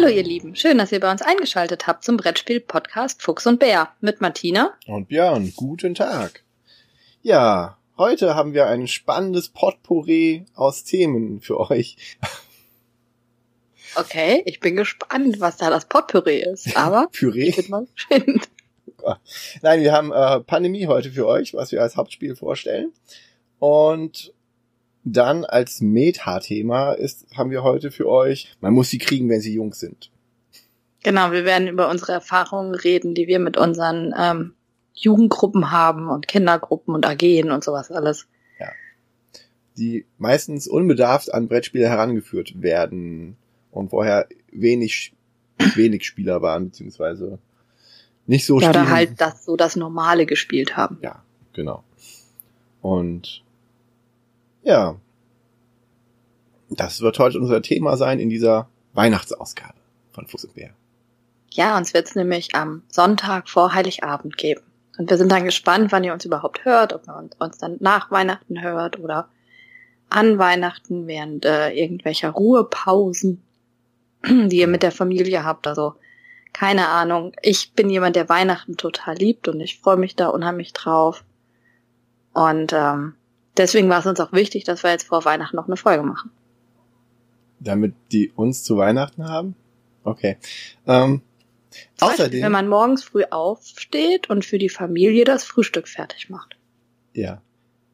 Hallo ihr Lieben, schön, dass ihr bei uns eingeschaltet habt zum Brettspiel-Podcast Fuchs und Bär mit Martina und Björn. Guten Tag. Ja, heute haben wir ein spannendes Potpourri aus Themen für euch. Okay, ich bin gespannt, was da das Potpourri ist. Aber Püree? wird mal schön. Nein, wir haben äh, Pandemie heute für euch, was wir als Hauptspiel vorstellen. Und dann als Meta-Thema ist, haben wir heute für euch, man muss sie kriegen, wenn sie jung sind. Genau, wir werden über unsere Erfahrungen reden, die wir mit unseren ähm, Jugendgruppen haben und Kindergruppen und AGen und sowas alles. Ja. Die meistens unbedarft an Brettspiele herangeführt werden und vorher wenig, wenig Spieler waren, beziehungsweise nicht so ja, Oder halt das so das Normale gespielt haben. Ja, genau. Und ja, das wird heute unser Thema sein in dieser Weihnachtsausgabe von Fuchs und Bär. Ja, uns wird es nämlich am Sonntag vor Heiligabend geben. Und wir sind dann gespannt, wann ihr uns überhaupt hört, ob man uns dann nach Weihnachten hört oder an Weihnachten während äh, irgendwelcher Ruhepausen, die ihr mit der Familie habt. Also keine Ahnung. Ich bin jemand, der Weihnachten total liebt und ich freue mich da unheimlich drauf. Und ähm, deswegen war es uns auch wichtig, dass wir jetzt vor Weihnachten noch eine Folge machen. Damit die uns zu Weihnachten haben? Okay. Ähm, außerdem, Beispiel, wenn man morgens früh aufsteht und für die Familie das Frühstück fertig macht. Ja.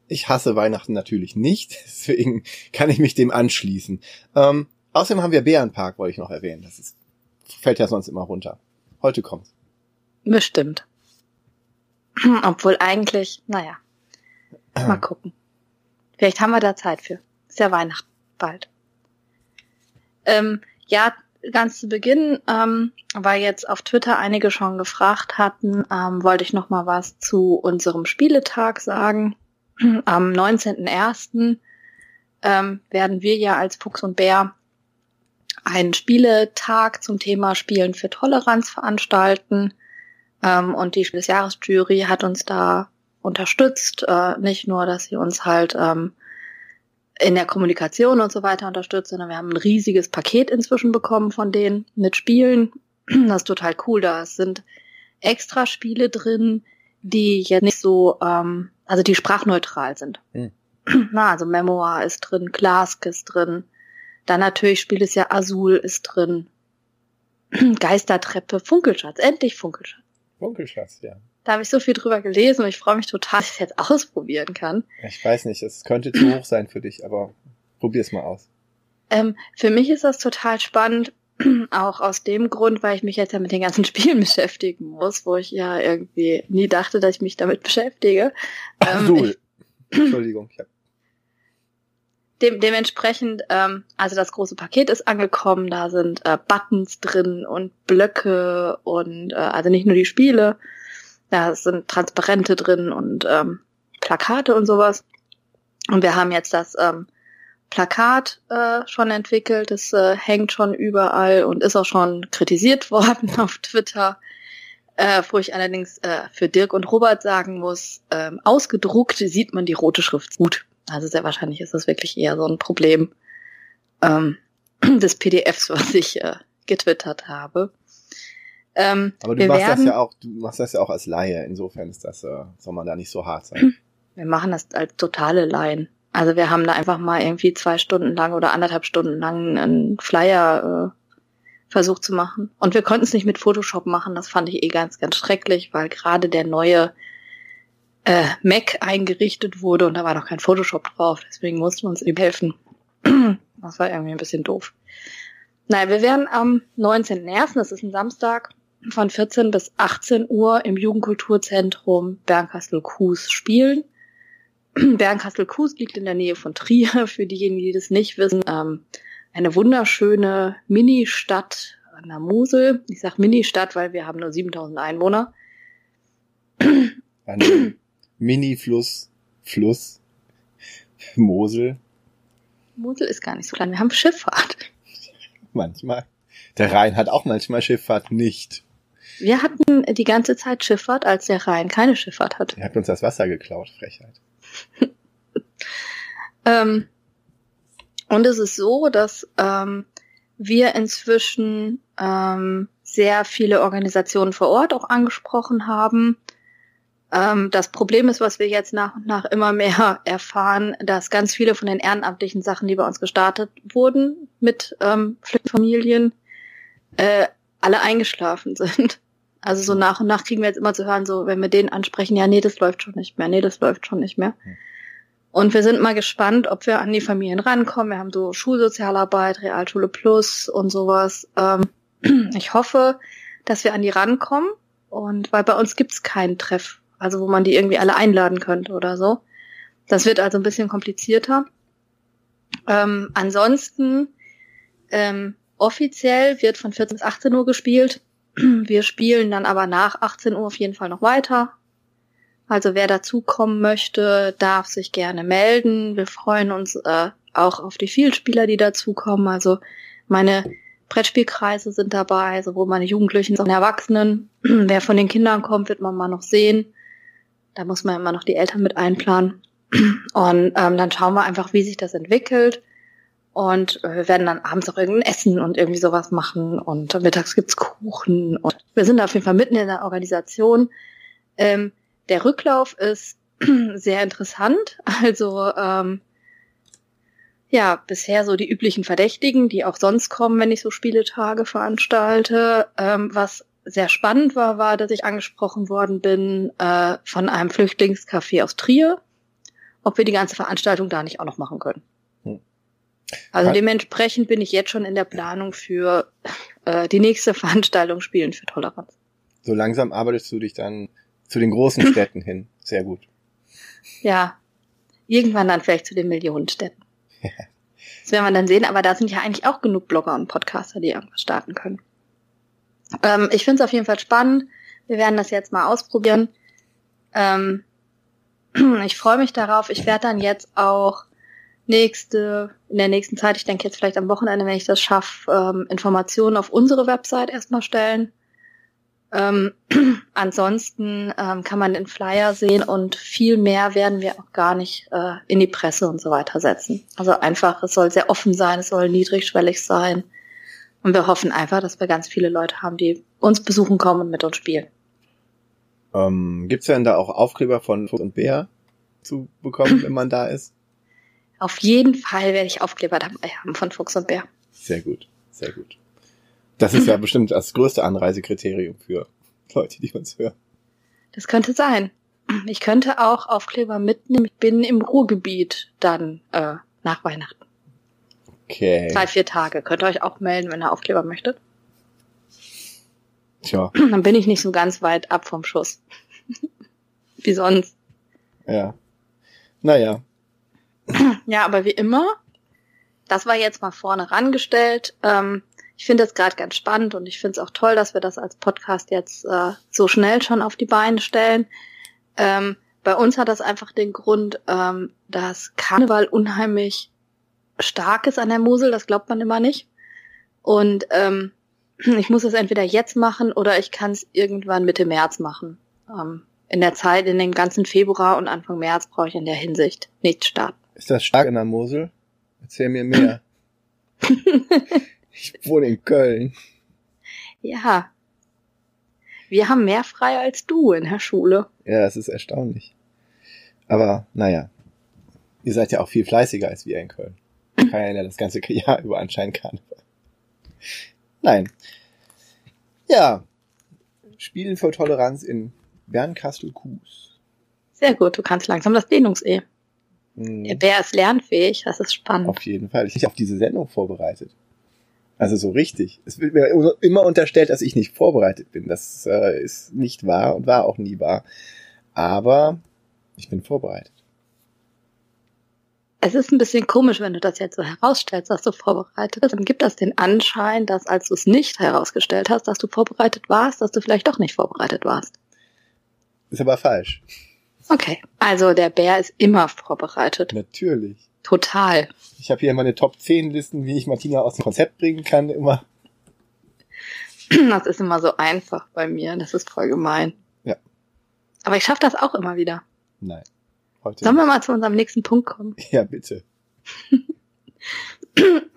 Ich hasse Weihnachten natürlich nicht, deswegen kann ich mich dem anschließen. Ähm, außerdem haben wir Bärenpark, wollte ich noch erwähnen. Das ist, fällt ja sonst immer runter. Heute kommt's. Bestimmt. Obwohl eigentlich, naja. Mal gucken. Vielleicht haben wir da Zeit für. Ist ja Weihnachten bald. Ähm, ja, ganz zu Beginn, ähm, weil jetzt auf Twitter einige schon gefragt hatten, ähm, wollte ich noch mal was zu unserem Spieletag sagen. Am 19.01. Ähm, werden wir ja als Fuchs und Bär einen Spieletag zum Thema Spielen für Toleranz veranstalten. Ähm, und die Spiel des Jahresjury hat uns da unterstützt. Äh, nicht nur, dass sie uns halt ähm, in der Kommunikation und so weiter unterstützt, sondern wir haben ein riesiges Paket inzwischen bekommen von denen mit Spielen. Das ist total cool. Da sind extra Spiele drin, die jetzt nicht so, ähm, also die sprachneutral sind. Hm. Na, also Memoir ist drin, Clask ist drin. Dann natürlich Spiel ist ja Azul ist drin. Geistertreppe, Funkelschatz, endlich Funkelschatz. Funkelschatz, ja. Da habe ich so viel drüber gelesen und ich freue mich total, dass ich es jetzt ausprobieren kann. Ich weiß nicht, es könnte zu hoch sein für dich, aber probier es mal aus. Ähm, für mich ist das total spannend, auch aus dem Grund, weil ich mich jetzt ja mit den ganzen Spielen beschäftigen muss, wo ich ja irgendwie nie dachte, dass ich mich damit beschäftige. Ähm, so. Entschuldigung, ich hab dem, dementsprechend, ähm, also das große Paket ist angekommen, da sind äh, Buttons drin und Blöcke und äh, also nicht nur die Spiele, da sind Transparente drin und ähm, Plakate und sowas. Und wir haben jetzt das ähm, Plakat äh, schon entwickelt, das äh, hängt schon überall und ist auch schon kritisiert worden auf Twitter. Äh, wo ich allerdings äh, für Dirk und Robert sagen muss, ähm, ausgedruckt sieht man die rote Schrift gut. Also sehr wahrscheinlich ist das wirklich eher so ein Problem ähm, des PDFs, was ich äh, getwittert habe. Ähm, Aber du machst werden, das ja auch, du machst das ja auch als Laie. Insofern ist das, äh, soll man da nicht so hart sein. Wir machen das als totale Laien. Also wir haben da einfach mal irgendwie zwei Stunden lang oder anderthalb Stunden lang einen Flyer äh, versucht zu machen. Und wir konnten es nicht mit Photoshop machen. Das fand ich eh ganz, ganz schrecklich, weil gerade der neue äh, Mac eingerichtet wurde und da war noch kein Photoshop drauf. Deswegen mussten wir uns ihm helfen. das war irgendwie ein bisschen doof. Naja, wir werden am 19.01., das ist ein Samstag, von 14 bis 18 Uhr im Jugendkulturzentrum Bernkastel-Kues spielen. Bernkastel-Kues liegt in der Nähe von Trier, für diejenigen, die das nicht wissen. Ähm, eine wunderschöne Mini-Stadt an der Mosel. Ich sag Mini-Stadt, weil wir haben nur 7000 Einwohner. Ein Mini-Fluss, Fluss, Mosel. Mosel ist gar nicht so klein, wir haben Schifffahrt. Manchmal. Der Rhein hat auch manchmal Schifffahrt nicht. Wir hatten die ganze Zeit Schifffahrt, als der Rhein keine Schifffahrt hat. Er hat uns das Wasser geklaut, Frechheit. ähm, und es ist so, dass ähm, wir inzwischen ähm, sehr viele Organisationen vor Ort auch angesprochen haben. Ähm, das Problem ist, was wir jetzt nach und nach immer mehr erfahren, dass ganz viele von den ehrenamtlichen Sachen, die bei uns gestartet wurden mit ähm, Familien, äh, alle eingeschlafen sind. Also so nach und nach kriegen wir jetzt immer zu hören, so wenn wir den ansprechen, ja, nee, das läuft schon nicht mehr, nee, das läuft schon nicht mehr. Und wir sind mal gespannt, ob wir an die Familien rankommen. Wir haben so Schulsozialarbeit, Realschule Plus und sowas. Ähm, ich hoffe, dass wir an die rankommen. Und weil bei uns gibt's keinen Treff, also wo man die irgendwie alle einladen könnte oder so. Das wird also ein bisschen komplizierter. Ähm, ansonsten ähm, offiziell wird von 14 bis 18 Uhr gespielt. Wir spielen dann aber nach 18 Uhr auf jeden Fall noch weiter. Also wer dazukommen möchte, darf sich gerne melden. Wir freuen uns äh, auch auf die Vielspieler, die dazukommen. Also meine Brettspielkreise sind dabei, sowohl meine Jugendlichen als auch Erwachsenen. wer von den Kindern kommt, wird man mal noch sehen. Da muss man immer noch die Eltern mit einplanen. Und ähm, dann schauen wir einfach, wie sich das entwickelt. Und äh, wir werden dann abends auch irgendein Essen und irgendwie sowas machen. Und mittags gibt's Kuchen. Und wir sind auf jeden Fall mitten in der Organisation. Ähm, der Rücklauf ist sehr interessant. Also ähm, ja, bisher so die üblichen Verdächtigen, die auch sonst kommen, wenn ich so Spieletage veranstalte. Ähm, was sehr spannend war, war, dass ich angesprochen worden bin äh, von einem Flüchtlingscafé aus Trier, ob wir die ganze Veranstaltung da nicht auch noch machen können. Also dementsprechend bin ich jetzt schon in der Planung für äh, die nächste Veranstaltung Spielen für Toleranz. So langsam arbeitest du dich dann zu den großen Städten hin. Sehr gut. Ja. Irgendwann dann vielleicht zu den Millionenstädten. das werden wir dann sehen, aber da sind ja eigentlich auch genug Blogger und Podcaster, die irgendwas starten können. Ähm, ich finde es auf jeden Fall spannend. Wir werden das jetzt mal ausprobieren. Ähm, ich freue mich darauf. Ich werde dann jetzt auch nächste, in der nächsten Zeit, ich denke jetzt vielleicht am Wochenende, wenn ich das schaffe, ähm, Informationen auf unsere Website erstmal stellen ähm, ansonsten ähm, kann man den Flyer sehen und viel mehr werden wir auch gar nicht äh, in die Presse und so weiter setzen. Also einfach, es soll sehr offen sein, es soll niedrigschwellig sein. Und wir hoffen einfach, dass wir ganz viele Leute haben, die uns besuchen kommen und mit uns spielen. Ähm, Gibt es denn da auch Aufkleber von Fuchs und Bär zu bekommen, wenn man da ist? Auf jeden Fall werde ich Aufkleber dabei haben von Fuchs und Bär. Sehr gut, sehr gut. Das ist ja bestimmt das größte Anreisekriterium für Leute, die uns hören. Das könnte sein. Ich könnte auch Aufkleber mitnehmen. Ich bin im Ruhrgebiet dann äh, nach Weihnachten. Okay. Drei, vier Tage. Könnt ihr euch auch melden, wenn ihr Aufkleber möchtet. Tja. Dann bin ich nicht so ganz weit ab vom Schuss. wie sonst. Ja. Naja. Ja, aber wie immer, das war jetzt mal vorne rangestellt. Ähm, ich finde das gerade ganz spannend und ich finde es auch toll, dass wir das als Podcast jetzt äh, so schnell schon auf die Beine stellen. Ähm, bei uns hat das einfach den Grund, ähm, dass Karneval unheimlich stark ist an der Mosel, das glaubt man immer nicht. Und ähm, ich muss es entweder jetzt machen oder ich kann es irgendwann Mitte März machen. Ähm, in der Zeit, in den ganzen Februar und Anfang März brauche ich in der Hinsicht nicht starten. Ist das stark in der Mosel? Erzähl mir mehr. Ich wohne in Köln. Ja. Wir haben mehr frei als du in der Schule. Ja, das ist erstaunlich. Aber naja, ihr seid ja auch viel fleißiger als wir in Köln. Kann ja das ganze Jahr über anscheinend Karneval. Nein. Ja. Spielen für Toleranz in Bernkastel-Kues. Sehr gut, du kannst langsam das Dehnungs-E. Hm. Der Bär ist lernfähig, das ist spannend. Auf jeden Fall. Ich bin auf diese Sendung vorbereitet. Also so richtig. Es wird mir immer unterstellt, dass ich nicht vorbereitet bin. Das äh, ist nicht wahr und war auch nie wahr. Aber ich bin vorbereitet. Es ist ein bisschen komisch, wenn du das jetzt so herausstellst, dass du vorbereitet bist. Dann gibt das den Anschein, dass als du es nicht herausgestellt hast, dass du vorbereitet warst, dass du vielleicht doch nicht vorbereitet warst. Ist aber falsch. Okay, also der Bär ist immer vorbereitet. Natürlich. Total. Ich habe hier meine Top 10 Listen, wie ich Martina aus dem Konzept bringen kann, immer. Das ist immer so einfach bei mir. Das ist voll gemein. Ja. Aber ich schaffe das auch immer wieder. Nein. Heute Sollen wir mal zu unserem nächsten Punkt kommen? Ja, bitte.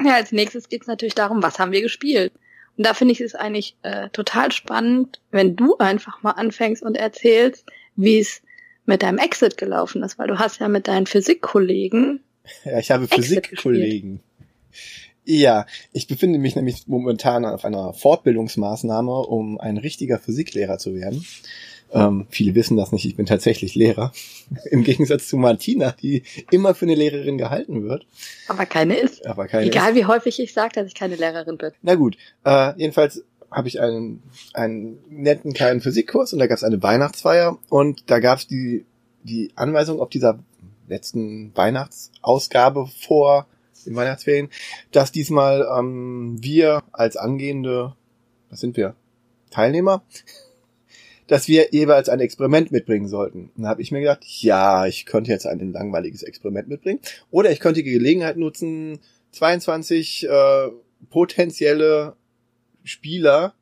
ja, als nächstes geht's natürlich darum, was haben wir gespielt? Und da finde ich es eigentlich äh, total spannend, wenn du einfach mal anfängst und erzählst, wie es mit deinem Exit gelaufen ist, weil du hast ja mit deinen Physikkollegen. Ja, ich habe Physikkollegen. Ja, ich befinde mich nämlich momentan auf einer Fortbildungsmaßnahme, um ein richtiger Physiklehrer zu werden. Ähm, viele wissen das nicht, ich bin tatsächlich Lehrer. Im Gegensatz zu Martina, die immer für eine Lehrerin gehalten wird. Aber keine ist. Aber keine Egal ist. wie häufig ich sage, dass ich keine Lehrerin bin. Na gut, äh, jedenfalls habe ich einen, einen netten kleinen Physikkurs und da gab es eine Weihnachtsfeier und da gab es die, die Anweisung auf dieser letzten Weihnachtsausgabe vor den Weihnachtsferien, dass diesmal ähm, wir als angehende, was sind wir, Teilnehmer, dass wir jeweils ein Experiment mitbringen sollten. Und da habe ich mir gedacht, ja, ich könnte jetzt ein langweiliges Experiment mitbringen. Oder ich könnte die Gelegenheit nutzen, 22 äh, potenzielle Spieler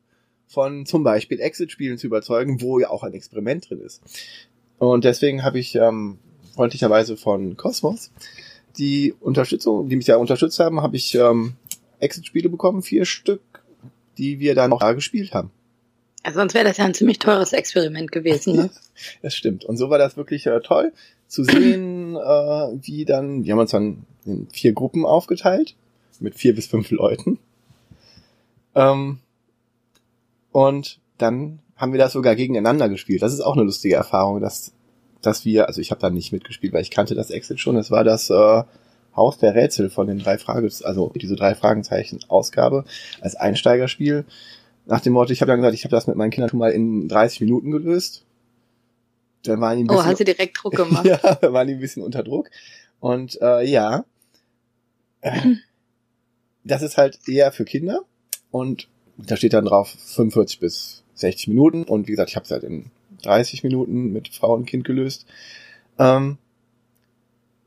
von zum Beispiel Exit-Spielen zu überzeugen, wo ja auch ein Experiment drin ist. Und deswegen habe ich ähm, freundlicherweise von Cosmos die Unterstützung, die mich ja unterstützt haben, habe ich ähm, Exit-Spiele bekommen, vier Stück, die wir dann auch da gespielt haben. Also sonst wäre das ja ein ziemlich teures Experiment gewesen. Ne? das stimmt. Und so war das wirklich äh, toll zu sehen, äh, wie dann, wir haben uns dann in vier Gruppen aufgeteilt, mit vier bis fünf Leuten. Ähm, und dann haben wir das sogar gegeneinander gespielt. Das ist auch eine lustige Erfahrung, dass, dass wir, also ich habe da nicht mitgespielt, weil ich kannte das Exit schon. Es war das äh, Haus der Rätsel von den drei Fragen, also diese drei Fragenzeichen Ausgabe als Einsteigerspiel. Nach dem Motto, ich habe dann gesagt, ich habe das mit meinen Kindern schon mal in 30 Minuten gelöst. Dann waren die ein Oh, bisschen, hast du direkt Druck gemacht? ja, da waren die ein bisschen unter Druck. Und äh, ja, das ist halt eher für Kinder. Und da steht dann drauf 45 bis 60 Minuten. Und wie gesagt, ich habe es halt in 30 Minuten mit Frau und Kind gelöst. Ähm,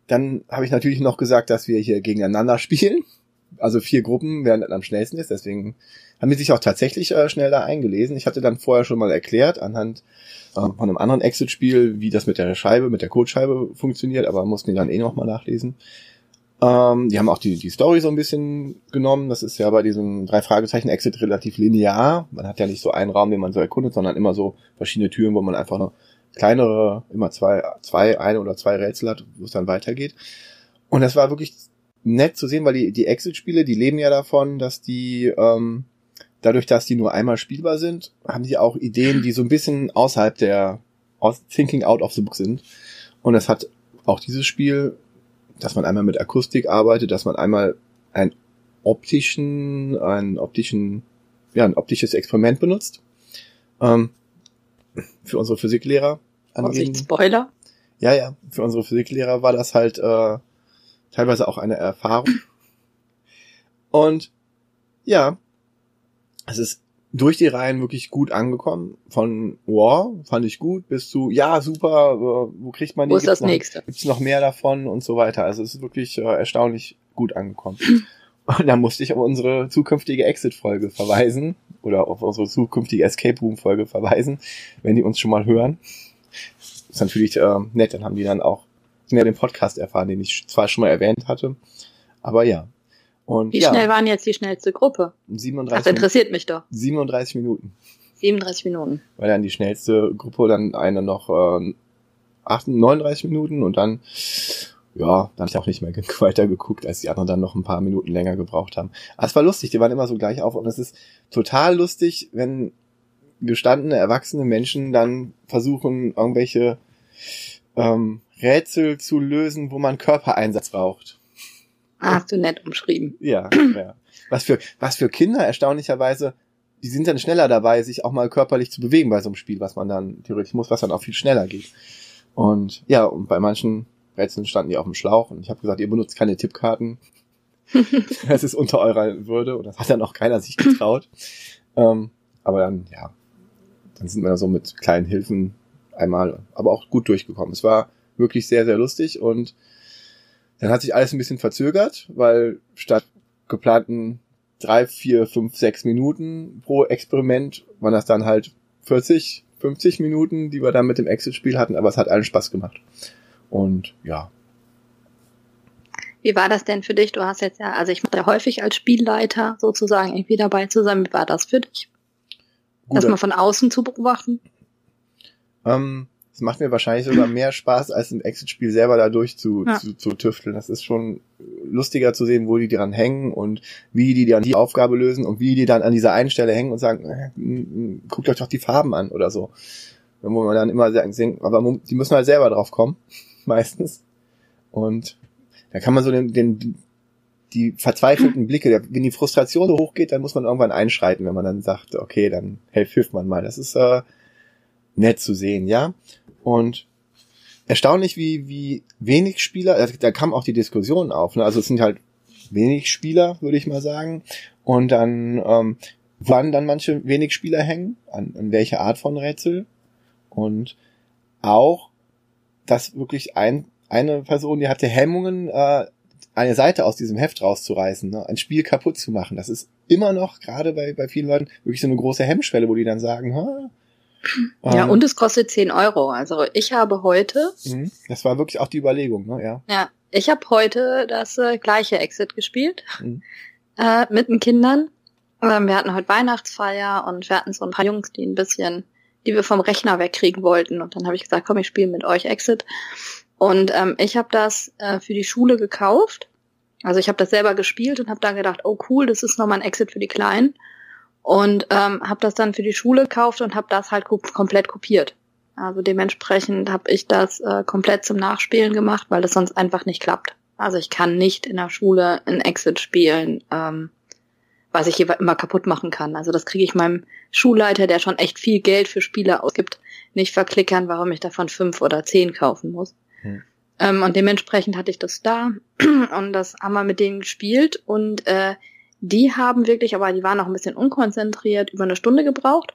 dann habe ich natürlich noch gesagt, dass wir hier gegeneinander spielen. Also vier Gruppen, wer am schnellsten ist. Deswegen haben die sich auch tatsächlich äh, schnell da eingelesen. Ich hatte dann vorher schon mal erklärt, anhand äh, von einem anderen Exit-Spiel, wie das mit der Scheibe, mit der Codescheibe funktioniert, aber mussten die dann eh noch mal nachlesen. Ähm, die haben auch die, die Story so ein bisschen genommen. Das ist ja bei diesem drei Fragezeichen Exit relativ linear. Man hat ja nicht so einen Raum, den man so erkundet, sondern immer so verschiedene Türen, wo man einfach noch kleinere, immer zwei, zwei, eine oder zwei Rätsel hat, wo es dann weitergeht. Und das war wirklich nett zu sehen, weil die, die Exit-Spiele, die leben ja davon, dass die, ähm, dadurch, dass die nur einmal spielbar sind, haben die auch Ideen, die so ein bisschen außerhalb der aus Thinking out of the book sind. Und es hat auch dieses Spiel, dass man einmal mit Akustik arbeitet, dass man einmal einen optischen, einen optischen, ja, ein optisches Experiment benutzt. Ähm, für unsere Physiklehrer. Vorsicht, Spoiler. Ja, ja, für unsere Physiklehrer war das halt äh, teilweise auch eine Erfahrung. Und ja, es ist durch die Reihen wirklich gut angekommen. Von wow, fand ich gut, bis zu ja, super, äh, wo kriegt man die? Wo ist das noch, nächste? Gibt's noch mehr davon und so weiter. Also es ist wirklich äh, erstaunlich gut angekommen. Und da musste ich auf unsere zukünftige Exit-Folge verweisen oder auf unsere zukünftige Escape Room-Folge verweisen, wenn die uns schon mal hören. Ist natürlich äh, nett, dann haben die dann auch mehr den Podcast erfahren, den ich zwar schon mal erwähnt hatte, aber ja. Und Wie ja, schnell waren jetzt die schnellste Gruppe? 37, Das interessiert mich doch. 37 Minuten. 37 Minuten. Weil dann die schnellste Gruppe, dann eine noch äh, 38, 39 Minuten und dann, ja, dann habe ich auch nicht mehr weiter geguckt, als die anderen dann noch ein paar Minuten länger gebraucht haben. Aber es war lustig, die waren immer so gleich auf und es ist total lustig, wenn gestandene, erwachsene Menschen dann versuchen, irgendwelche ähm, Rätsel zu lösen, wo man Körpereinsatz braucht. Ah, hast du nett umschrieben. Ja, ja. Was für, was für Kinder erstaunlicherweise, die sind dann schneller dabei, sich auch mal körperlich zu bewegen bei so einem Spiel, was man dann theoretisch muss, was dann auch viel schneller geht. Und ja, und bei manchen Rätseln standen die auf dem Schlauch und ich habe gesagt, ihr benutzt keine Tippkarten. das ist unter eurer Würde und das hat dann auch keiner sich getraut. ähm, aber dann, ja, dann sind wir so mit kleinen Hilfen einmal, aber auch gut durchgekommen. Es war wirklich sehr, sehr lustig und dann hat sich alles ein bisschen verzögert, weil statt geplanten drei, vier, fünf, sechs Minuten pro Experiment waren das dann halt 40, 50 Minuten, die wir dann mit dem Exit-Spiel hatten, aber es hat allen Spaß gemacht. Und ja, Wie war das denn für dich? Du hast jetzt ja, also ich mache ja häufig als Spielleiter sozusagen irgendwie dabei zu sein. Wie war das für dich? Gut, das mal von außen zu beobachten? Ähm, es macht mir wahrscheinlich sogar mehr Spaß, als im Exit-Spiel selber dadurch zu, ja. zu, zu tüfteln. Das ist schon lustiger zu sehen, wo die dran hängen und wie die dann die Aufgabe lösen und wie die dann an dieser einen Stelle hängen und sagen, äh, guckt euch doch die Farben an oder so. Wo man dann immer sagen, aber die müssen halt selber drauf kommen, meistens. Und da kann man so den, den die verzweifelten Blicke, wenn die Frustration so hochgeht, dann muss man irgendwann einschreiten, wenn man dann sagt, okay, dann hilft man mal. Das ist äh, nett zu sehen, ja. Und erstaunlich, wie, wie wenig Spieler, da kam auch die Diskussion auf. Ne? Also es sind halt wenig Spieler, würde ich mal sagen. Und dann ähm, wann dann manche wenig Spieler hängen, an, an welche Art von Rätsel. Und auch, dass wirklich ein, eine Person, die hatte Hemmungen, äh, eine Seite aus diesem Heft rauszureißen, ne? ein Spiel kaputt zu machen. Das ist immer noch, gerade bei, bei vielen Leuten, wirklich so eine große Hemmschwelle, wo die dann sagen, ha, ja, ähm, und es kostet 10 Euro. Also ich habe heute. Mhm. Das war wirklich auch die Überlegung, ne? Ja. Ja, ich habe heute das äh, gleiche Exit gespielt. Mhm. Äh, mit den Kindern. Ähm, wir hatten heute Weihnachtsfeier und wir hatten so ein paar Jungs, die ein bisschen, die wir vom Rechner wegkriegen wollten. Und dann habe ich gesagt, komm, ich spiele mit euch Exit. Und ähm, ich habe das äh, für die Schule gekauft. Also ich habe das selber gespielt und habe dann gedacht, oh cool, das ist nochmal ein Exit für die Kleinen und ähm, habe das dann für die Schule gekauft und habe das halt komplett kopiert. Also dementsprechend habe ich das äh, komplett zum Nachspielen gemacht, weil das sonst einfach nicht klappt. Also ich kann nicht in der Schule ein Exit spielen, ähm, was ich immer kaputt machen kann. Also das kriege ich meinem Schulleiter, der schon echt viel Geld für Spiele ausgibt, nicht verklickern, warum ich davon fünf oder zehn kaufen muss. Hm. Ähm, und dementsprechend hatte ich das da und das haben wir mit denen gespielt und äh, die haben wirklich, aber die waren auch ein bisschen unkonzentriert, über eine Stunde gebraucht.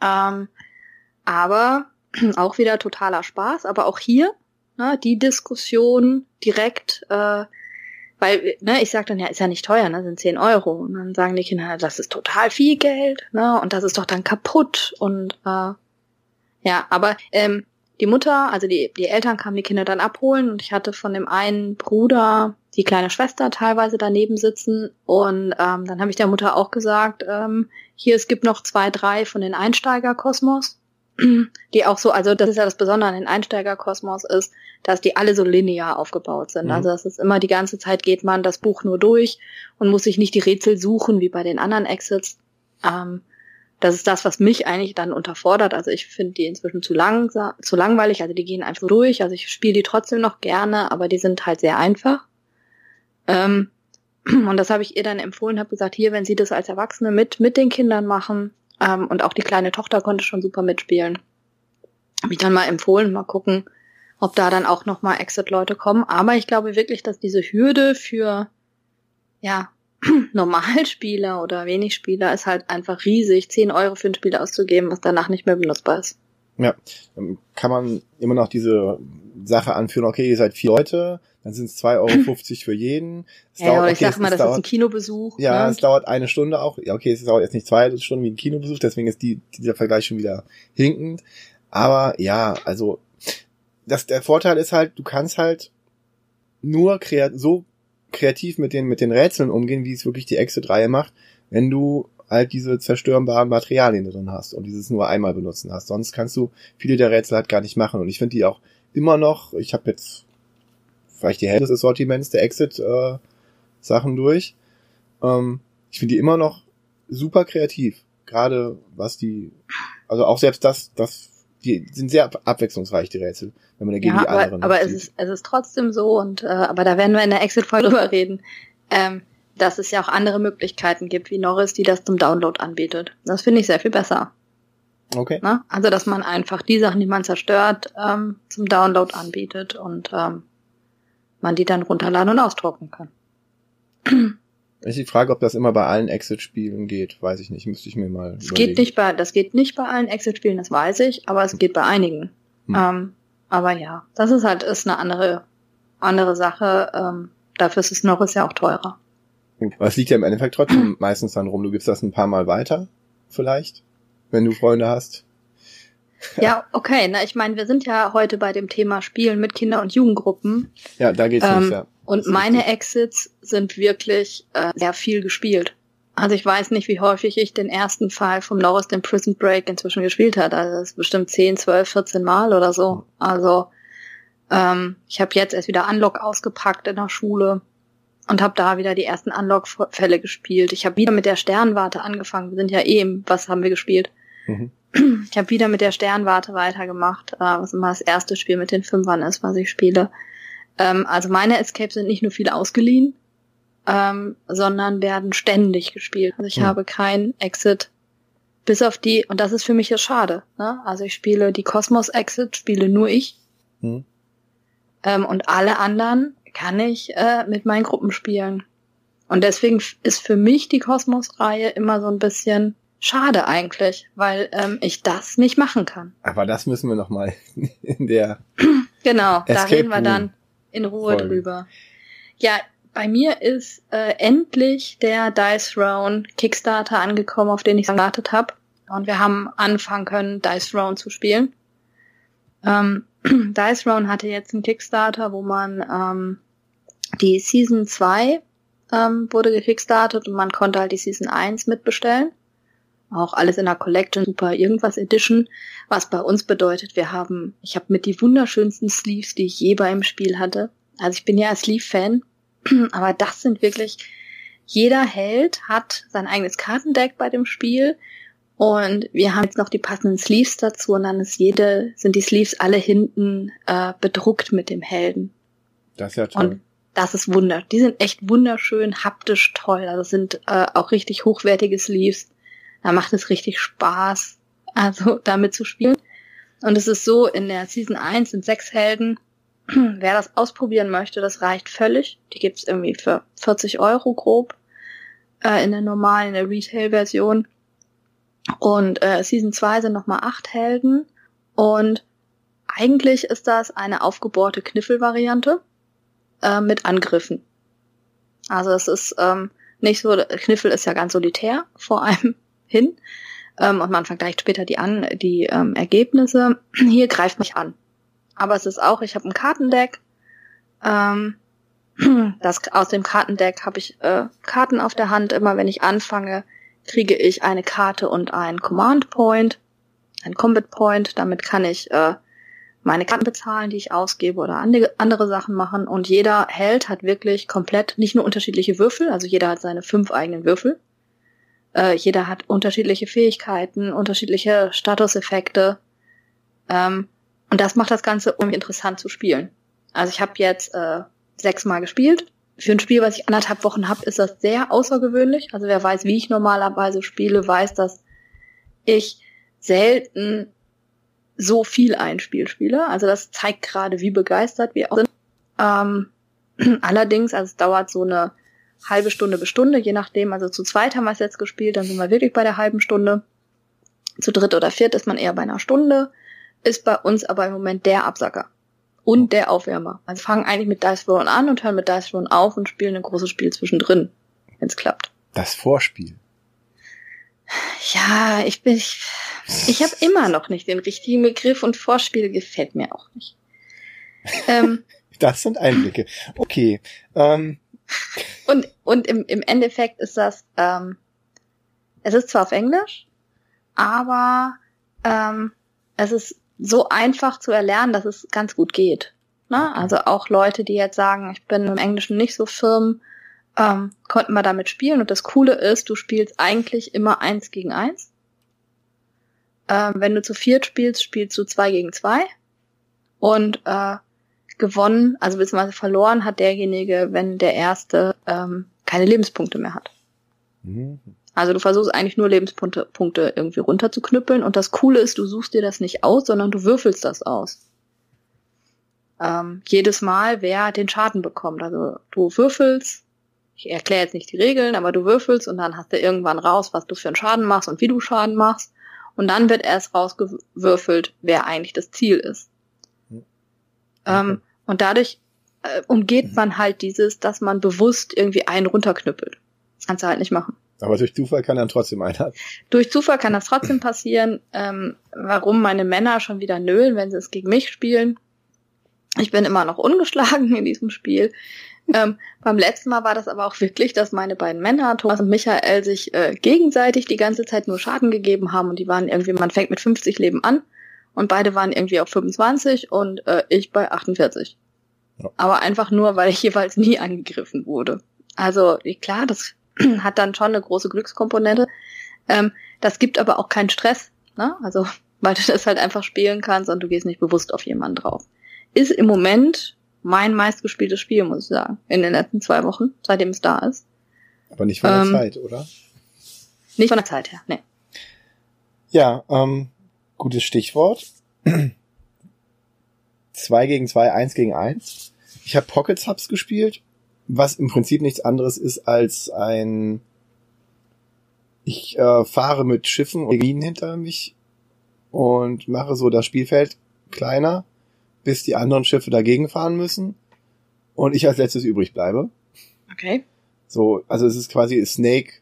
Ähm, aber auch wieder totaler Spaß. Aber auch hier, ne, die Diskussion direkt, äh, weil, ne, ich sag dann, ja, ist ja nicht teuer, ne, sind 10 Euro. Und dann sagen die Kinder, das ist total viel Geld, ne, und das ist doch dann kaputt. Und äh, ja, aber ähm, die Mutter, also die, die Eltern kamen die Kinder dann abholen und ich hatte von dem einen Bruder die kleine Schwester teilweise daneben sitzen und ähm, dann habe ich der Mutter auch gesagt, ähm, hier es gibt noch zwei, drei von den Einsteigerkosmos, die auch so, also das ist ja das Besondere an den Einsteigerkosmos ist, dass die alle so linear aufgebaut sind. Mhm. Also das ist immer die ganze Zeit geht man das Buch nur durch und muss sich nicht die Rätsel suchen wie bei den anderen Exits. Ähm, das ist das, was mich eigentlich dann unterfordert. Also ich finde die inzwischen zu lang, zu langweilig. Also die gehen einfach durch. Also ich spiele die trotzdem noch gerne, aber die sind halt sehr einfach. Ähm, und das habe ich ihr dann empfohlen, habe gesagt, hier, wenn Sie das als Erwachsene mit mit den Kindern machen ähm, und auch die kleine Tochter konnte schon super mitspielen, habe ich dann mal empfohlen, mal gucken, ob da dann auch noch mal Exit-Leute kommen. Aber ich glaube wirklich, dass diese Hürde für ja Normalspieler oder wenig Spieler ist halt einfach riesig, 10 Euro für ein Spiel auszugeben, was danach nicht mehr benutzbar ist. Ja, dann kann man immer noch diese Sache anführen, okay, ihr seid vier Leute, dann sind es 2,50 Euro für jeden. Es ja, dauert, okay, ich sag mal, das dauert, ist ein Kinobesuch. Ja, ne? es dauert eine Stunde auch. Ja, okay, es dauert jetzt nicht zwei Stunden wie ein Kinobesuch, deswegen ist die, dieser Vergleich schon wieder hinkend. Aber ja, also das, der Vorteil ist halt, du kannst halt nur kreat so kreativ mit den, mit den Rätseln umgehen, wie es wirklich die Exit-Reihe macht, wenn du halt diese zerstörbaren Materialien drin hast und dieses nur einmal benutzen hast. Sonst kannst du viele der Rätsel halt gar nicht machen. Und ich finde die auch immer noch, ich habe jetzt vielleicht die Hälfte des Sortiments der Exit-Sachen äh, durch. Ähm, ich finde die immer noch super kreativ. Gerade was die, also auch selbst das, das, die sind sehr abwechslungsreich, die Rätsel, wenn man dagegen ja, die aber, anderen. Aber es ist, es ist trotzdem so und, äh, aber da werden wir in der Exit-Folge drüber reden. Ähm, dass es ja auch andere Möglichkeiten gibt, wie Norris, die das zum Download anbietet. Das finde ich sehr viel besser. Okay. Ne? Also, dass man einfach die Sachen, die man zerstört, ähm, zum Download anbietet und ähm, man die dann runterladen und ausdrucken kann. Ist die Frage, ob das immer bei allen Exit-Spielen geht, weiß ich nicht, müsste ich mir mal. Das geht nicht bei, das geht nicht bei allen Exit-Spielen, das weiß ich, aber es geht bei einigen. Hm. Ähm, aber ja, das ist halt ist eine andere andere Sache. Ähm, dafür ist es noch ist ja auch teurer. Aber es liegt ja im Endeffekt trotzdem meistens dann rum. Du gibst das ein paar Mal weiter, vielleicht, wenn du Freunde hast. Ja, okay. Na, ich meine, wir sind ja heute bei dem Thema Spielen mit Kinder- und Jugendgruppen. Ja, da geht's ähm, nicht, ja. Und meine Exits sind wirklich äh, sehr viel gespielt. Also ich weiß nicht, wie häufig ich den ersten Fall vom Lost in Prison Break inzwischen gespielt hat. Also das ist bestimmt 10, 12, 14 Mal oder so. Also ähm, ich habe jetzt erst wieder Unlock ausgepackt in der Schule und habe da wieder die ersten Unlock-Fälle gespielt. Ich habe wieder mit der Sternwarte angefangen. Wir sind ja eben, was haben wir gespielt? Mhm. Ich habe wieder mit der Sternwarte weitergemacht, äh, was immer das erste Spiel mit den Fünfern ist, was ich spiele. Ähm, also meine Escapes sind nicht nur viel ausgeliehen, ähm, sondern werden ständig gespielt. Also ich mhm. habe kein Exit bis auf die, und das ist für mich ja schade. Ne? Also ich spiele die Cosmos Exit, spiele nur ich. Mhm. Ähm, und alle anderen kann ich äh, mit meinen Gruppen spielen. Und deswegen ist für mich die Kosmos-Reihe immer so ein bisschen schade eigentlich, weil ähm, ich das nicht machen kann. Aber das müssen wir noch mal in der genau, Escape da reden wir dann in Ruhe Folge. drüber. Ja, bei mir ist äh, endlich der Dice Throne Kickstarter angekommen, auf den ich gewartet habe. Und wir haben anfangen können, Dice Throne zu spielen. Ähm, Dice Throne hatte jetzt einen Kickstarter, wo man ähm, die Season 2 ähm, wurde gekickstartet und man konnte halt die Season 1 mitbestellen. Auch alles in der Collection, super irgendwas Edition, was bei uns bedeutet, wir haben, ich habe mit die wunderschönsten Sleeves, die ich je beim Spiel hatte. Also ich bin ja Sleeve-Fan, aber das sind wirklich, jeder Held hat sein eigenes Kartendeck bei dem Spiel und wir haben jetzt noch die passenden Sleeves dazu und dann ist jede, sind die Sleeves alle hinten äh, bedruckt mit dem Helden. Das ist ja toll. Und das ist wunder. Die sind echt wunderschön, haptisch toll. Also sind äh, auch richtig hochwertige Sleeves. Da macht es richtig Spaß, also damit zu spielen. Und es ist so, in der Season 1 sind sechs Helden. Wer das ausprobieren möchte, das reicht völlig. Die gibt's irgendwie für 40 Euro grob äh, in der normalen, in der Retail-Version. Und äh, Season 2 sind nochmal acht Helden. Und eigentlich ist das eine aufgebohrte Kniffelvariante äh, mit Angriffen. Also es ist ähm, nicht so, Kniffel ist ja ganz solitär vor einem hin ähm, und man vergleicht später die an die ähm, Ergebnisse. Hier greift mich an. Aber es ist auch, ich habe ein Kartendeck. Ähm, das aus dem Kartendeck habe ich äh, Karten auf der Hand. Immer wenn ich anfange, kriege ich eine Karte und ein Command Point, ein Combat Point. Damit kann ich äh, meine Karten bezahlen, die ich ausgebe oder andere Sachen machen. Und jeder Held hat wirklich komplett nicht nur unterschiedliche Würfel, also jeder hat seine fünf eigenen Würfel. Äh, jeder hat unterschiedliche Fähigkeiten, unterschiedliche Statuseffekte. Ähm, und das macht das Ganze irgendwie interessant zu spielen. Also ich habe jetzt äh, sechsmal gespielt. Für ein Spiel, was ich anderthalb Wochen habe, ist das sehr außergewöhnlich. Also wer weiß, wie ich normalerweise spiele, weiß, dass ich selten so viel ein Spiel spiele. Also das zeigt gerade, wie begeistert wir auch sind. Ähm, allerdings, also es dauert so eine halbe Stunde bis Stunde, je nachdem. Also zu zweit haben wir es jetzt gespielt, dann sind wir wirklich bei der halben Stunde. Zu dritt oder viert ist man eher bei einer Stunde. Ist bei uns aber im Moment der Absacker. Und der Aufwärmer. Also fangen eigentlich mit Dice Throne an und hören mit Dice Throne auf und spielen ein großes Spiel zwischendrin, wenn es klappt. Das Vorspiel. Ja, ich bin, ich, ich habe immer noch nicht den richtigen Begriff und Vorspiel gefällt mir auch nicht. Ähm, das sind Einblicke. Okay. Ähm. Und, und im, im Endeffekt ist das, ähm, es ist zwar auf Englisch, aber ähm, es ist so einfach zu erlernen, dass es ganz gut geht. Ne? Also auch Leute, die jetzt sagen, ich bin im Englischen nicht so firm, ähm, konnten wir damit spielen. Und das Coole ist, du spielst eigentlich immer eins gegen eins. Ähm, wenn du zu viert spielst, spielst du zwei gegen zwei. Und äh, gewonnen, also beziehungsweise verloren hat derjenige, wenn der Erste ähm, keine Lebenspunkte mehr hat. Mhm. Also du versuchst eigentlich nur Lebenspunkte Punkte irgendwie runterzuknüppeln. Und das Coole ist, du suchst dir das nicht aus, sondern du würfelst das aus. Ähm, jedes Mal, wer den Schaden bekommt. Also du würfelst ich erkläre jetzt nicht die Regeln, aber du würfelst und dann hast du irgendwann raus, was du für einen Schaden machst und wie du Schaden machst. Und dann wird erst rausgewürfelt, wer eigentlich das Ziel ist. Ähm, und dadurch äh, umgeht man halt dieses, dass man bewusst irgendwie einen runterknüppelt. Das kannst du halt nicht machen. Aber durch Zufall kann dann trotzdem einer. Durch Zufall kann das trotzdem passieren. Ähm, warum meine Männer schon wieder nölen, wenn sie es gegen mich spielen. Ich bin immer noch ungeschlagen in diesem Spiel. ähm, beim letzten Mal war das aber auch wirklich, dass meine beiden Männer, Thomas und Michael, sich äh, gegenseitig die ganze Zeit nur Schaden gegeben haben und die waren irgendwie, man fängt mit 50 Leben an und beide waren irgendwie auf 25 und äh, ich bei 48. Ja. Aber einfach nur, weil ich jeweils nie angegriffen wurde. Also klar, das hat dann schon eine große Glückskomponente. Ähm, das gibt aber auch keinen Stress, ne? Also weil du das halt einfach spielen kannst und du gehst nicht bewusst auf jemanden drauf. Ist im Moment mein meistgespieltes Spiel, muss ich sagen, in den letzten zwei Wochen, seitdem es da ist. Aber nicht von der ähm, Zeit, oder? Nicht von der Zeit her, nee. Ja, ähm, gutes Stichwort. zwei gegen zwei, eins gegen eins. Ich habe Pocket Subs gespielt, was im Prinzip nichts anderes ist als ein ich äh, fahre mit Schiffen und Minen hinter mich und mache so das Spielfeld kleiner, bis die anderen Schiffe dagegen fahren müssen und ich als letztes übrig bleibe. Okay. So, also es ist quasi Snake,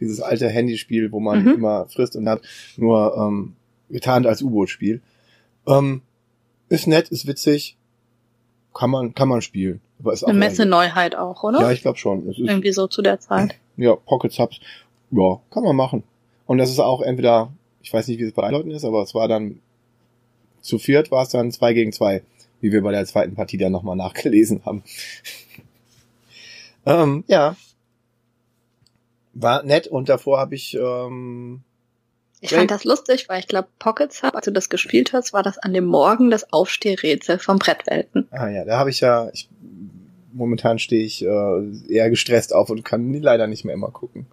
dieses alte Handyspiel, wo man mhm. immer frisst und hat, nur ähm, getarnt als U-Boot-Spiel. Ähm, ist nett, ist witzig, kann man kann man spielen. Aber ist auch Eine Messe-Neuheit auch, oder? Ja, ich glaube schon. Es ist, Irgendwie so zu der Zeit. Ja, Pocket Subs. Ja, kann man machen. Und das ist auch entweder, ich weiß nicht, wie es bei Leuten ist, aber es war dann zu viert war es dann zwei gegen zwei, wie wir bei der zweiten Partie dann nochmal nachgelesen haben. ähm, ja. War nett und davor habe ich ähm, ich fand das lustig, weil ich glaube, Pockets Hub, als du das gespielt hast, war das an dem Morgen das Aufstehrätsel vom Brettwelten. Ah ja, da habe ich ja, ich, momentan stehe ich äh, eher gestresst auf und kann leider nicht mehr immer gucken.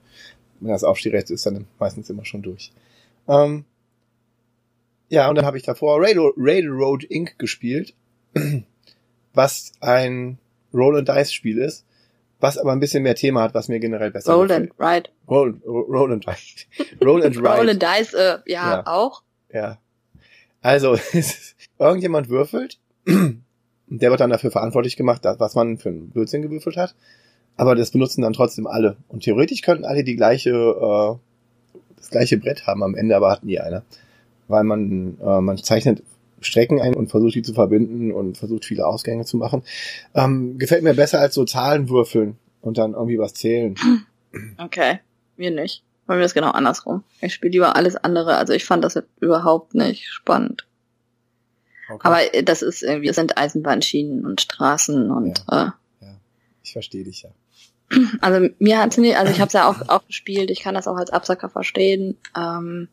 Wenn das Aufstehrätsel ist, dann meistens immer schon durch. Ähm, ja, und dann habe ich davor Railroad, Railroad Inc. gespielt, was ein Roll and Dice Spiel ist was aber ein bisschen mehr Thema hat, was mir generell besser Roll gefällt. and Ride. Roll, Roll and Ride. Roll and Ride. Roll and Dice, äh, ja, ja, auch. Ja. Also, irgendjemand würfelt, der wird dann dafür verantwortlich gemacht, was man für einen Blödsinn gewürfelt hat. Aber das benutzen dann trotzdem alle. Und theoretisch könnten alle die gleiche, äh, das gleiche Brett haben am Ende, aber hat nie einer. Weil man, äh, man zeichnet Strecken ein und versucht die zu verbinden und versucht viele Ausgänge zu machen. Ähm, gefällt mir besser als so Zahlen würfeln und dann irgendwie was zählen. Okay, mir nicht. Bei mir ist genau andersrum. Ich spiele lieber alles andere. Also ich fand das überhaupt nicht spannend. Okay. Aber das ist irgendwie, das sind Eisenbahnschienen und Straßen und ja, äh, ja. ich verstehe dich ja. Also mir hat's nicht, also ich habe es ja auch, auch gespielt, ich kann das auch als Absacker verstehen. Ähm,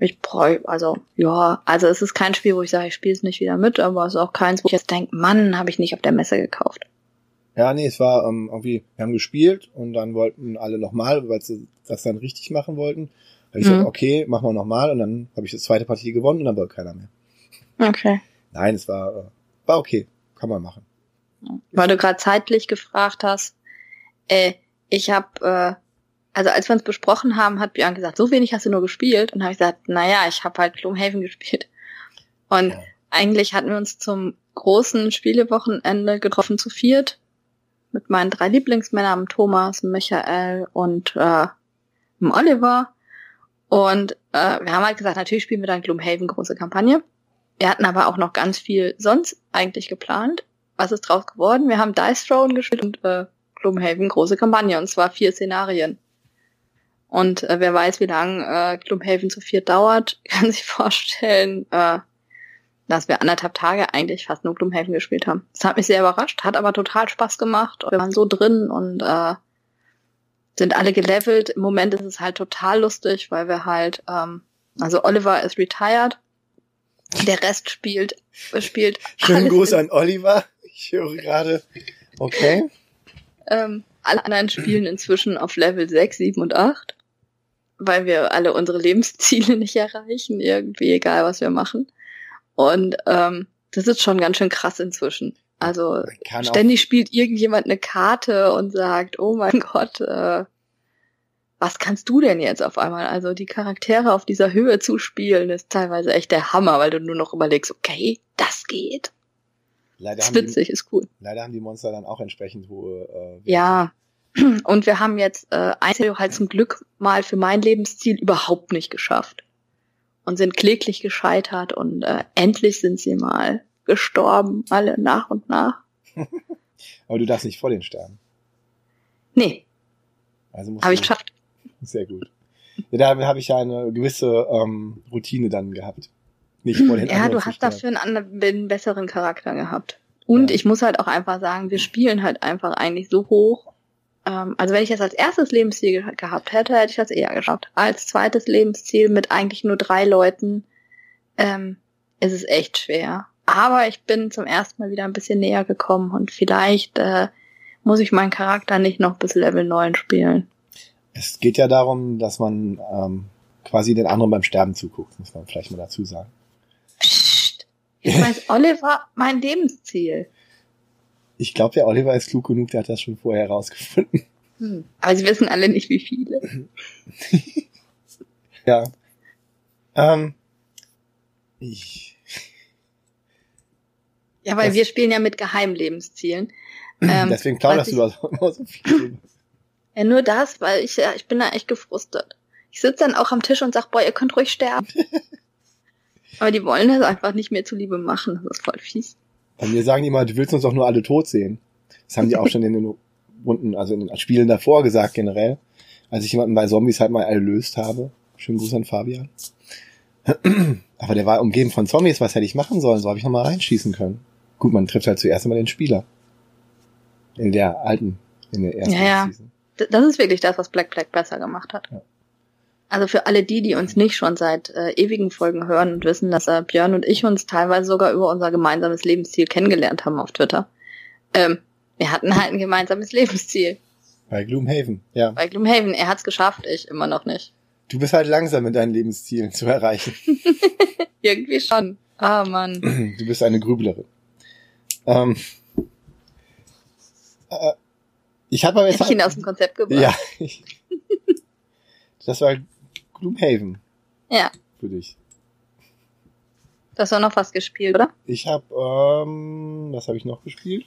ich brauche, also ja, also es ist kein Spiel, wo ich sage, ich spiele es nicht wieder mit, aber es ist auch keins, wo ich jetzt denke, Mann, habe ich nicht auf der Messe gekauft. Ja, nee, es war ähm, irgendwie, wir haben gespielt und dann wollten alle nochmal, weil sie das dann richtig machen wollten. Habe ich mhm. gesagt, okay, machen wir nochmal und dann habe ich die zweite Partie gewonnen und dann wollte keiner mehr. Okay. Nein, es war, äh, war okay, kann man machen. Weil du gerade zeitlich gefragt hast, äh, ich habe äh, also als wir uns besprochen haben, hat Björn gesagt, so wenig hast du nur gespielt. Und habe ich gesagt, naja, ich habe halt Gloomhaven gespielt. Und ja. eigentlich hatten wir uns zum großen Spielewochenende getroffen zu viert. Mit meinen drei Lieblingsmännern, Thomas, Michael und äh, Oliver. Und äh, wir haben halt gesagt, natürlich spielen wir dann Gloomhaven große Kampagne. Wir hatten aber auch noch ganz viel sonst eigentlich geplant. Was ist draus geworden? Wir haben Dice Throne gespielt und äh, Gloomhaven große Kampagne und zwar vier Szenarien. Und äh, wer weiß, wie lang äh, Gloomhaven zu viert dauert, kann sich vorstellen, äh, dass wir anderthalb Tage eigentlich fast nur Gloomhaven gespielt haben. Das hat mich sehr überrascht, hat aber total Spaß gemacht. Wir waren so drin und äh, sind alle gelevelt. Im Moment ist es halt total lustig, weil wir halt, ähm, also Oliver ist retired, der Rest spielt, spielt. Schönen Gruß an Oliver. Ich höre gerade. Okay. Ähm, alle anderen spielen inzwischen auf Level 6, 7 und 8 weil wir alle unsere Lebensziele nicht erreichen, irgendwie, egal was wir machen. Und ähm, das ist schon ganz schön krass inzwischen. Also ständig spielt irgendjemand eine Karte und sagt, oh mein Gott, äh, was kannst du denn jetzt auf einmal? Also die Charaktere auf dieser Höhe zu spielen, ist teilweise echt der Hammer, weil du nur noch überlegst, okay, das geht. Leider ist witzig, die, ist cool. Leider haben die Monster dann auch entsprechend hohe. Äh, ja, und wir haben jetzt äh, Einzel halt zum Glück mal für mein Lebensziel überhaupt nicht geschafft. Und sind kläglich gescheitert und äh, endlich sind sie mal gestorben, alle nach und nach. Aber du darfst nicht vor den sterben. Nee, Also musst habe ich geschafft. Sehr gut. Ja, da habe ich ja eine gewisse ähm, Routine dann gehabt. Nicht vor den Ja, du hast sterben. dafür einen, anderen, einen besseren Charakter gehabt. Und Ja. ich muss halt auch einfach sagen, wir spielen halt einfach eigentlich so hoch. Ähm, also wenn ich das als erstes Lebensziel ge gehabt hätte, hätte ich das eher geschafft. Als zweites Lebensziel mit eigentlich nur drei Leuten ähm, ist es echt schwer. Aber ich bin zum ersten Mal wieder ein bisschen näher gekommen und vielleicht äh, muss ich meinen Charakter nicht noch bis Level 9 spielen. Es geht ja darum, dass man ähm, quasi den anderen beim Sterben zuguckt, muss man vielleicht mal dazu sagen. Psst. Jetzt weiß Oliver mein Lebensziel. Ich glaube, der Oliver ist klug genug, der hat das schon vorher herausgefunden. Hm. Aber sie wissen alle nicht, wie viele. Ja. Ähm, ich, Ja, weil Das- wir spielen ja mit Geheimlebenszielen. Ähm, deswegen plauderst du da immer so viel. Ja, nur das, weil ich, ja, ich bin da echt gefrustet. Ich sitze dann auch am Tisch und sag, boah, ihr könnt ruhig sterben. Aber die wollen das einfach nicht mehr zuliebe machen. Das ist voll fies. Bei mir sagen die immer, du willst uns doch nur alle tot sehen. Das haben die auch schon in den Runden, also in den Spielen davor gesagt generell. Als ich jemanden bei Zombies halt mal erlöst habe. Schönen Gruß an Fabian. Aber der war umgeben von Zombies, was hätte ich machen sollen? So habe ich nochmal reinschießen können. Gut, man trifft halt zuerst einmal den Spieler. In der alten, in der ersten Ja, ja. Season. Das ist wirklich das, was Black Black besser gemacht hat. Ja. Also für alle die, die uns nicht schon seit äh, ewigen Folgen hören und wissen, dass äh, Björn und ich uns teilweise sogar über unser gemeinsames Lebensziel kennengelernt haben auf Twitter. Ähm, wir hatten halt ein gemeinsames Lebensziel. Bei Gloomhaven, ja. Bei Gloomhaven, er hat's geschafft, ich immer noch nicht. Du bist halt langsam mit deinen Lebenszielen zu erreichen. Irgendwie schon. Ah, Mann. Du bist eine Grüblerin. Ähm, äh, ich habe aber jetzt Hätte ich ihn aus dem Konzept gebracht. Ja. Das war Gloomhaven Ja. für dich. Du hast auch noch was gespielt, oder? Ich habe, ähm, was habe ich noch gespielt?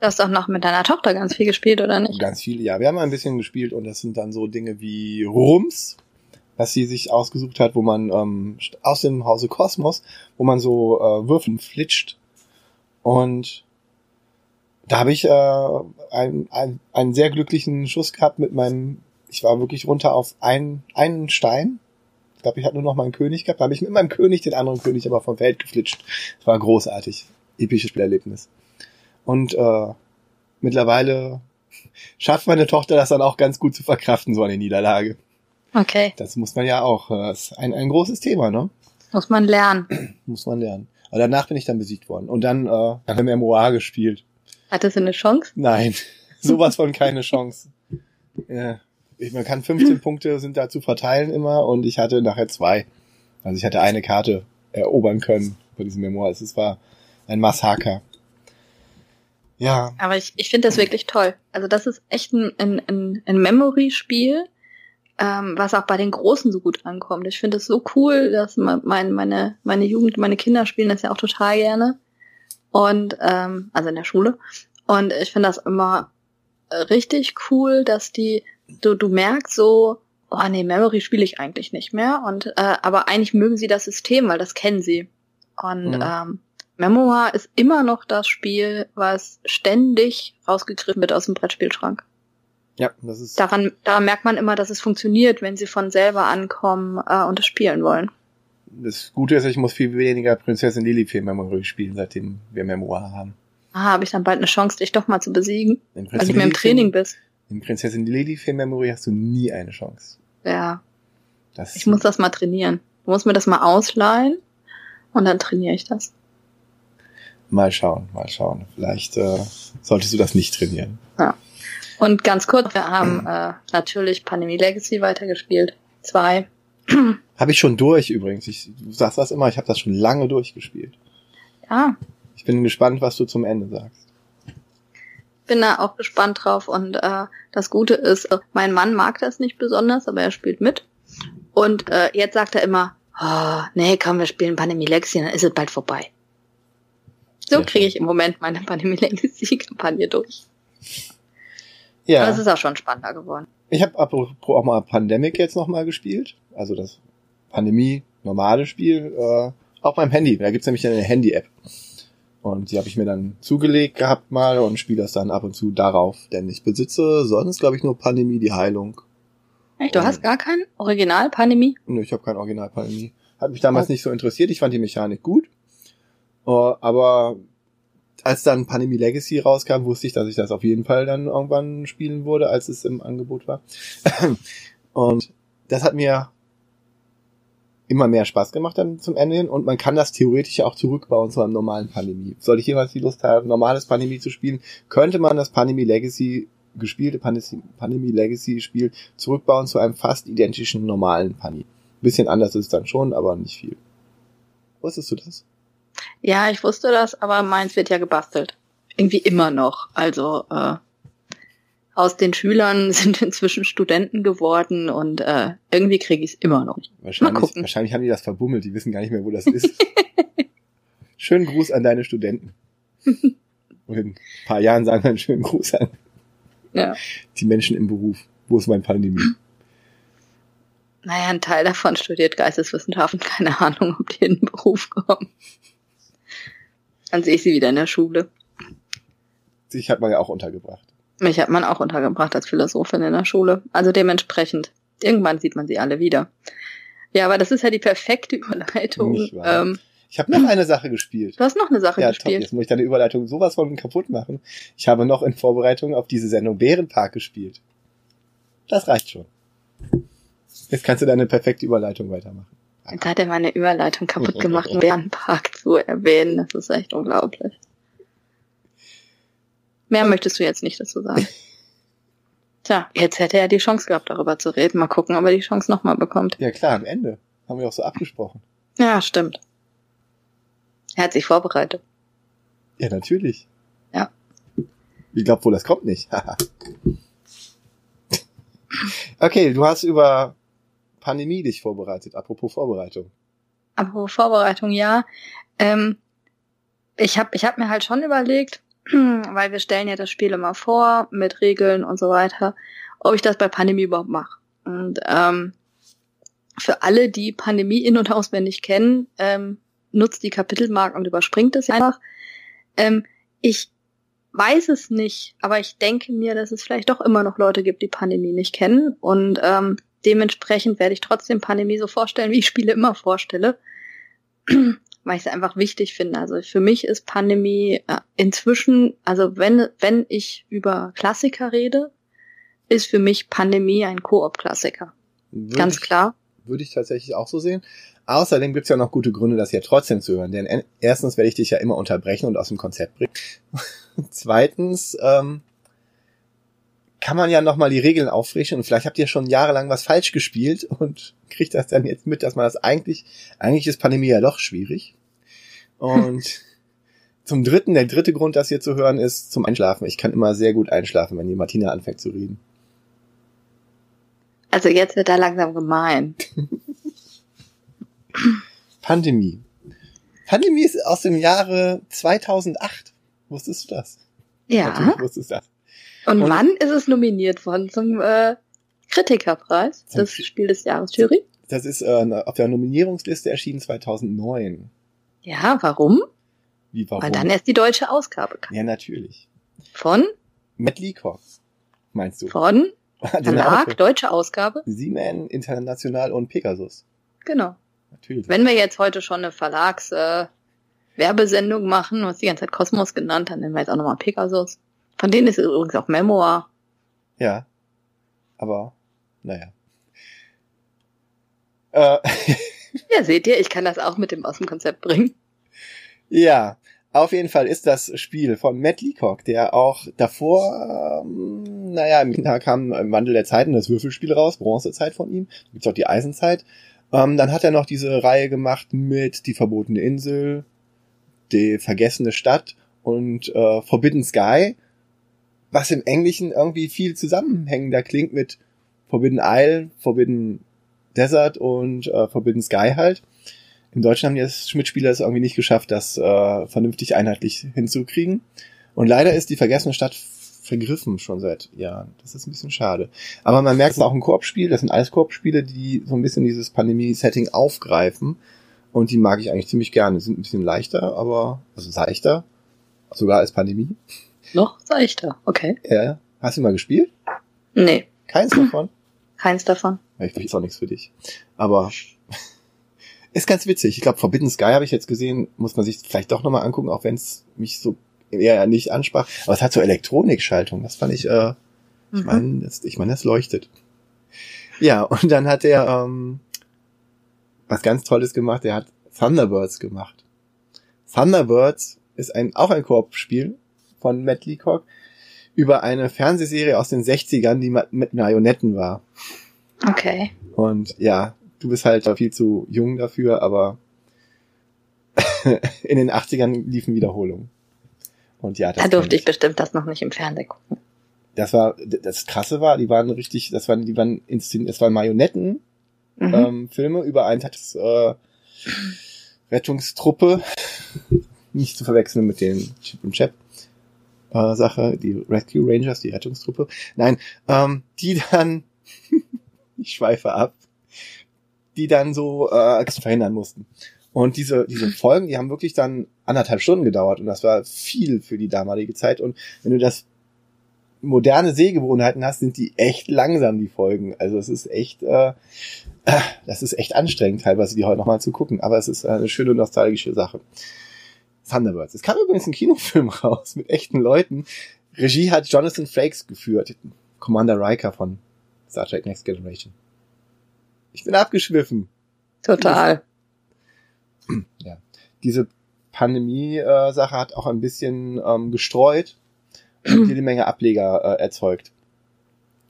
Du hast auch noch mit deiner Tochter ganz viel gespielt, oder nicht? Ganz viele, ja. Wir haben ein bisschen gespielt und das sind dann so Dinge wie Rums, was sie sich ausgesucht hat, wo man ähm, aus dem Hause Kosmos, wo man so äh, Würfel flitscht. Und da habe ich äh, einen, einen, einen sehr glücklichen Schuss gehabt mit meinem, ich war wirklich runter auf einen, einen Stein. Ich glaube, ich hatte nur noch meinen König gehabt. Da habe ich mit meinem König den anderen König aber vom Feld geflitscht. Das war großartig. Episches Spielerlebnis. Und äh, mittlerweile schafft meine Tochter das dann auch ganz gut zu verkraften, so eine Niederlage. Okay. Das muss man ja auch. äh, Das ist ein, ein großes Thema, ne? Muss man lernen. Muss man lernen. Aber danach bin ich dann besiegt worden. Und dann äh, haben wir Memoir gespielt. Hattest du eine Chance? Nein, sowas von keine Chance. Ja, ich, man kann 15 Punkte sind da zu verteilen immer und ich hatte nachher zwei. Also ich hatte eine Karte erobern können bei diesem Memoir. Es war ein Massaker. Ja, Aber ich, ich finde das wirklich toll. Also das ist echt ein, ein, ein, ein Memory-Spiel, ähm, was auch bei den Großen so gut ankommt. Ich finde es so cool, dass me- mein, meine, meine Jugend, meine Kinder spielen das ja auch total gerne. Und, ähm, also in der Schule. Und ich finde das immer richtig cool, dass die, du, du merkst so, oh nee, Memory spiele ich eigentlich nicht mehr. Und, äh, aber eigentlich mögen sie das System, weil das kennen sie. Und Mhm. ähm, Memoir ist immer noch das Spiel, was ständig rausgegriffen wird aus dem Brettspielschrank. ja, das ist Daran, daran merkt man immer, dass es funktioniert, wenn sie von selber ankommen äh, und es spielen wollen. das Gute ist, ich muss viel weniger Prinzessin Lilifee Memory spielen, seitdem wir Memoir haben. Ah, habe ich dann bald eine Chance, dich doch mal zu besiegen, weil du mehr im Training bist. In Prinzessin Lilifee Memory hast du nie eine Chance. Ja, Das ich muss das mal trainieren. Du musst mir das mal ausleihen und dann trainiere ich das. mal schauen, mal schauen. Vielleicht äh, solltest du das nicht trainieren. Und ganz kurz, wir haben äh, natürlich Pandemie Legacy weitergespielt. Zwei. Habe ich schon durch übrigens. Ich, du sagst das immer, ich habe das schon lange durchgespielt. Ja, Ich bin gespannt, was du zum Ende sagst. Bin da auch gespannt drauf. Und äh, das Gute ist, äh, mein Mann mag das nicht besonders, aber er spielt mit. Und äh, jetzt sagt er immer, oh, nee, komm, wir spielen Pandemie Legacy, dann ist es bald vorbei. So kriege ich im Moment meine Pandemie Legacy-Kampagne durch. Aber Ja, es ist auch schon spannender geworden. ich habe apropos auch mal Pandemic jetzt nochmal gespielt. Also das Pandemie normale Spiel. Äh, auf meinem Handy. Da gibt's nämlich eine Handy-App. Und die habe ich mir dann zugelegt gehabt mal und spiele das dann ab und zu darauf. Denn ich besitze sonst, glaube ich, nur Pandemie, die Heilung. Echt? Du hast gar kein Original Pandemie? Nö, ich habe kein Original Pandemie. Hat mich damals oh. nicht so interessiert. Ich fand die Mechanik gut. Uh, aber als dann Pandemie Legacy rauskam, wusste ich, dass ich das auf jeden Fall dann irgendwann spielen würde, als es im Angebot war. und das hat mir immer mehr Spaß gemacht dann zum Ende hin und man kann das theoretisch auch zurückbauen zu einem normalen Pandemie. Sollte ich jemals die Lust haben, normales Pandemie zu spielen, könnte man das Pandemie Legacy gespielte Pandemie Legacy Spiel zurückbauen zu einem fast identischen normalen Pandemie. Bisschen anders ist es dann schon, aber nicht viel. Wusstest du das? Ja, ich wusste das, aber meins wird ja gebastelt. Irgendwie immer noch. Also äh, aus den Schülern sind inzwischen Studenten geworden und äh, irgendwie kriege ich es immer noch. Wahrscheinlich, Mal gucken. wahrscheinlich haben die das verbummelt, die wissen gar nicht mehr, wo das ist. schönen Gruß an deine Studenten. Und in ein paar Jahren sagen wir einen schönen Gruß an ja. die Menschen im Beruf. Wo ist mein Pandemie? Naja, ein Teil davon studiert Geisteswissenschaften, keine Ahnung, ob die in den Beruf kommen. Dann sehe ich sie wieder in der Schule. Sich hat man ja auch untergebracht. Mich hat man auch untergebracht als Philosophin in der Schule. Also dementsprechend. Irgendwann sieht man sie alle wieder. Ja, aber das ist ja die perfekte Überleitung. Ähm, ich habe noch eine Sache gespielt. Du hast noch eine Sache ja, gespielt. Top. Jetzt muss ich deine Überleitung sowas von kaputt machen. Ich habe noch in Vorbereitung auf diese Sendung Bärenpark gespielt. Das reicht schon. Jetzt kannst du deine perfekte Überleitung weitermachen. Jetzt hat er meine Überleitung kaputt gemacht, um Bärenpark zu erwähnen. Das ist echt unglaublich. Mehr möchtest du jetzt nicht dazu sagen. Tja, jetzt hätte er die Chance gehabt, darüber zu reden. Mal gucken, ob er die Chance nochmal bekommt. Ja klar, am Ende. Haben wir auch so abgesprochen. Ja, stimmt. Er hat sich vorbereitet. Ja, natürlich. Ja. Ich glaube wohl, das kommt nicht. okay, du hast über Pandemie dich vorbereitet. Apropos Vorbereitung. Apropos Vorbereitung, ja. Ähm, ich habe ich hab mir halt schon überlegt, weil wir stellen ja das Spiel immer vor mit Regeln und so weiter, ob ich das bei Pandemie überhaupt mache. Und ähm, für alle, die Pandemie in- und auswendig kennen, ähm, nutzt die Kapitelmarken und überspringt es einfach. Ähm, ich weiß es nicht, aber ich denke mir, dass es vielleicht doch immer noch Leute gibt, die Pandemie nicht kennen. Und ähm, dementsprechend werde ich trotzdem Pandemie so vorstellen, wie ich Spiele immer vorstelle weil ich es einfach wichtig finde. Also für mich ist Pandemie äh, inzwischen, also wenn, wenn ich über Klassiker rede, ist für mich Pandemie ein Koop-Klassiker. Ganz klar. Würde ich tatsächlich auch so sehen. Außerdem gibt's ja noch gute Gründe, das hier trotzdem zu hören. Denn erstens werde ich dich ja immer unterbrechen und aus dem Konzept bringen. Zweitens ähm, kann man ja nochmal die Regeln auffrischen und vielleicht habt ihr schon jahrelang was falsch gespielt und kriegt das dann jetzt mit, dass man das eigentlich, eigentlich ist Pandemie ja doch schwierig. Und zum dritten, der dritte Grund, das hier zu hören, ist zum Einschlafen. Ich kann immer sehr gut einschlafen, wenn die Martina anfängt zu reden. Also jetzt wird er langsam gemein. Pandemie. Pandemie ist aus dem Jahre 2008. Wusstest du das? Ja. Natürlich wusstest du das. Und, Und wann ist es nominiert worden zum äh, Kritikerpreis, das Spiel des Jahres Jury? Das ist äh, auf der Nominierungsliste erschienen 2009. Ja, warum? Wie warum? Weil dann erst die deutsche Ausgabe kam. Ja, natürlich. Von? Matt Leacock, meinst du? Von? Verlag, deutsche Ausgabe? Siemens International und Pegasus. Genau. Natürlich. Wenn wir jetzt heute schon eine Verlags äh, Werbesendung machen, was die ganze Zeit Kosmos genannt, dann nennen wir jetzt auch nochmal Pegasus. Von denen ist übrigens auch Memoir. Ja. Aber, naja. Äh. Ja, seht ihr, ich kann das auch mit dem aus dem Konzept bringen. Ja, auf jeden Fall ist das Spiel von Matt Leacock, der auch davor, ähm, naja, im Tag kam im Wandel der Zeiten das Würfelspiel raus, Bronzezeit von ihm, gibt's auch die Eisenzeit. Ähm, dann hat er noch diese Reihe gemacht mit Die verbotene Insel, Die vergessene Stadt und äh, Forbidden Sky, was im Englischen irgendwie viel zusammenhängender klingt mit Forbidden Isle, Forbidden Desert und äh, Forbidden Sky halt. In Deutschland haben die Schmidt-Spieler es irgendwie nicht geschafft, das äh, vernünftig einheitlich hinzukriegen. Und leider ist die vergessene Stadt vergriffen schon seit Jahren. Das ist ein bisschen schade. Aber man merkt es auch ein Koop-Spiel. Das sind alles Koop-Spiele, die so ein bisschen dieses Pandemie-Setting aufgreifen. Und die mag ich eigentlich ziemlich gerne. Die sind ein bisschen leichter, aber, also leichter. Sogar als Pandemie. Noch seichter, okay. Ja. Hast du mal gespielt? Nee, Keins davon? keins davon. Ich ist auch nichts für dich. Aber ist ganz witzig. Ich glaube, Forbidden Sky habe ich jetzt gesehen, muss man sich vielleicht doch nochmal angucken, auch wenn es mich so eher nicht ansprach. Aber es hat so Elektronikschaltung. Das fand ich, äh, ich Mhm. meine, das, ich meine, das leuchtet. Ja, und dann hat er ähm, was ganz Tolles gemacht. Er hat Thunderbirds gemacht. Thunderbirds ist ein auch ein Koop-Spiel von Matt Leacock über eine Fernsehserie aus den 60ern, die mit Marionetten war. Okay. Und ja, du bist halt viel zu jung dafür, aber in den 80ern liefen Wiederholungen. Und ja, das, Da durfte ich bestimmt das noch nicht im Fernsehen gucken. das war das krasse war, die waren richtig, das waren die waren inszeniert, es waren Marionetten Mhm. ähm, Filme über ein äh, Rettungstruppe, nicht zu verwechseln mit den Chip und Chap äh, Sache, die Rescue Rangers, die Rettungstruppe. Nein, ähm, die dann, ich schweife ab, die dann so äh, verhindern mussten. Und diese, diese Folgen, die haben wirklich dann anderthalb Stunden gedauert und das war viel für die damalige Zeit. Und wenn du das moderne Sehgewohnheiten hast, sind die echt langsam, die Folgen. Also es ist echt, äh, das ist echt anstrengend, teilweise die heute nochmal zu gucken. Aber es ist eine schöne nostalgische Sache. Thunderbirds. Es kam übrigens ein Kinofilm raus mit echten Leuten. Regie hat Jonathan Frakes geführt. Commander Riker von Star Trek Next Generation. Ich bin abgeschwiffen. Total. Diese Pandemie-Sache hat auch ein bisschen ähm, gestreut und jede Menge Ableger äh, erzeugt.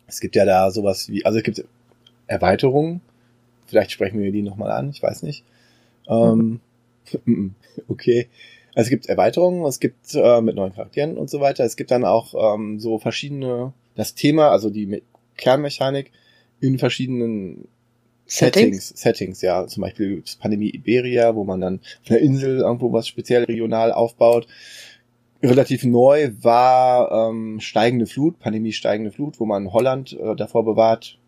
Es gibt ja da sowas wie, also es gibt Erweiterungen. Vielleicht sprechen wir die nochmal an, ich weiß nicht. Ähm, okay. Also es gibt Erweiterungen, es gibt äh, mit neuen Charakteren und so weiter. Es gibt dann auch ähm, so verschiedene, das Thema, also die Kernmechanik in verschiedenen Settings, Settings, ja. Zum Beispiel Pandemie Iberia, wo man dann auf einer Insel irgendwo was speziell regional aufbaut. Relativ neu war ähm, steigende Flut, Pandemie steigende Flut, wo man Holland äh, davor bewahrt.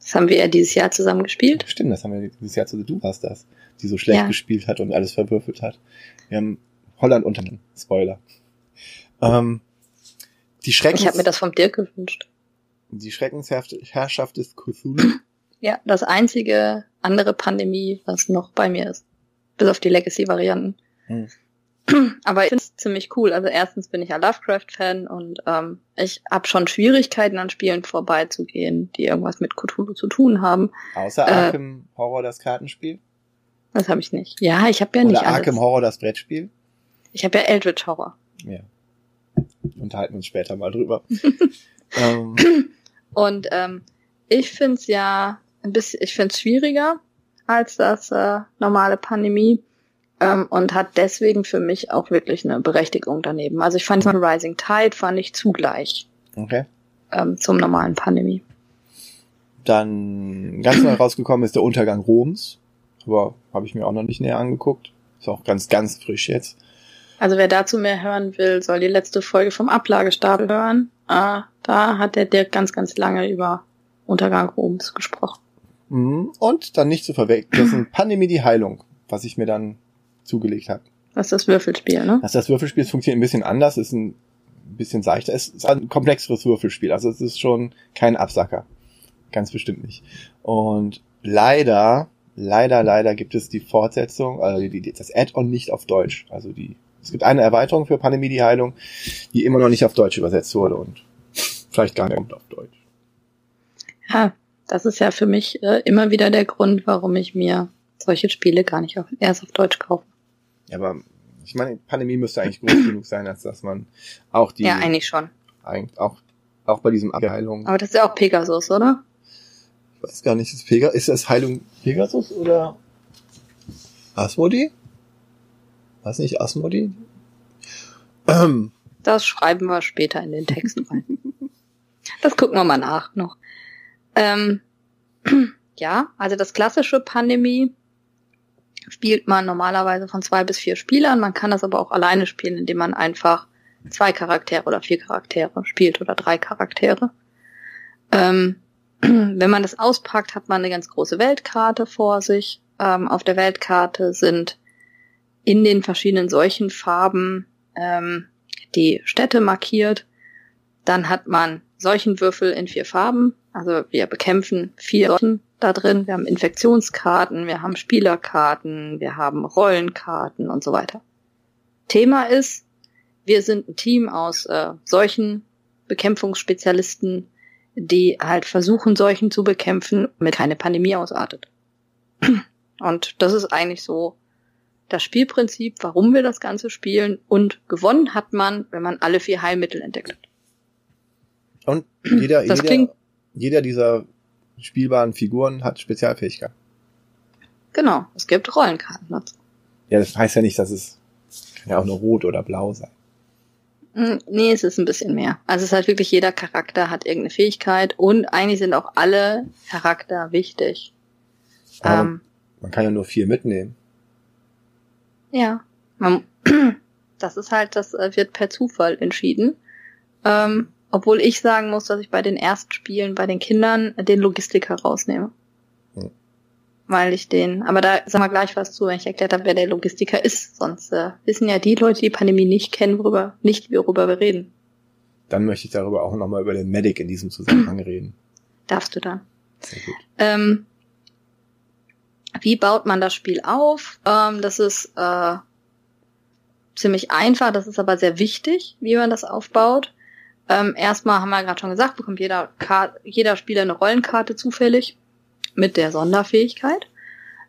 Das haben wir ja dieses Jahr zusammen gespielt. Stimmt, das haben wir dieses Jahr zu Du warst das, die so schlecht Ja. gespielt hat und alles verwürfelt hat. Wir haben Holland unter Spoiler. Ähm, die Schreckens Ich habe mir das vom Dirk gewünscht. Die Schreckensherrschaft des Cthulhu. Ja, das einzige andere Pandemie, was noch bei mir ist. Bis auf die Legacy-Varianten. Hm. Aber ich finde es ziemlich cool. Also erstens bin ich ja Lovecraft-Fan und ähm, ich habe schon Schwierigkeiten an Spielen vorbeizugehen, die irgendwas mit Cthulhu zu tun haben. Außer Äh, Arkham Horror das Kartenspiel. Das habe ich nicht. Ja, ich habe ja nicht Oder Arkham. Horror das Brettspiel. Ich habe ja Eldritch Horror. Ja. Unterhalten wir uns später mal drüber. ähm, Und ähm, ich finde es ja ein bisschen, ich finde es schwieriger als das äh, normale Pandemie ähm, und hat deswegen für mich auch wirklich eine Berechtigung daneben. Also ich fand von Rising Tide fand ich zugleich okay. ähm, zum normalen Pandemie. Dann ganz neu rausgekommen ist der Untergang Roms. Aber habe ich mir auch noch nicht näher angeguckt. Ist auch ganz, ganz frisch jetzt. Also wer dazu mehr hören will, soll die letzte Folge vom Ablagestapel hören. Äh, da hat der Dirk ganz, ganz lange über Untergang Roms gesprochen. Mhm. Und dann nicht zu verwechseln, Pandemie die Heilung, was ich mir dann zugelegt habe. Das ist das Würfelspiel, ne? Das, das Würfelspiel funktioniert ein bisschen anders, ist ein bisschen seichter. Es ist ein komplexeres Würfelspiel, also es ist schon kein Absacker. Ganz bestimmt nicht. Und leider, leider, leider gibt es die Fortsetzung, also die, die, das Add-on nicht auf Deutsch. Also die, es gibt eine Erweiterung für Pandemie die Heilung, die immer noch nicht auf Deutsch übersetzt wurde und vielleicht gar nicht kommt auf Deutsch. Ja, das ist ja für mich äh, immer wieder der Grund, warum ich mir solche Spiele gar nicht auf, erst auf Deutsch kaufe. Ja, aber ich meine, Pandemie müsste eigentlich groß genug sein, als dass man auch die, Ja, eigentlich schon. eigentlich auch, auch bei diesem Heilung, Aber das ist ja auch Pegasus, oder? ich weiß gar nicht, ist, Pega ist das Heilung Pegasus oder Asmodee? Weiß nicht, Asmodee? Ähm, Das schreiben wir später in den Text rein. Das gucken wir mal nach noch. Ähm, ja, also das klassische Pandemie spielt man normalerweise von zwei bis vier Spielern. Man kann das aber auch alleine spielen, indem man einfach zwei Charaktere oder vier Charaktere spielt oder drei Charaktere. Ähm, wenn man das auspackt, hat man eine ganz große Weltkarte vor sich. Ähm, auf der Weltkarte sind in den verschiedenen Seuchenfarben ähm, die Städte markiert. Dann hat man solchen Würfel in vier Farben. Also wir bekämpfen vier Sorten da drin. Wir haben Infektionskarten, wir haben Spielerkarten, wir haben Rollenkarten und so weiter. Thema ist, wir sind ein Team aus äh, solchen Bekämpfungsspezialisten, die halt versuchen, Seuchen zu bekämpfen, damit keine Pandemie ausartet. Und das ist eigentlich so das Spielprinzip, warum wir das Ganze spielen. Und gewonnen hat man, wenn man alle vier Heilmittel entdeckt hat. Und jeder, Das jeder, jeder dieser spielbaren Figuren hat Spezialfähigkeiten. Genau, es gibt Rollenkarten dazu. Ja, das heißt ja nicht, dass es kann ja auch nur rot oder blau sein. Mm, Nee, es ist ein bisschen mehr. Also es ist halt wirklich jeder Charakter hat irgendeine Fähigkeit und eigentlich sind auch alle Charakter wichtig. Ähm, man kann ja nur vier mitnehmen. ja, man, das ist halt, das äh, wird per Zufall entschieden. Ähm, obwohl ich sagen muss, dass ich bei den Erstspielen bei den Kindern den Logistiker rausnehme. Hm. Weil ich den, aber da sag mal gleich was zu, wenn ich erklärt habe, wer der Logistiker ist. Sonst äh, wissen ja die Leute, die Pandemie nicht kennen, worüber, nicht worüber wir reden. Dann möchte ich darüber auch nochmal über den Medic in diesem Zusammenhang reden. Darfst du dann. Sehr gut. Ähm, wie baut man das Spiel auf? Ähm, das ist äh, ziemlich einfach, das ist aber sehr wichtig, wie man das aufbaut. Ähm, erstmal haben wir gerade schon gesagt, bekommt jeder, jeder Spieler eine Rollenkarte zufällig mit der Sonderfähigkeit.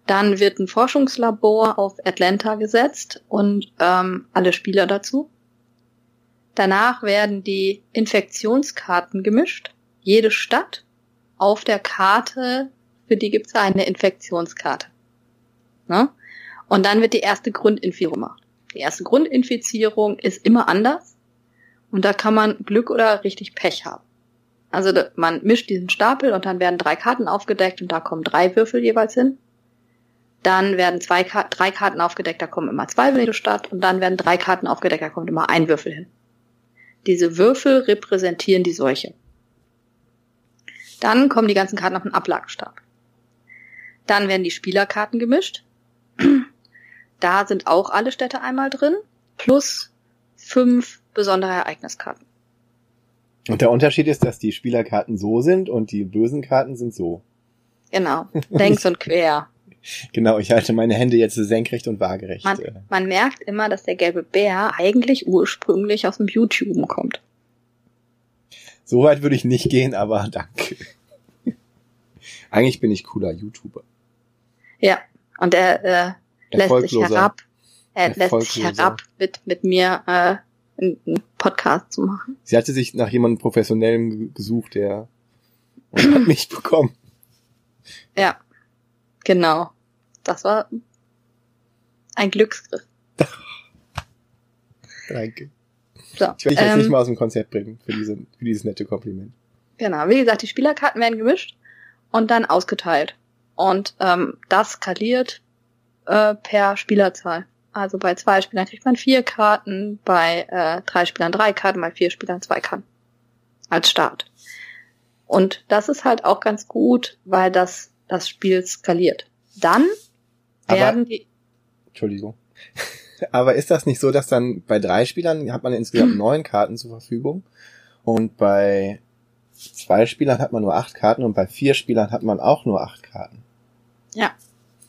Dann wird ein Forschungslabor auf Atlanta gesetzt und ähm, alle Spieler dazu. Danach werden die Infektionskarten gemischt. Jede Stadt auf der Karte, für die gibt es eine Infektionskarte. Ne? Und dann wird die erste Grundinfizierung gemacht. Die erste Grundinfizierung ist immer anders. Und da kann man Glück oder richtig Pech haben. Also man mischt diesen Stapel und dann werden drei Karten aufgedeckt und da kommen drei Würfel jeweils hin. Dann werden zwei drei Karten aufgedeckt, da kommen immer zwei Würfel statt und dann werden drei Karten aufgedeckt, da kommt immer ein Würfel hin. Diese Würfel repräsentieren die Seuche. Dann kommen die ganzen Karten auf den Ablagestapel. Dann werden die Spielerkarten gemischt. Da sind auch alle Städte einmal drin, plus fünf besondere Ereigniskarten. Und der Unterschied ist, dass die Spielerkarten so sind und die bösen Karten sind so. Genau, längs und quer. Genau, ich halte meine Hände jetzt senkrecht und waagerecht. Man, äh. man merkt immer, dass der gelbe Bär eigentlich ursprünglich aus dem YouTube kommt. So weit würde ich nicht gehen, aber danke. Eigentlich bin ich cooler YouTuber. Ja, und er äh, lässt sich herab, er lässt sich herab, mit, mit mir äh, einen Podcast zu machen. Sie hatte sich nach jemandem professionellem ge- gesucht, der und hat mich bekommen. Ja, genau. Das war ein Glücksgriff. Danke. So, Ich will dich jetzt ähm, nicht mal aus dem Konzept bringen für, diese, für dieses nette Kompliment. Genau, wie gesagt, die Spielerkarten werden gemischt und dann ausgeteilt. Und ähm, das skaliert äh, per Spielerzahl. Also bei zwei Spielern kriegt man vier Karten, bei äh, drei Spielern drei Karten, bei vier Spielern zwei Karten. Als Start. Und das ist halt auch ganz gut, weil das das Spiel skaliert. Dann Aber- werden die. Entschuldigung. Aber ist das nicht so, dass dann bei drei Spielern hat man insgesamt neun Karten zur Verfügung und bei zwei Spielern hat man nur acht Karten und bei vier Spielern hat man auch nur acht Karten? Ja.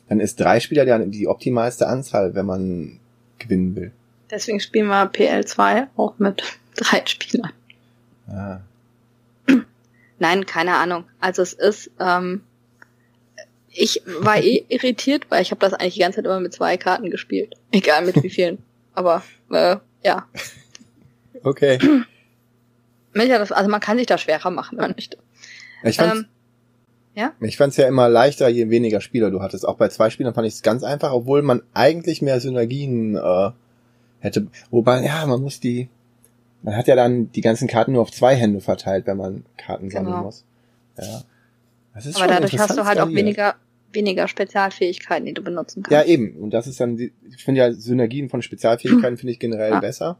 Dann ist drei Spieler ja die optimalste Anzahl, wenn man gewinnen will. Deswegen spielen wir PL2 auch mit drei Spielern. Ah. Nein, keine Ahnung. Also es ist, ähm, ich war eh irritiert, weil ich habe das eigentlich die ganze Zeit immer mit zwei Karten gespielt. Egal mit wie vielen. Aber äh, ja. Okay. Also man kann sich da schwerer machen, wenn man möchte. Ich fand's, Ähm, ich fand's ja immer leichter, je weniger Spieler du hattest. Auch bei zwei Spielern fand ich es ganz einfach, obwohl man eigentlich mehr Synergien äh, hätte. Wobei, ja, man muss die. Man hat ja dann die ganzen Karten nur auf zwei Hände verteilt, wenn man Karten sammeln Genau. muss. Ja. Das ist aber dadurch hast du halt auch weniger, weniger Spezialfähigkeiten, die du benutzen Ja, kannst. eben. Und das ist dann, die, ich finde ja Synergien von Spezialfähigkeiten finde ich generell Ja. besser.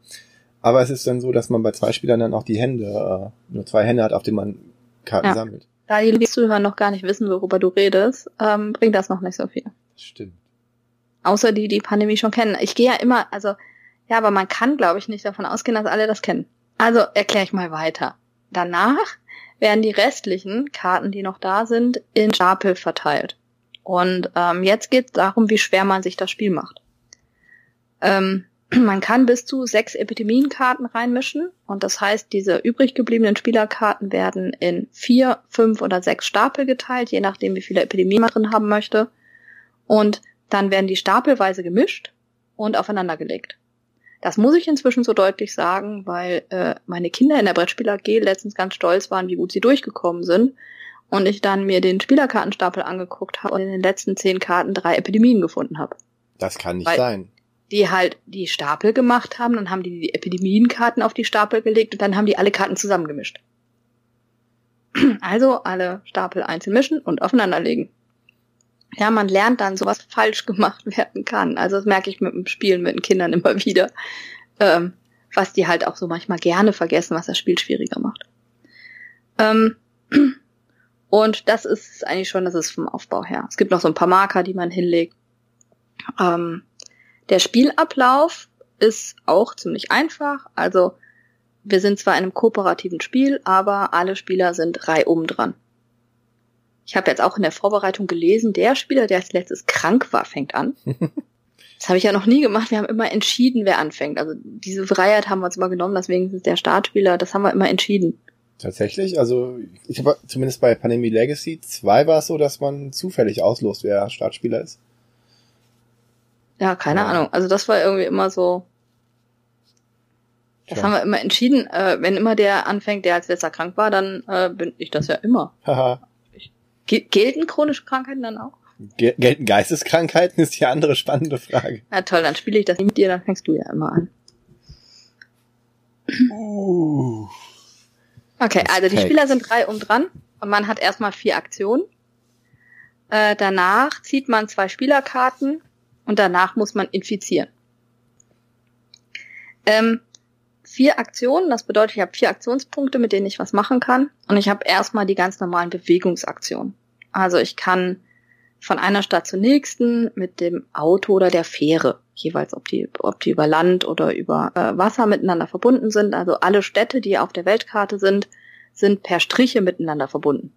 Aber es ist dann so, dass man bei zwei Spielern dann auch die Hände, äh, nur zwei Hände hat, auf denen man Karten Ja. sammelt. Da die Zuhörer noch gar nicht wissen, worüber du redest, ähm, bringt das noch nicht so viel. Stimmt. Außer die, die Pandemie schon kennen. Ich gehe ja immer, also Ja, aber man kann, glaube ich, nicht davon ausgehen, dass alle das kennen. Also erkläre ich mal weiter. Danach werden die restlichen Karten, die noch da sind, in Stapel verteilt. Und ähm, jetzt geht es darum, wie schwer man sich das Spiel macht. Ähm, man kann bis zu sechs Epidemienkarten reinmischen und das heißt, diese übrig gebliebenen Spielerkarten werden in vier, fünf oder sechs Stapel geteilt, je nachdem, wie viele Epidemien man drin haben möchte. Und dann werden die stapelweise gemischt und aufeinander gelegt. Das muss ich inzwischen so deutlich sagen, weil äh, meine Kinder in der Brettspiel AG letztens ganz stolz waren, wie gut sie durchgekommen sind. Und ich dann mir den Spielerkartenstapel angeguckt habe und in den letzten zehn Karten drei Epidemien gefunden habe. Das kann nicht weil sein. Die halt die Stapel gemacht haben, dann haben die die Epidemienkarten auf die Stapel gelegt und dann haben die alle Karten zusammengemischt. Also alle Stapel einzeln mischen und aufeinander legen ja, man lernt dann, sowas falsch gemacht werden kann. Also das merke ich mit dem Spielen mit den Kindern immer wieder, ähm, was die halt auch so manchmal gerne vergessen, was das Spiel schwieriger macht. Ähm, und das ist eigentlich schon, das ist vom Aufbau her. Es gibt noch so ein paar Marker, die man hinlegt. Ähm, der Spielablauf ist auch ziemlich einfach. Also wir sind zwar in einem kooperativen Spiel, aber alle Spieler sind reihum dran. Ich habe jetzt auch in der Vorbereitung gelesen, der Spieler, der als letztes krank war, fängt an. Das habe ich ja noch nie gemacht. Wir haben immer entschieden, wer anfängt. Also diese Freiheit haben wir uns immer genommen, deswegen ist der Startspieler, das haben wir immer entschieden. Tatsächlich, also ich habe zumindest bei Pandemie Legacy 2 war es so, dass man zufällig auslost, wer Startspieler ist. Ja, keine ja. Ahnung. Also das war irgendwie immer so. Das ja. haben wir immer entschieden. Äh, wenn immer der anfängt, der als letzter krank war, dann äh, bin ich das ja immer. Haha. Gelten chronische Krankheiten dann auch? Gelten Geisteskrankheiten ist die andere spannende Frage. Na toll, dann spiele ich das mit dir, dann fängst du ja immer an. Uh, okay, also die Spieler sind drei um dran und man hat erstmal vier Aktionen. Äh, danach zieht man zwei Spielerkarten und danach muss man infizieren. Ähm, vier Aktionen. Das bedeutet, ich habe vier Aktionspunkte, mit denen ich was machen kann. Und ich habe erstmal die ganz normalen Bewegungsaktionen. Also ich kann von einer Stadt zur nächsten mit dem Auto oder der Fähre, jeweils ob die, ob die über Land oder über äh, Wasser miteinander verbunden sind. Also alle Städte, die auf der Weltkarte sind, sind per Striche miteinander verbunden.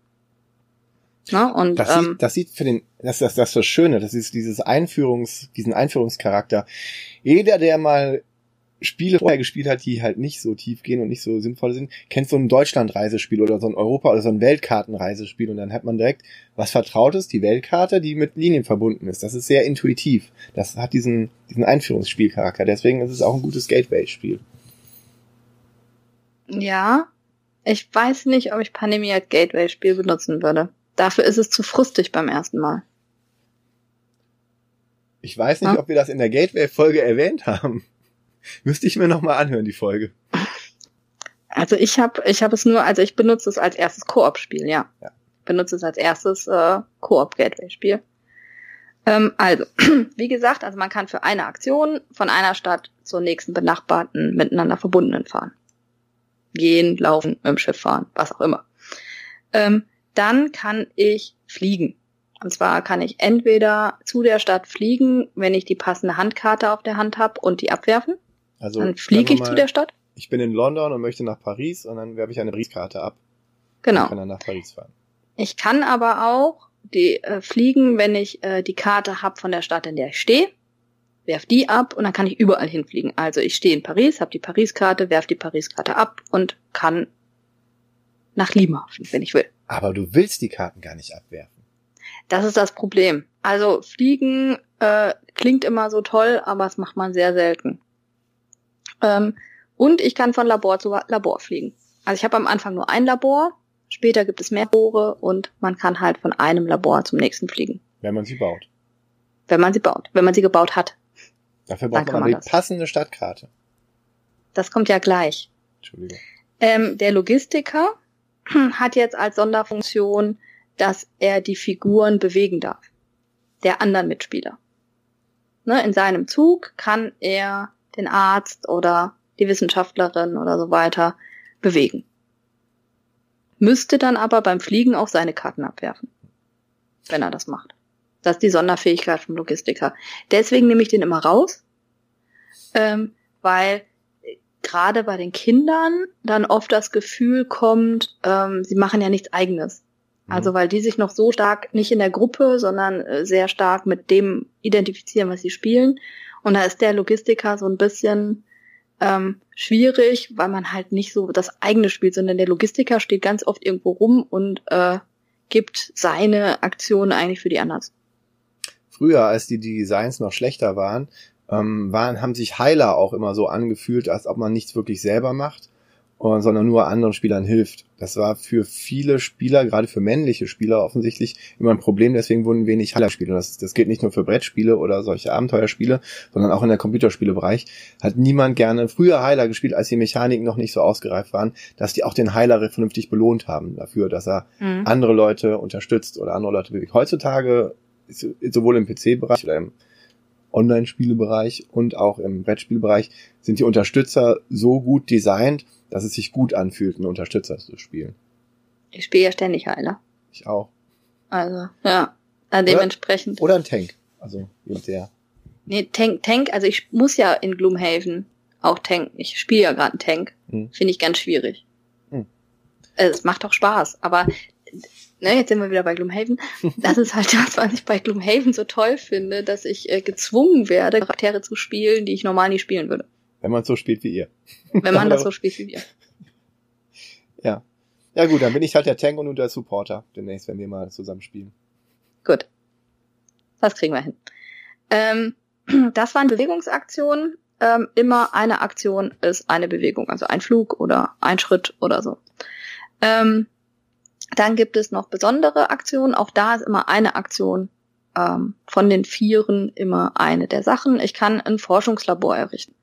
Na, und, das, ähm, sieht, das sieht für den, das ist das, das Schöne, das ist dieses Einführungs, diesen Einführungscharakter. Jeder, der mal Spiele vorher gespielt hat, die halt nicht so tief gehen und nicht so sinnvoll sind, kennt so ein Deutschland-Reisespiel oder so ein Europa- oder so ein Weltkarten-Reisespiel und dann hat man direkt was Vertrautes, die Weltkarte, die mit Linien verbunden ist. Das ist sehr intuitiv. Das hat diesen, diesen Einführungsspielcharakter. Deswegen ist es auch ein gutes Gateway-Spiel. Ja, ich weiß nicht, ob ich Pandemie als Gateway-Spiel benutzen würde. Dafür ist es zu frustig beim ersten Mal. Ich weiß nicht, ja? ob wir das in der Gateway-Folge erwähnt haben. Müsste ich mir nochmal anhören, die Folge. Also ich habe ich hab es nur, also ich benutze es als erstes Koop-Spiel, ja. ja. Benutze es als erstes äh, Koop-Gateway-Spiel. Ähm, also, wie gesagt, also man kann für eine Aktion von einer Stadt zur nächsten benachbarten, miteinander verbundenen fahren. Gehen, laufen, dem Schiff fahren, was auch immer. Ähm, dann kann ich fliegen. Und zwar kann ich entweder zu der Stadt fliegen, wenn ich die passende Handkarte auf der Hand habe und die abwerfen. Also dann fliege ich mal, zu der Stadt. Ich bin in London und möchte nach Paris und dann werfe ich eine Briefkarte ab. Genau. Und kann dann nach Paris fahren. Ich kann aber auch die äh, fliegen, wenn ich äh, die Karte habe von der Stadt, in der ich stehe, werf die ab und dann kann ich überall hinfliegen. Also ich stehe in Paris, habe die Paris-Karte, werf die Paris-Karte ab und kann nach Lima, wenn ich will. Aber du willst die Karten gar nicht abwerfen. Das ist das Problem. Also Fliegen äh, klingt immer so toll, aber es macht man sehr selten. Ähm, und ich kann von Labor zu Labor fliegen. Also ich habe am Anfang nur ein Labor, später gibt es mehr Labore und man kann halt von einem Labor zum nächsten fliegen. Wenn man sie baut. Wenn man sie baut. Wenn man sie gebaut hat. Dafür braucht man, man die passende Stadtkarte. Das kommt ja gleich. Entschuldigung. Ähm, der Logistiker hat jetzt als Sonderfunktion, dass er die Figuren bewegen darf. Der anderen Mitspieler. Ne, in seinem Zug kann er den Arzt oder die Wissenschaftlerin oder so weiter bewegen. Müsste dann aber beim Fliegen auch seine Karten abwerfen, wenn er das macht. Das ist die Sonderfähigkeit vom Logistiker. Deswegen nehme ich den immer raus, ähm, weil gerade bei den Kindern dann oft das Gefühl kommt, ähm, sie machen ja nichts eigenes. Mhm. Also weil die sich noch so stark nicht in der Gruppe, sondern äh, sehr stark mit dem identifizieren, was sie spielen. Und da ist der Logistiker so ein bisschen ähm, schwierig, weil man halt nicht so das eigene spielt, sondern der Logistiker steht ganz oft irgendwo rum und äh, gibt seine Aktionen eigentlich für die anderen. Früher, als die Designs noch schlechter waren, ähm, waren, haben sich Heiler auch immer so angefühlt, als ob man nichts wirklich selber macht, sondern nur anderen Spielern hilft. Das war für viele Spieler, gerade für männliche Spieler offensichtlich, immer ein Problem, deswegen wurden wenig Heiler-Spiele. Das, das gilt nicht nur für Brettspiele oder solche Abenteuerspiele, sondern auch in der Computerspielebereich. Hat niemand gerne früher Heiler gespielt, als die Mechaniken noch nicht so ausgereift waren, dass die auch den Heiler vernünftig belohnt haben dafür, dass er Mhm. andere Leute unterstützt oder andere Leute bewegt. Heutzutage ist sowohl im PC-Bereich oder im Online-Spielebereich und auch im Brettspielbereich sind die Unterstützer so gut designt, dass es sich gut anfühlt, einen Unterstützer zu spielen. Ich spiele ja ständig Heiler. Ich auch. Also, ja. Äh, dementsprechend. Oder ein Tank. Also der. Nee, Tank, Tank, also ich muss ja in Gloomhaven auch Tank. Ich spiele ja gerade einen Tank. Hm. Finde ich ganz schwierig. Hm. Äh, Es macht auch Spaß, aber ne, jetzt sind wir wieder bei Gloomhaven. Das ist halt das, was ich bei Gloomhaven so toll finde, dass ich äh, gezwungen werde, Charaktere zu spielen, die ich normal nie spielen würde. Wenn man so spielt wie ihr. Wenn man das so spielt wie wir. Ja. Ja gut, dann bin ich halt der Tank und du der Supporter demnächst, wenn wir mal zusammen spielen. Gut. Das kriegen wir hin. Ähm, das waren Bewegungsaktionen. Ähm, immer eine Aktion ist eine Bewegung, also ein Flug oder ein Schritt oder so. Ähm, dann gibt es noch besondere Aktionen. Auch da ist immer eine Aktion ähm, von den Vieren immer eine der Sachen. Ich kann ein Forschungslabor errichten.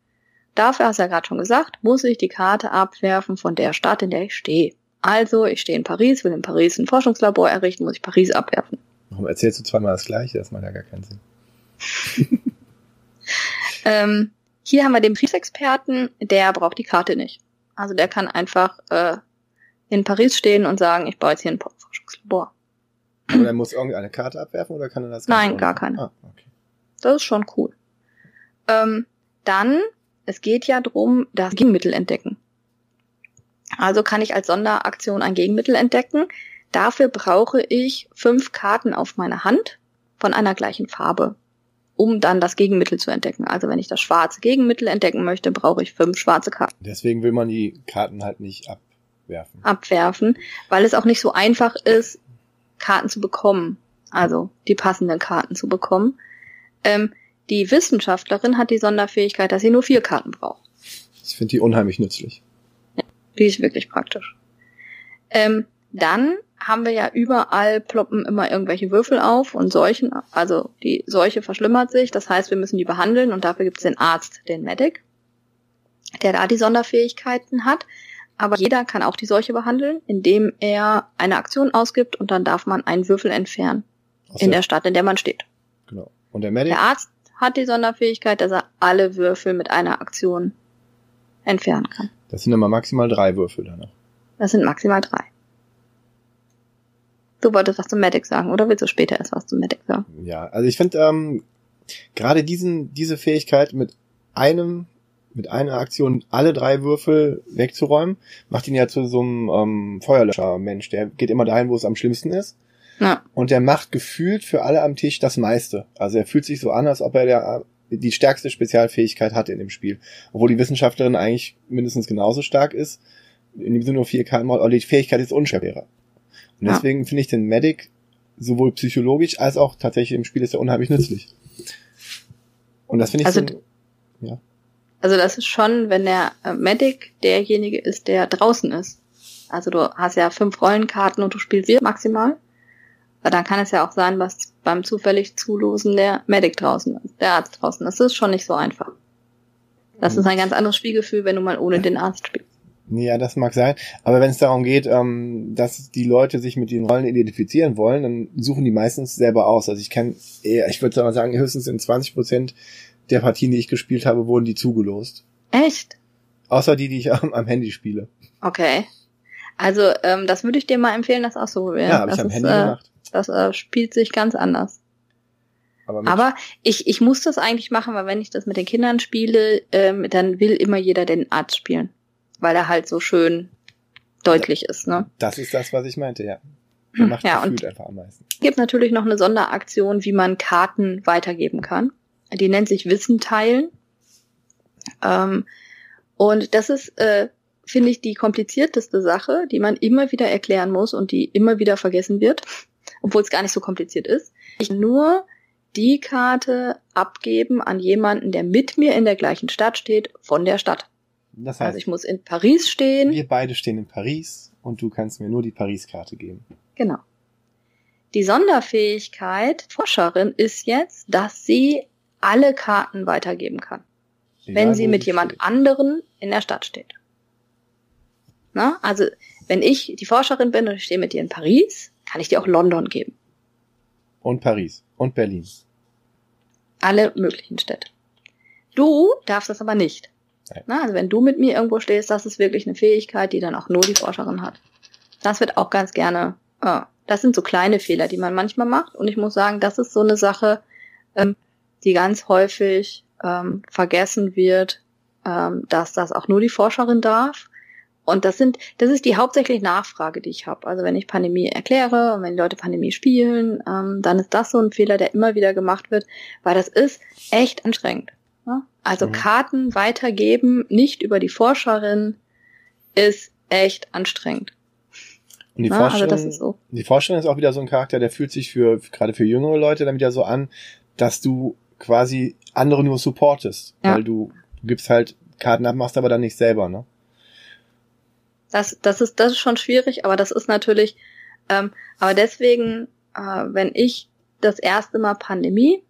Dafür, hast du ja gerade schon gesagt, muss ich die Karte abwerfen von der Stadt, in der ich stehe. Also, ich stehe in Paris, will in Paris ein Forschungslabor errichten, muss ich Paris abwerfen. Warum erzählst du zweimal das gleiche? Das macht ja gar keinen Sinn. Ähm, hier haben wir den Kriegsexperten, der braucht die Karte nicht. Also der kann einfach äh, in Paris stehen und sagen, ich baue jetzt hier ein Forschungslabor. Aber er muss irgendeine Karte abwerfen oder kann er das? Nein, gar keine. Ah, okay. Das ist schon cool. Ähm, dann, es geht ja drum, das Gegenmittel entdecken. Also kann ich als Sonderaktion ein Gegenmittel entdecken. Dafür brauche ich fünf Karten auf meiner Hand von einer gleichen Farbe, um dann das Gegenmittel zu entdecken. Also wenn ich das schwarze Gegenmittel entdecken möchte, brauche ich fünf schwarze Karten Deswegen will man die Karten halt nicht abwerfen. abwerfen, weil es auch nicht so einfach ist, Karten zu bekommen. Also die passenden Karten zu bekommen. Ähm, die Wissenschaftlerin hat die Sonderfähigkeit, dass sie nur vier Karten braucht. Ich finde die unheimlich nützlich. Die ist wirklich praktisch. Ähm, dann haben wir ja überall ploppen immer irgendwelche Würfel auf und Seuchen, also die Seuche verschlimmert sich, das heißt, wir müssen die behandeln und dafür gibt es den Arzt, den Medic, der da die Sonderfähigkeiten hat. Aber jeder kann auch die Seuche behandeln, indem er eine Aktion ausgibt und dann darf man einen Würfel entfernen Aus in der Stadt, in der man steht. genau. Und der Medic? Der Arzt hat die Sonderfähigkeit, dass er alle Würfel mit einer Aktion entfernen kann. Das sind immer maximal drei Würfel danach. Das sind maximal drei. Du wolltest was zum Medic sagen, oder willst du später erst was zum Medic sagen? Ja, also ich finde ähm, gerade diesen diese Fähigkeit mit einem mit einer Aktion alle drei Würfel wegzuräumen, macht ihn ja zu so einem ähm, Feuerlöscher-Mensch. Der geht immer dahin, wo es am schlimmsten ist. Ja, Und der macht gefühlt für alle am Tisch das meiste. Also er fühlt sich so an, als ob er der, die stärkste Spezialfähigkeit hat in dem Spiel. Obwohl die Wissenschaftlerin eigentlich mindestens genauso stark ist. In dem Sinne nur vier Karten, aber die Fähigkeit ist unschwerer. Und Ja. deswegen finde ich den Medic sowohl psychologisch als auch tatsächlich im Spiel ist er unheimlich nützlich. Und das finde ich Also so, also das ist schon, wenn der äh, Medic derjenige ist, der draußen ist. Also du hast ja fünf Rollenkarten und du spielst vier maximal. Aber dann kann es ja auch sein, was beim zufällig Zulosen der Medic draußen ist, der Arzt draußen. Das ist schon nicht so einfach. Das ist ein ganz anderes Spielgefühl, wenn du mal ohne den Arzt spielst. Ja, das mag sein. Aber wenn es darum geht, ähm, dass die Leute sich mit den Rollen identifizieren wollen, dann suchen die meistens selber aus. Also ich kenne, ich würde sagen, höchstens in 20 Prozent der Partien, die ich gespielt habe, wurden die zugelost. Echt? Außer die, die ich am, am Handy spiele. Okay. Also ähm, das würde ich dir mal empfehlen, das auszuprobieren. Ja, habe ich das am ist, Handy äh, gemacht. Das äh, spielt sich ganz anders. Aber, Aber ich, ich muss das eigentlich machen, weil wenn ich das mit den Kindern spiele, ähm, dann will immer jeder den Arzt spielen. Weil er halt so schön deutlich ist, ne? das ist das, was ich meinte, ja. Der macht Ja, und- einfach am meisten. Es gibt natürlich noch eine Sonderaktion, wie man Karten weitergeben kann. Die nennt sich Wissen teilen. Ähm, und das ist, äh, finde ich, die komplizierteste Sache, die man immer wieder erklären muss und die immer wieder vergessen wird, obwohl es gar nicht so kompliziert ist. Ich nur die Karte abgeben an jemanden, der mit mir in der gleichen Stadt steht, von der Stadt. Das heißt, Also ich muss in Paris stehen. wir beide stehen in Paris und du kannst mir nur die Paris-Karte geben. Genau. Die Sonderfähigkeit Forscherin ist jetzt, dass sie alle Karten weitergeben kann, wenn Egal, sie mit jemand anderen in der Stadt steht. Na, also wenn ich die Forscherin bin und ich stehe mit dir in Paris, kann ich dir auch London geben. Und Paris. Und Berlin. Alle möglichen Städte. Du darfst das aber nicht. Na, also wenn du mit mir irgendwo stehst, das ist wirklich eine Fähigkeit, die dann auch nur die Forscherin hat. Das wird auch ganz gerne. Äh, das sind so kleine Fehler, die man manchmal macht. Und ich muss sagen, das ist so eine Sache, ähm, die ganz häufig ähm, vergessen wird, ähm, dass das auch nur die Forscherin darf. Und das sind, das ist die hauptsächliche Nachfrage, die ich habe. Also wenn ich Pandemie erkläre und wenn die Leute Pandemie spielen, ähm, dann ist das so ein Fehler, der immer wieder gemacht wird, weil das ist echt anstrengend. Ne? Also Mhm. Karten weitergeben, nicht über die Forscherin, ist echt anstrengend. Und die Ne? Also Forscherin, das ist so. die Forscherin ist auch wieder so ein Charakter, der fühlt sich für, gerade für jüngere Leute dann wieder so an, dass du quasi andere nur supportest. Ja. Weil du, du gibst halt Karten ab, machst aber dann nicht selber, ne? Das, das ist, das ist schon schwierig, aber das ist natürlich, ähm, aber deswegen, äh, wenn ich das erste Mal Pandemie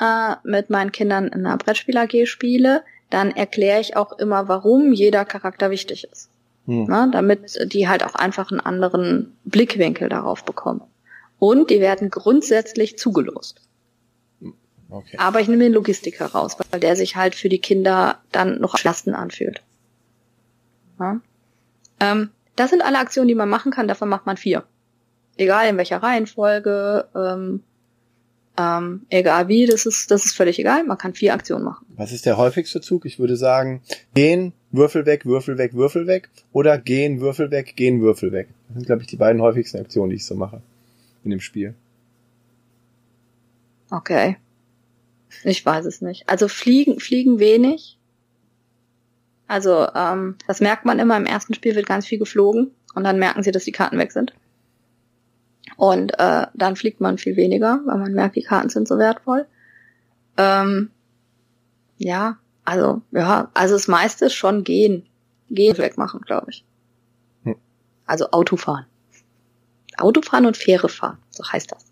äh, mit meinen Kindern in einer Brettspiel AG spiele, dann erkläre ich auch immer, warum jeder Charakter wichtig ist. Hm. Ne? Damit die halt auch einfach einen anderen Blickwinkel darauf bekommen. Und die werden grundsätzlich zugelost. Okay. Aber ich nehme den Logistiker raus, weil der sich halt für die Kinder dann noch Lasten anfühlt. Ja? Ähm, das sind alle Aktionen, die man machen kann. Davon macht man vier. Egal in welcher Reihenfolge, ähm, ähm, egal wie, das ist, das ist völlig egal. Man kann vier Aktionen machen. Was ist der häufigste Zug? Ich würde sagen, gehen, Würfel weg, Würfel weg, Würfel weg. Oder gehen, Würfel weg, gehen, Würfel weg. Das sind, glaube ich, die beiden häufigsten Aktionen, die ich so mache. In dem Spiel. Okay. Ich weiß es nicht. Also fliegen, fliegen wenig. Also, ähm, das merkt man immer. Im ersten Spiel wird ganz viel geflogen und dann merken sie, dass die Karten weg sind. Und äh, dann fliegt man viel weniger, weil man merkt, die Karten sind so wertvoll. Ähm, ja, also, ja, also das meiste ist schon gehen. Gehen wegmachen, glaube ich. Hm. Also Autofahren. Autofahren und Fähre fahren, so heißt das.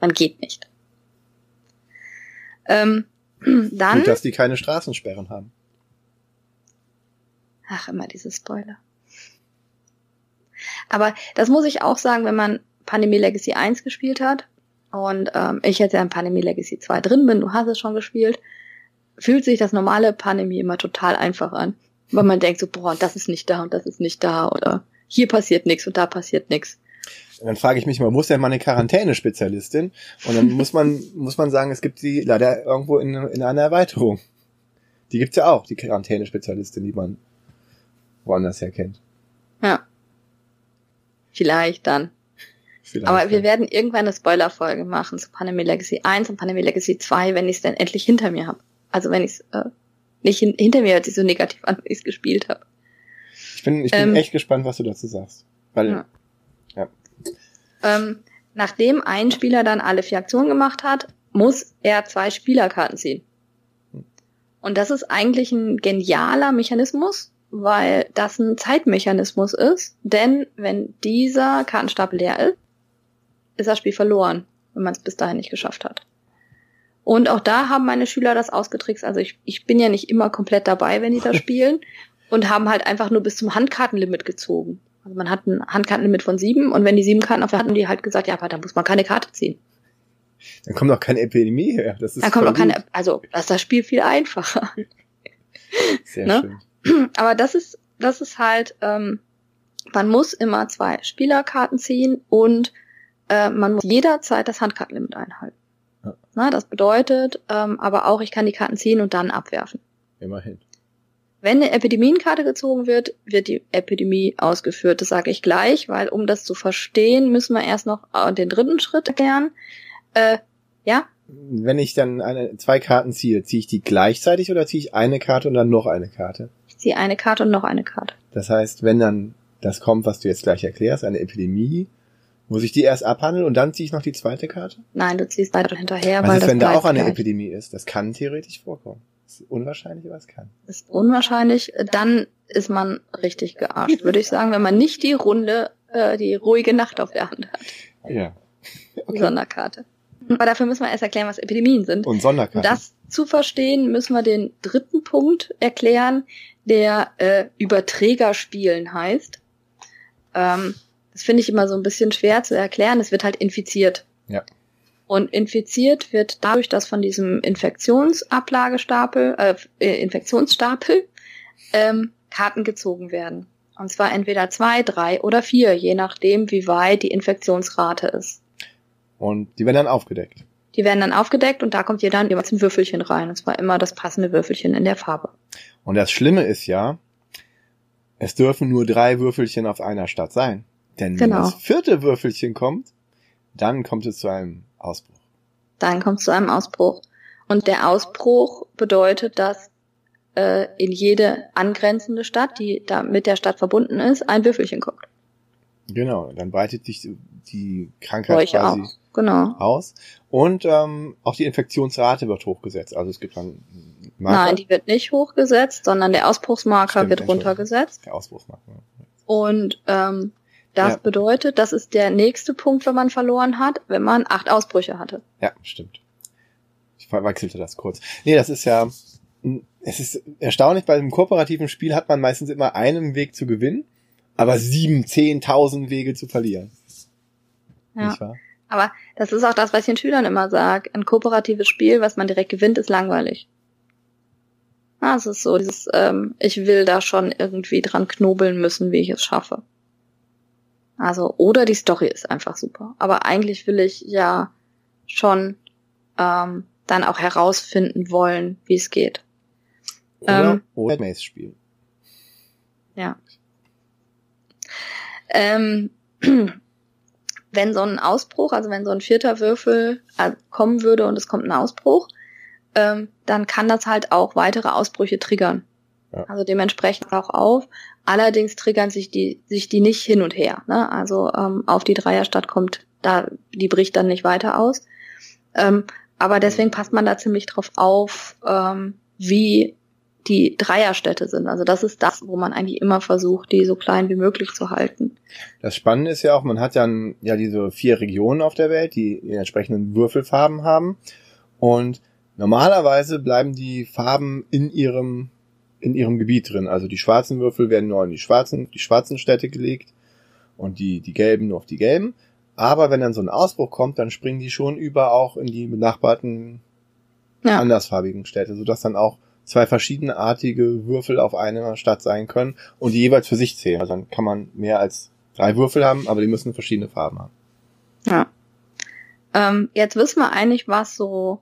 Man geht nicht. Ähm, dann, Gut, dass die keine Straßensperren haben. ach, immer diese Spoiler. Aber das muss ich auch sagen, wenn man Pandemie Legacy 1 gespielt hat und ähm, ich jetzt ja in Pandemie Legacy 2 drin bin, du hast es schon gespielt, fühlt sich das normale Pandemie immer total einfach an. Weil man denkt so, boah, das ist nicht da und das ist nicht da oder hier passiert nichts und da passiert nichts. Und dann frage ich mich mal, ist denn mal eine Quarantänespezialistin? Und dann muss man, muss man sagen, es gibt sie leider irgendwo in, in einer Erweiterung. Die gibt's ja auch, die Quarantänespezialistin, die man woanders her kennt. Ja. Vielleicht dann. Vielleicht. Aber wir werden irgendwann eine Spoiler-Folge machen zu Pandemie Legacy 1 und Pandemie Legacy 2, wenn ich es dann endlich hinter mir habe. Also wenn ich es äh, nicht hin hinter mir hört sich so negativ an, wenn ich es gespielt habe. ich bin, ich bin ähm, echt gespannt, was du dazu sagst. Weil, Ja. Ja. Ähm, nachdem ein Spieler dann alle vier Aktionen gemacht hat, muss er zwei Spielerkarten ziehen. Und das ist eigentlich ein genialer Mechanismus, weil das ein Zeitmechanismus ist. Denn wenn dieser Kartenstapel leer ist, ist das Spiel verloren, wenn man es bis dahin nicht geschafft hat. Und auch da haben meine Schüler das ausgetrickst. Also ich, ich bin ja nicht immer komplett dabei, wenn die das spielen. Und haben halt einfach nur bis zum Handkartenlimit gezogen. Also man hat ein Handkartenlimit von sieben und wenn die sieben Karten auf der Hand haben die halt gesagt, ja, aber da muss man keine Karte ziehen. Dann kommt noch keine Epidemie her. Das ist Da kommt auch keine, also das ist das Spiel viel einfacher. Sehr ne? schön. Aber das ist, das ist halt, ähm, man muss immer zwei Spielerkarten ziehen und äh, man muss jederzeit das Handkartenlimit einhalten. Ja. Na, das bedeutet ähm, aber auch, ich kann die Karten ziehen und dann abwerfen. Immerhin. Wenn eine Epidemienkarte gezogen wird, wird die Epidemie ausgeführt. Das sage ich gleich, weil um das zu verstehen, müssen wir erst noch äh, den dritten Schritt erklären. Äh, ja? Wenn ich dann eine, zwei Karten ziehe, ziehe ich die gleichzeitig oder ziehe ich eine Karte und dann noch eine Karte? Ich ziehe eine Karte und noch eine Karte. Das heißt, wenn dann das kommt, was du jetzt gleich erklärst, eine Epidemie, muss ich die erst abhandeln und dann ziehe ich noch die zweite Karte? Nein, du ziehst weiter hinterher, Was weil ist, das wenn da auch eine gleich. Epidemie ist? Das kann theoretisch vorkommen. Ist unwahrscheinlich, aber es kann. ist unwahrscheinlich, dann ist man richtig gearscht, würde ich sagen, wenn man nicht die Runde, äh, die ruhige Nacht auf der Hand hat, Ja. die Sonderkarte. Aber dafür müssen wir erst erklären, was Epidemien sind. Und Um Sonderkarten. das zu verstehen, müssen wir den dritten Punkt erklären, der äh, Überträgerspielen heißt. Ähm, das finde ich immer so ein bisschen schwer zu erklären. Es wird halt infiziert. Ja. Und infiziert wird dadurch, dass von diesem Infektionsablagestapel, äh, äh, Infektionsstapel ähm, Karten gezogen werden. Und zwar entweder zwei, drei oder vier, je nachdem, wie weit die Infektionsrate ist. Und die werden dann aufgedeckt. Die werden dann aufgedeckt und da kommt jeder dann jeweils ein Würfelchen rein. Und zwar immer das passende Würfelchen in der Farbe. Und das Schlimme ist ja, es dürfen nur drei Würfelchen auf einer Stadt sein. Denn wenn Genau. das vierte Würfelchen kommt, dann kommt es zu einem Ausbruch. Dann kommt es zu einem Ausbruch. Und der Ausbruch bedeutet, dass äh, in jede angrenzende Stadt, die da mit der Stadt verbunden ist, ein Würfelchen kommt. Genau, dann breitet sich die Krankheit euch quasi auch. Genau. aus. Und ähm, auch die Infektionsrate wird hochgesetzt. Also es gibt dann Marker, Nein, die wird nicht hochgesetzt, sondern der Ausbruchsmarker Stimmt, wird runtergesetzt. der Ausbruchsmarker. Und ähm, das Ja. bedeutet, das ist der nächste Punkt, wenn man verloren hat, wenn man acht Ausbrüche hatte. Ja, stimmt. Ich verwechselte das kurz. Nee, das ist ja, es ist erstaunlich, bei einem kooperativen Spiel hat man meistens immer einen Weg zu gewinnen, aber sieben, zehntausend Wege zu verlieren. Ja. Nicht wahr? Aber das ist auch das, was ich den Schülern immer sage. Ein kooperatives Spiel, was man direkt gewinnt, ist langweilig. Ah, es ist so, dieses, ähm, ich will da schon irgendwie dran knobeln müssen, wie ich es schaffe. Also, oder die Story ist einfach super. Aber eigentlich will ich ja schon ähm, dann auch herausfinden wollen, wie es geht. Oder, Ähm. oder Maze spielen. Ja. Ähm, wenn so ein Ausbruch, also wenn so ein vierter Würfel äh, kommen würde und es kommt ein Ausbruch, ähm, dann kann das halt auch weitere Ausbrüche triggern. Ja. Also dementsprechend auch auf. Allerdings triggern sich die, sich die nicht hin und her. Ne? Also ähm, auf die Dreierstadt kommt, da, die bricht dann nicht weiter aus. Ähm, aber deswegen passt man da ziemlich drauf auf, ähm, wie die Dreierstädte sind. Also das ist das, wo man eigentlich immer versucht, die so klein wie möglich zu halten. Das Spannende ist ja auch, man hat dann ja diese vier Regionen auf der Welt, die die entsprechenden Würfelfarben haben. Und normalerweise bleiben die Farben in ihrem, in ihrem Gebiet drin. Also die schwarzen Würfel werden nur in die schwarzen, die schwarzen Städte gelegt und die, die gelben nur auf die gelben. Aber wenn dann so ein Ausbruch kommt, dann springen die schon über auch in die benachbarten Ja. andersfarbigen Städte, sodass dann auch zwei verschiedenartige Würfel auf einer Stadt sein können und die jeweils für sich zählen. Also dann kann man mehr als drei Würfel haben, aber die müssen verschiedene Farben haben. Ja. Ähm, jetzt wissen wir eigentlich, was so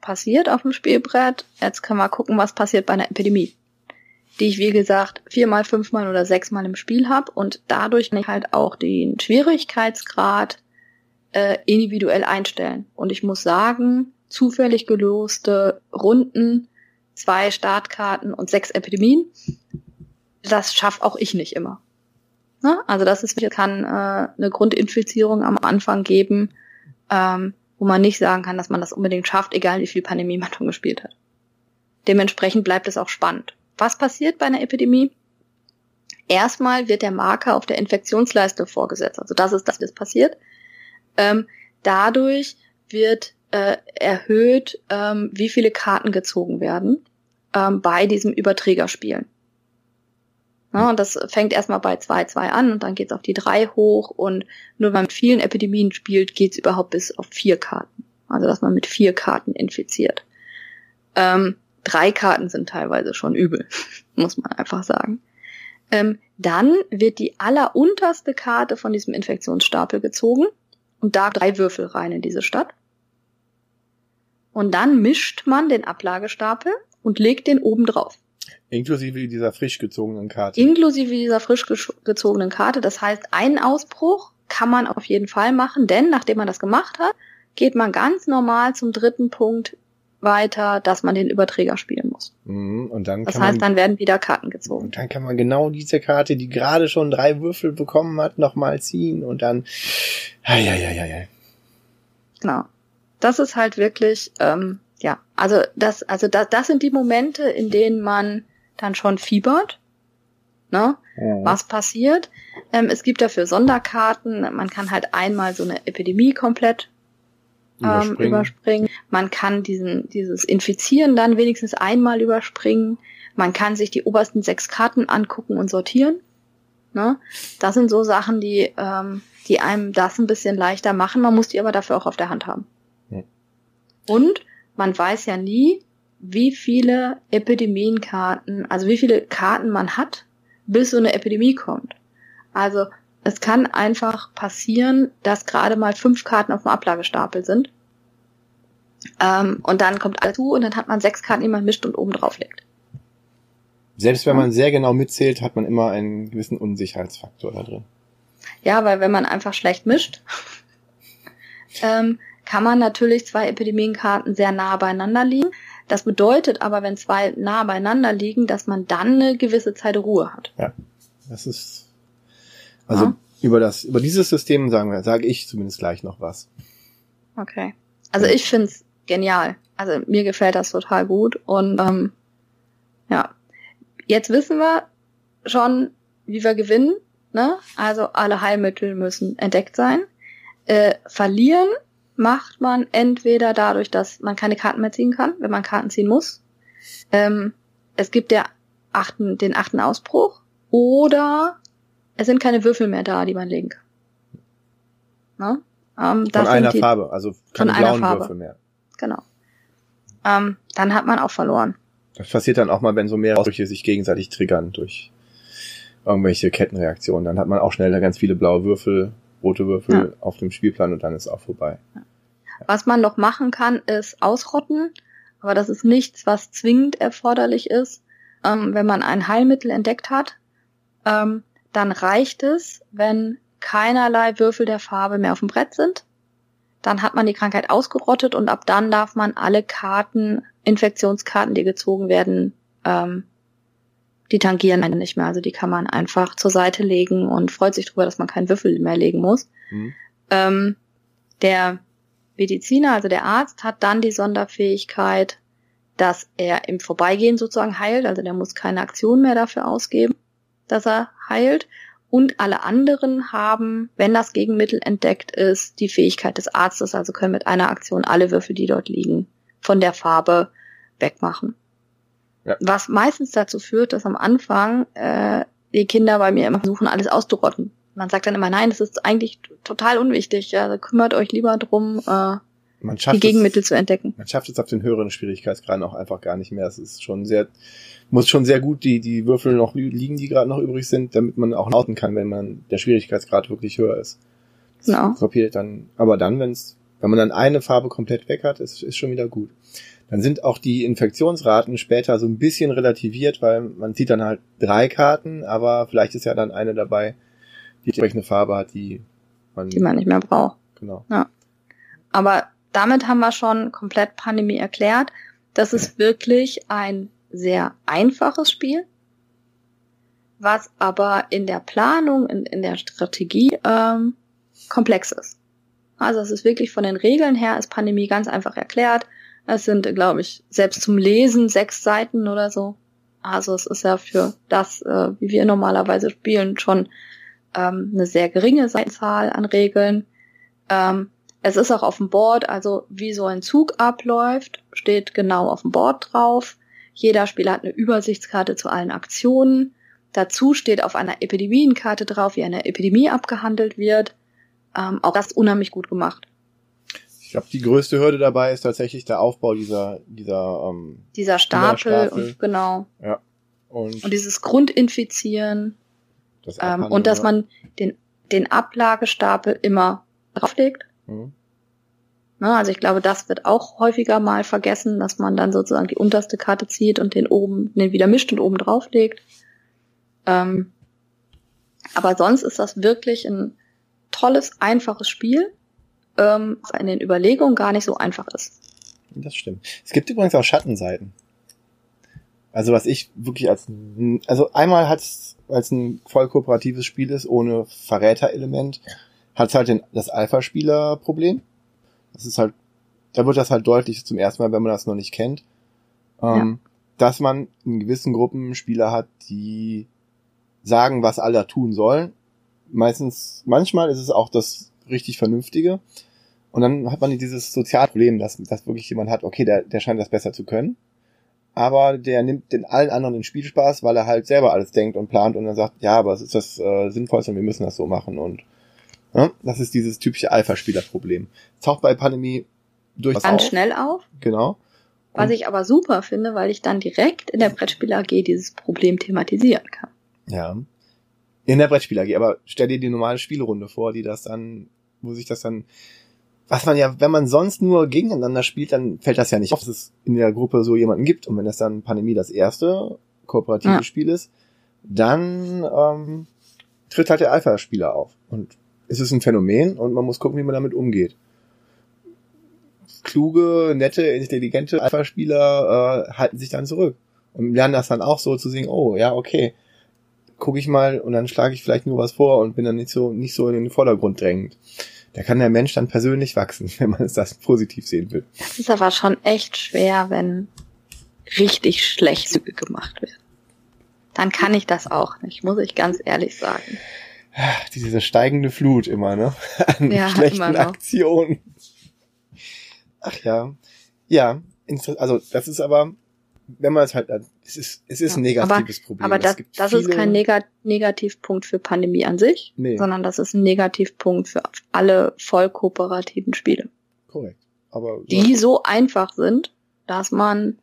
passiert auf dem Spielbrett. Jetzt können wir gucken, was passiert bei einer Epidemie. Die ich, wie gesagt, viermal, fünfmal oder sechsmal im Spiel habe und dadurch kann ich halt auch den Schwierigkeitsgrad äh, individuell einstellen. Und ich muss sagen, zufällig geloste Runden, zwei Startkarten und sechs Epidemien, das schaffe auch ich nicht immer. Ne? Also das ist, kann äh, eine Grundinfizierung am Anfang geben, ähm, wo man nicht sagen kann, dass man das unbedingt schafft, egal wie viel Pandemie man schon gespielt hat. Dementsprechend bleibt es auch spannend. Was passiert bei einer Epidemie? Erstmal wird der Marker auf der Infektionsleiste vorgesetzt. Also das ist das, was passiert. Ähm, dadurch wird äh, erhöht, ähm, wie viele Karten gezogen werden ähm, bei diesem Überträgerspielen. Ja, und das fängt erstmal bei 2-2 an und dann geht's auf die 3 hoch und nur wenn man mit vielen Epidemien spielt, geht's überhaupt bis auf vier Karten. Also dass man mit vier Karten infiziert. Ähm, drei Karten sind teilweise schon übel, muss man einfach sagen. Ähm, dann wird die allerunterste Karte von diesem Infektionsstapel gezogen und da drei Würfel rein in diese Stadt. Und dann mischt man den Ablagestapel und legt den oben drauf. Inklusive dieser frisch gezogenen Karte. Inklusive dieser frisch gezogenen Karte. Das heißt, einen Ausbruch kann man auf jeden Fall machen, denn nachdem man das gemacht hat, geht man ganz normal zum dritten Punkt weiter, dass man den Überträger spielen muss. Mhm, und dann Das heißt, man, dann werden wieder Karten gezogen. und dann kann man genau diese Karte, die gerade schon drei Würfel bekommen hat, nochmal ziehen und dann. Ja, ja, ja, ja, ja. Genau. Das ist halt wirklich, ähm, ja, also das, also das, das sind die Momente, in denen man dann schon fiebert. Ne? Was passiert? Ähm, es gibt dafür Sonderkarten. Man kann halt einmal so eine Epidemie komplett ähm, Überspringen. überspringen. Man kann diesen, dieses Infizieren dann wenigstens einmal überspringen. Man kann sich die obersten sechs Karten angucken und sortieren. Ne? Das sind so Sachen, die, ähm, die einem das ein bisschen leichter machen. Man muss die aber dafür auch auf der Hand haben. Hm. Und man weiß ja nie, wie viele Epidemienkarten, also wie viele Karten man hat, bis so eine Epidemie kommt. Also es kann einfach passieren, dass gerade mal fünf Karten auf dem Ablagestapel sind. Ähm, und dann kommt alles zu und dann hat man sechs Karten, die man mischt und oben drauf legt. Selbst wenn man sehr genau mitzählt, hat man immer einen gewissen Unsicherheitsfaktor da drin. Ja, weil wenn man einfach schlecht mischt, ähm, kann man natürlich zwei Epidemienkarten sehr nah beieinander liegen. Das bedeutet aber, wenn zwei nah beieinander liegen, dass man dann eine gewisse Zeit Ruhe hat. Das ist also Ja. über das über dieses System sagen wir, sage ich zumindest gleich noch was. Okay. Also ich find's genial. Also mir gefällt das total gut und ähm, ja. Jetzt wissen wir schon, wie wir gewinnen. Ne? Also alle Heilmittel müssen entdeckt sein. Äh, verlieren macht man entweder dadurch, dass man keine Karten mehr ziehen kann, wenn man Karten ziehen muss. Ähm, es gibt der achten, den achten Ausbruch oder es sind keine Würfel mehr da, die man legen kann. Ne? Ähm, Von einer die, Farbe, also keine Von einer blauen Farbe. Würfel mehr. Genau. Ähm, dann hat man auch verloren. Das passiert dann auch mal, wenn so mehrere Ausbrüche sich gegenseitig triggern durch irgendwelche Kettenreaktionen. Dann hat man auch schnell da ganz viele blaue Würfel, rote Würfel auf dem Spielplan und dann ist auch vorbei. Was man noch machen kann, ist ausrotten, aber das ist nichts, was zwingend erforderlich ist. Ähm, wenn man ein Heilmittel entdeckt hat, ähm, dann reicht es, wenn keinerlei Würfel der Farbe mehr auf dem Brett sind. Dann hat man die Krankheit ausgerottet und ab dann darf man alle Karten, Infektionskarten, die gezogen werden, ähm, die tangieren einen nicht mehr. Also die kann man einfach zur Seite legen und freut sich darüber, dass man keinen Würfel mehr legen muss. Hm? Ähm, der Mediziner, also der Arzt, hat dann die Sonderfähigkeit, dass er im Vorbeigehen sozusagen heilt. Also der muss keine Aktion mehr dafür ausgeben, dass er heilt. Und alle anderen haben, wenn das Gegenmittel entdeckt ist, die Fähigkeit des Arztes, also können mit einer Aktion alle Würfel, die dort liegen, von der Farbe wegmachen. Ja. Was meistens dazu führt, dass am Anfang äh, die Kinder bei mir immer versuchen, alles auszurotten. Man sagt dann immer, nein, das ist eigentlich total unwichtig. Ja, also kümmert euch lieber drum, äh, die Gegenmittel es, zu entdecken. man schafft es auf den höheren Schwierigkeitsgraden auch einfach gar nicht mehr. Es ist schon sehr, muss schon sehr gut die, die Würfel noch li- liegen, die gerade noch übrig sind, damit man auch lauten kann, wenn man der Schwierigkeitsgrad wirklich höher ist. Genau. kopiert dann, aber dann, wenn's, wenn man dann eine Farbe komplett weg hat, ist, ist schon wieder gut. Dann sind auch die Infektionsraten später so ein bisschen relativiert, weil man zieht dann halt drei Karten, aber vielleicht ist ja dann eine dabei, die entsprechende Farbe hat, die man, die man nicht mehr braucht. genau. Aber damit haben wir schon komplett Pandemie erklärt. Das ist wirklich ein sehr einfaches Spiel, was aber in der Planung, in, in der Strategie ähm, komplex ist. Also es ist wirklich von den Regeln her ist Pandemie ganz einfach erklärt. Es sind, glaube ich, selbst zum Lesen sechs Seiten oder so. Also es ist ja für das, äh, wie wir normalerweise spielen, schon ähm, eine sehr geringe Seitenzahl an Regeln. Ähm, es ist auch auf dem Board, also wie so ein Zug abläuft, steht genau auf dem Board drauf. Jeder Spieler hat eine Übersichtskarte zu allen Aktionen. Dazu steht auf einer Epidemienkarte drauf, wie eine Epidemie abgehandelt wird. Ähm, auch das unheimlich gut gemacht. Ich glaube, die größte Hürde dabei ist tatsächlich der Aufbau dieser, dieser, ähm, Dieser Stapel, Stapel. und genau. und, Und dieses Grundinfizieren. das Ähm, und dass ja. man den, den Ablagestapel immer drauflegt. Mhm. Ne, also ich glaube, das wird auch häufiger mal vergessen, dass man dann sozusagen die unterste Karte zieht und den oben, den wieder mischt und oben drauflegt. Ähm, aber sonst ist das wirklich ein tolles, einfaches Spiel, ähm, was in den Überlegungen gar nicht so einfach ist. Das stimmt. Es gibt übrigens auch Schattenseiten. Also was ich wirklich als, also einmal hat es, als ein voll kooperatives Spiel ist, ohne Verräterelement, hat es halt den, das Alpha-Spieler-Problem. Das ist halt, da wird das halt deutlich zum ersten Mal, wenn man das noch nicht kennt, ähm, ja. dass man in gewissen Gruppen Spieler hat, die sagen, was alle tun sollen. Meistens, manchmal ist es auch das richtig Vernünftige. Und dann hat man dieses Sozialproblem, dass, dass wirklich jemand hat, okay, der, der scheint das besser zu können. Aber der nimmt den allen anderen den Spielspaß, weil er halt selber alles denkt und plant und dann sagt, ja, aber es ist das äh, Sinnvollste und wir müssen das so machen. Und ja, das ist dieses typische Alpha-Spieler-Problem. Taucht bei Pandemie durchaus Ganz schnell auf. Genau. Was ich aber super finde, weil ich dann direkt in der Brettspiel AG dieses Problem thematisieren kann. Ja. In der Brettspiel AG, aber stell dir die normale Spielrunde vor, die das dann, wo sich das dann, was man ja, wenn man sonst nur gegeneinander spielt, dann fällt das ja nicht auf, dass es in der Gruppe so jemanden gibt. Und wenn das dann Pandemie das erste kooperative ja. Spiel ist, dann ähm, tritt halt der Alpha-Spieler auf. Und es ist ein Phänomen und man muss gucken, wie man damit umgeht. Kluge, nette, intelligente Alpha-Spieler äh, halten sich dann zurück und lernen das dann auch so zu sehen, oh ja, okay, gucke ich mal und dann schlage ich vielleicht nur was vor und bin dann nicht so nicht so in den Vordergrund drängend. Da kann der Mensch dann persönlich wachsen, wenn man es das positiv sehen will. Das ist aber schon echt schwer, wenn richtig schlecht gemacht werden. Dann kann ich das auch nicht, muss ich ganz ehrlich sagen. Diese steigende Flut immer, ne? An ja, schlechten Aktionen. Ach ja. Ja, also das ist aber, wenn man es halt, es ist, es ist ja, ein negatives aber, Problem. Aber das, das ist kein Negat Negativpunkt für Pandemie an sich, nee. sondern das ist ein Negativpunkt für alle voll kooperativen Spiele. Korrekt. Aber die so einfach sind, dass man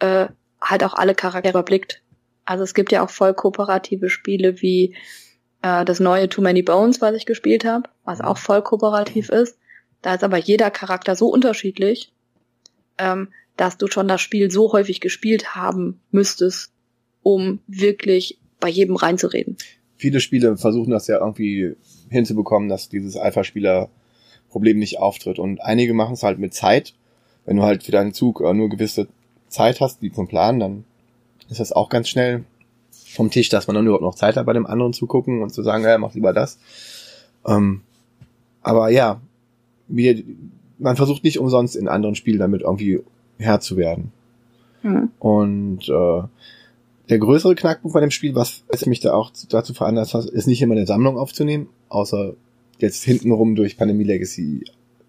äh, halt auch alle Charaktere überblickt. Also es gibt ja auch voll kooperative Spiele wie äh, das neue Too Many Bones, was ich gespielt habe, was mhm. auch voll kooperativ ist. Da ist aber jeder Charakter so unterschiedlich, ähm, dass du schon das Spiel so häufig gespielt haben müsstest, um wirklich bei jedem reinzureden. Viele Spiele versuchen das ja irgendwie hinzubekommen, dass dieses Alpha-Spieler-Problem nicht auftritt. Und einige machen es halt mit Zeit. Wenn du halt für deinen Zug äh, nur gewisse Zeit hast, die zum Planen, dann ist das auch ganz schnell vom Tisch, dass man dann überhaupt noch Zeit hat, bei dem anderen zu gucken und zu sagen, ja, mach lieber das. Ähm, aber ja, wir, man versucht nicht umsonst in anderen Spielen damit irgendwie Herr zu werden. Mhm. Und äh, der größere Knackpunkt bei dem Spiel, was mich da auch dazu veranlasst hat, ist nicht immer eine Sammlung aufzunehmen, außer jetzt hintenrum durch Pandemie Legacy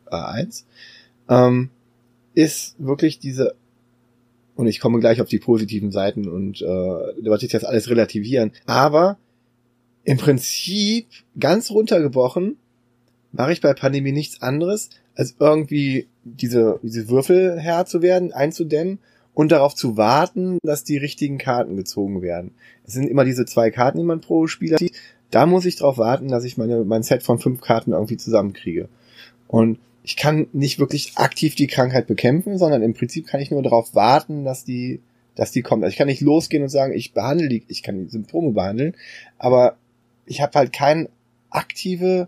A1, ähm, ist wirklich diese und ich komme gleich auf die positiven Seiten und äh, wollte ich jetzt alles relativieren. Aber im Prinzip ganz runtergebrochen mache ich bei Pandemie nichts anderes, als irgendwie diese, diese Würfel Herr zu werden, einzudämmen und darauf zu warten, dass die richtigen Karten gezogen werden. Es sind immer diese zwei Karten, die man pro Spieler zieht. Da muss ich darauf warten, dass ich meine, mein Set von fünf Karten irgendwie zusammenkriege. Und ich kann nicht wirklich aktiv die Krankheit bekämpfen, sondern im Prinzip kann ich nur darauf warten, dass die, dass die kommt. Also ich kann nicht losgehen und sagen, ich behandle die, ich kann die Symptome behandeln, aber ich habe halt keine aktive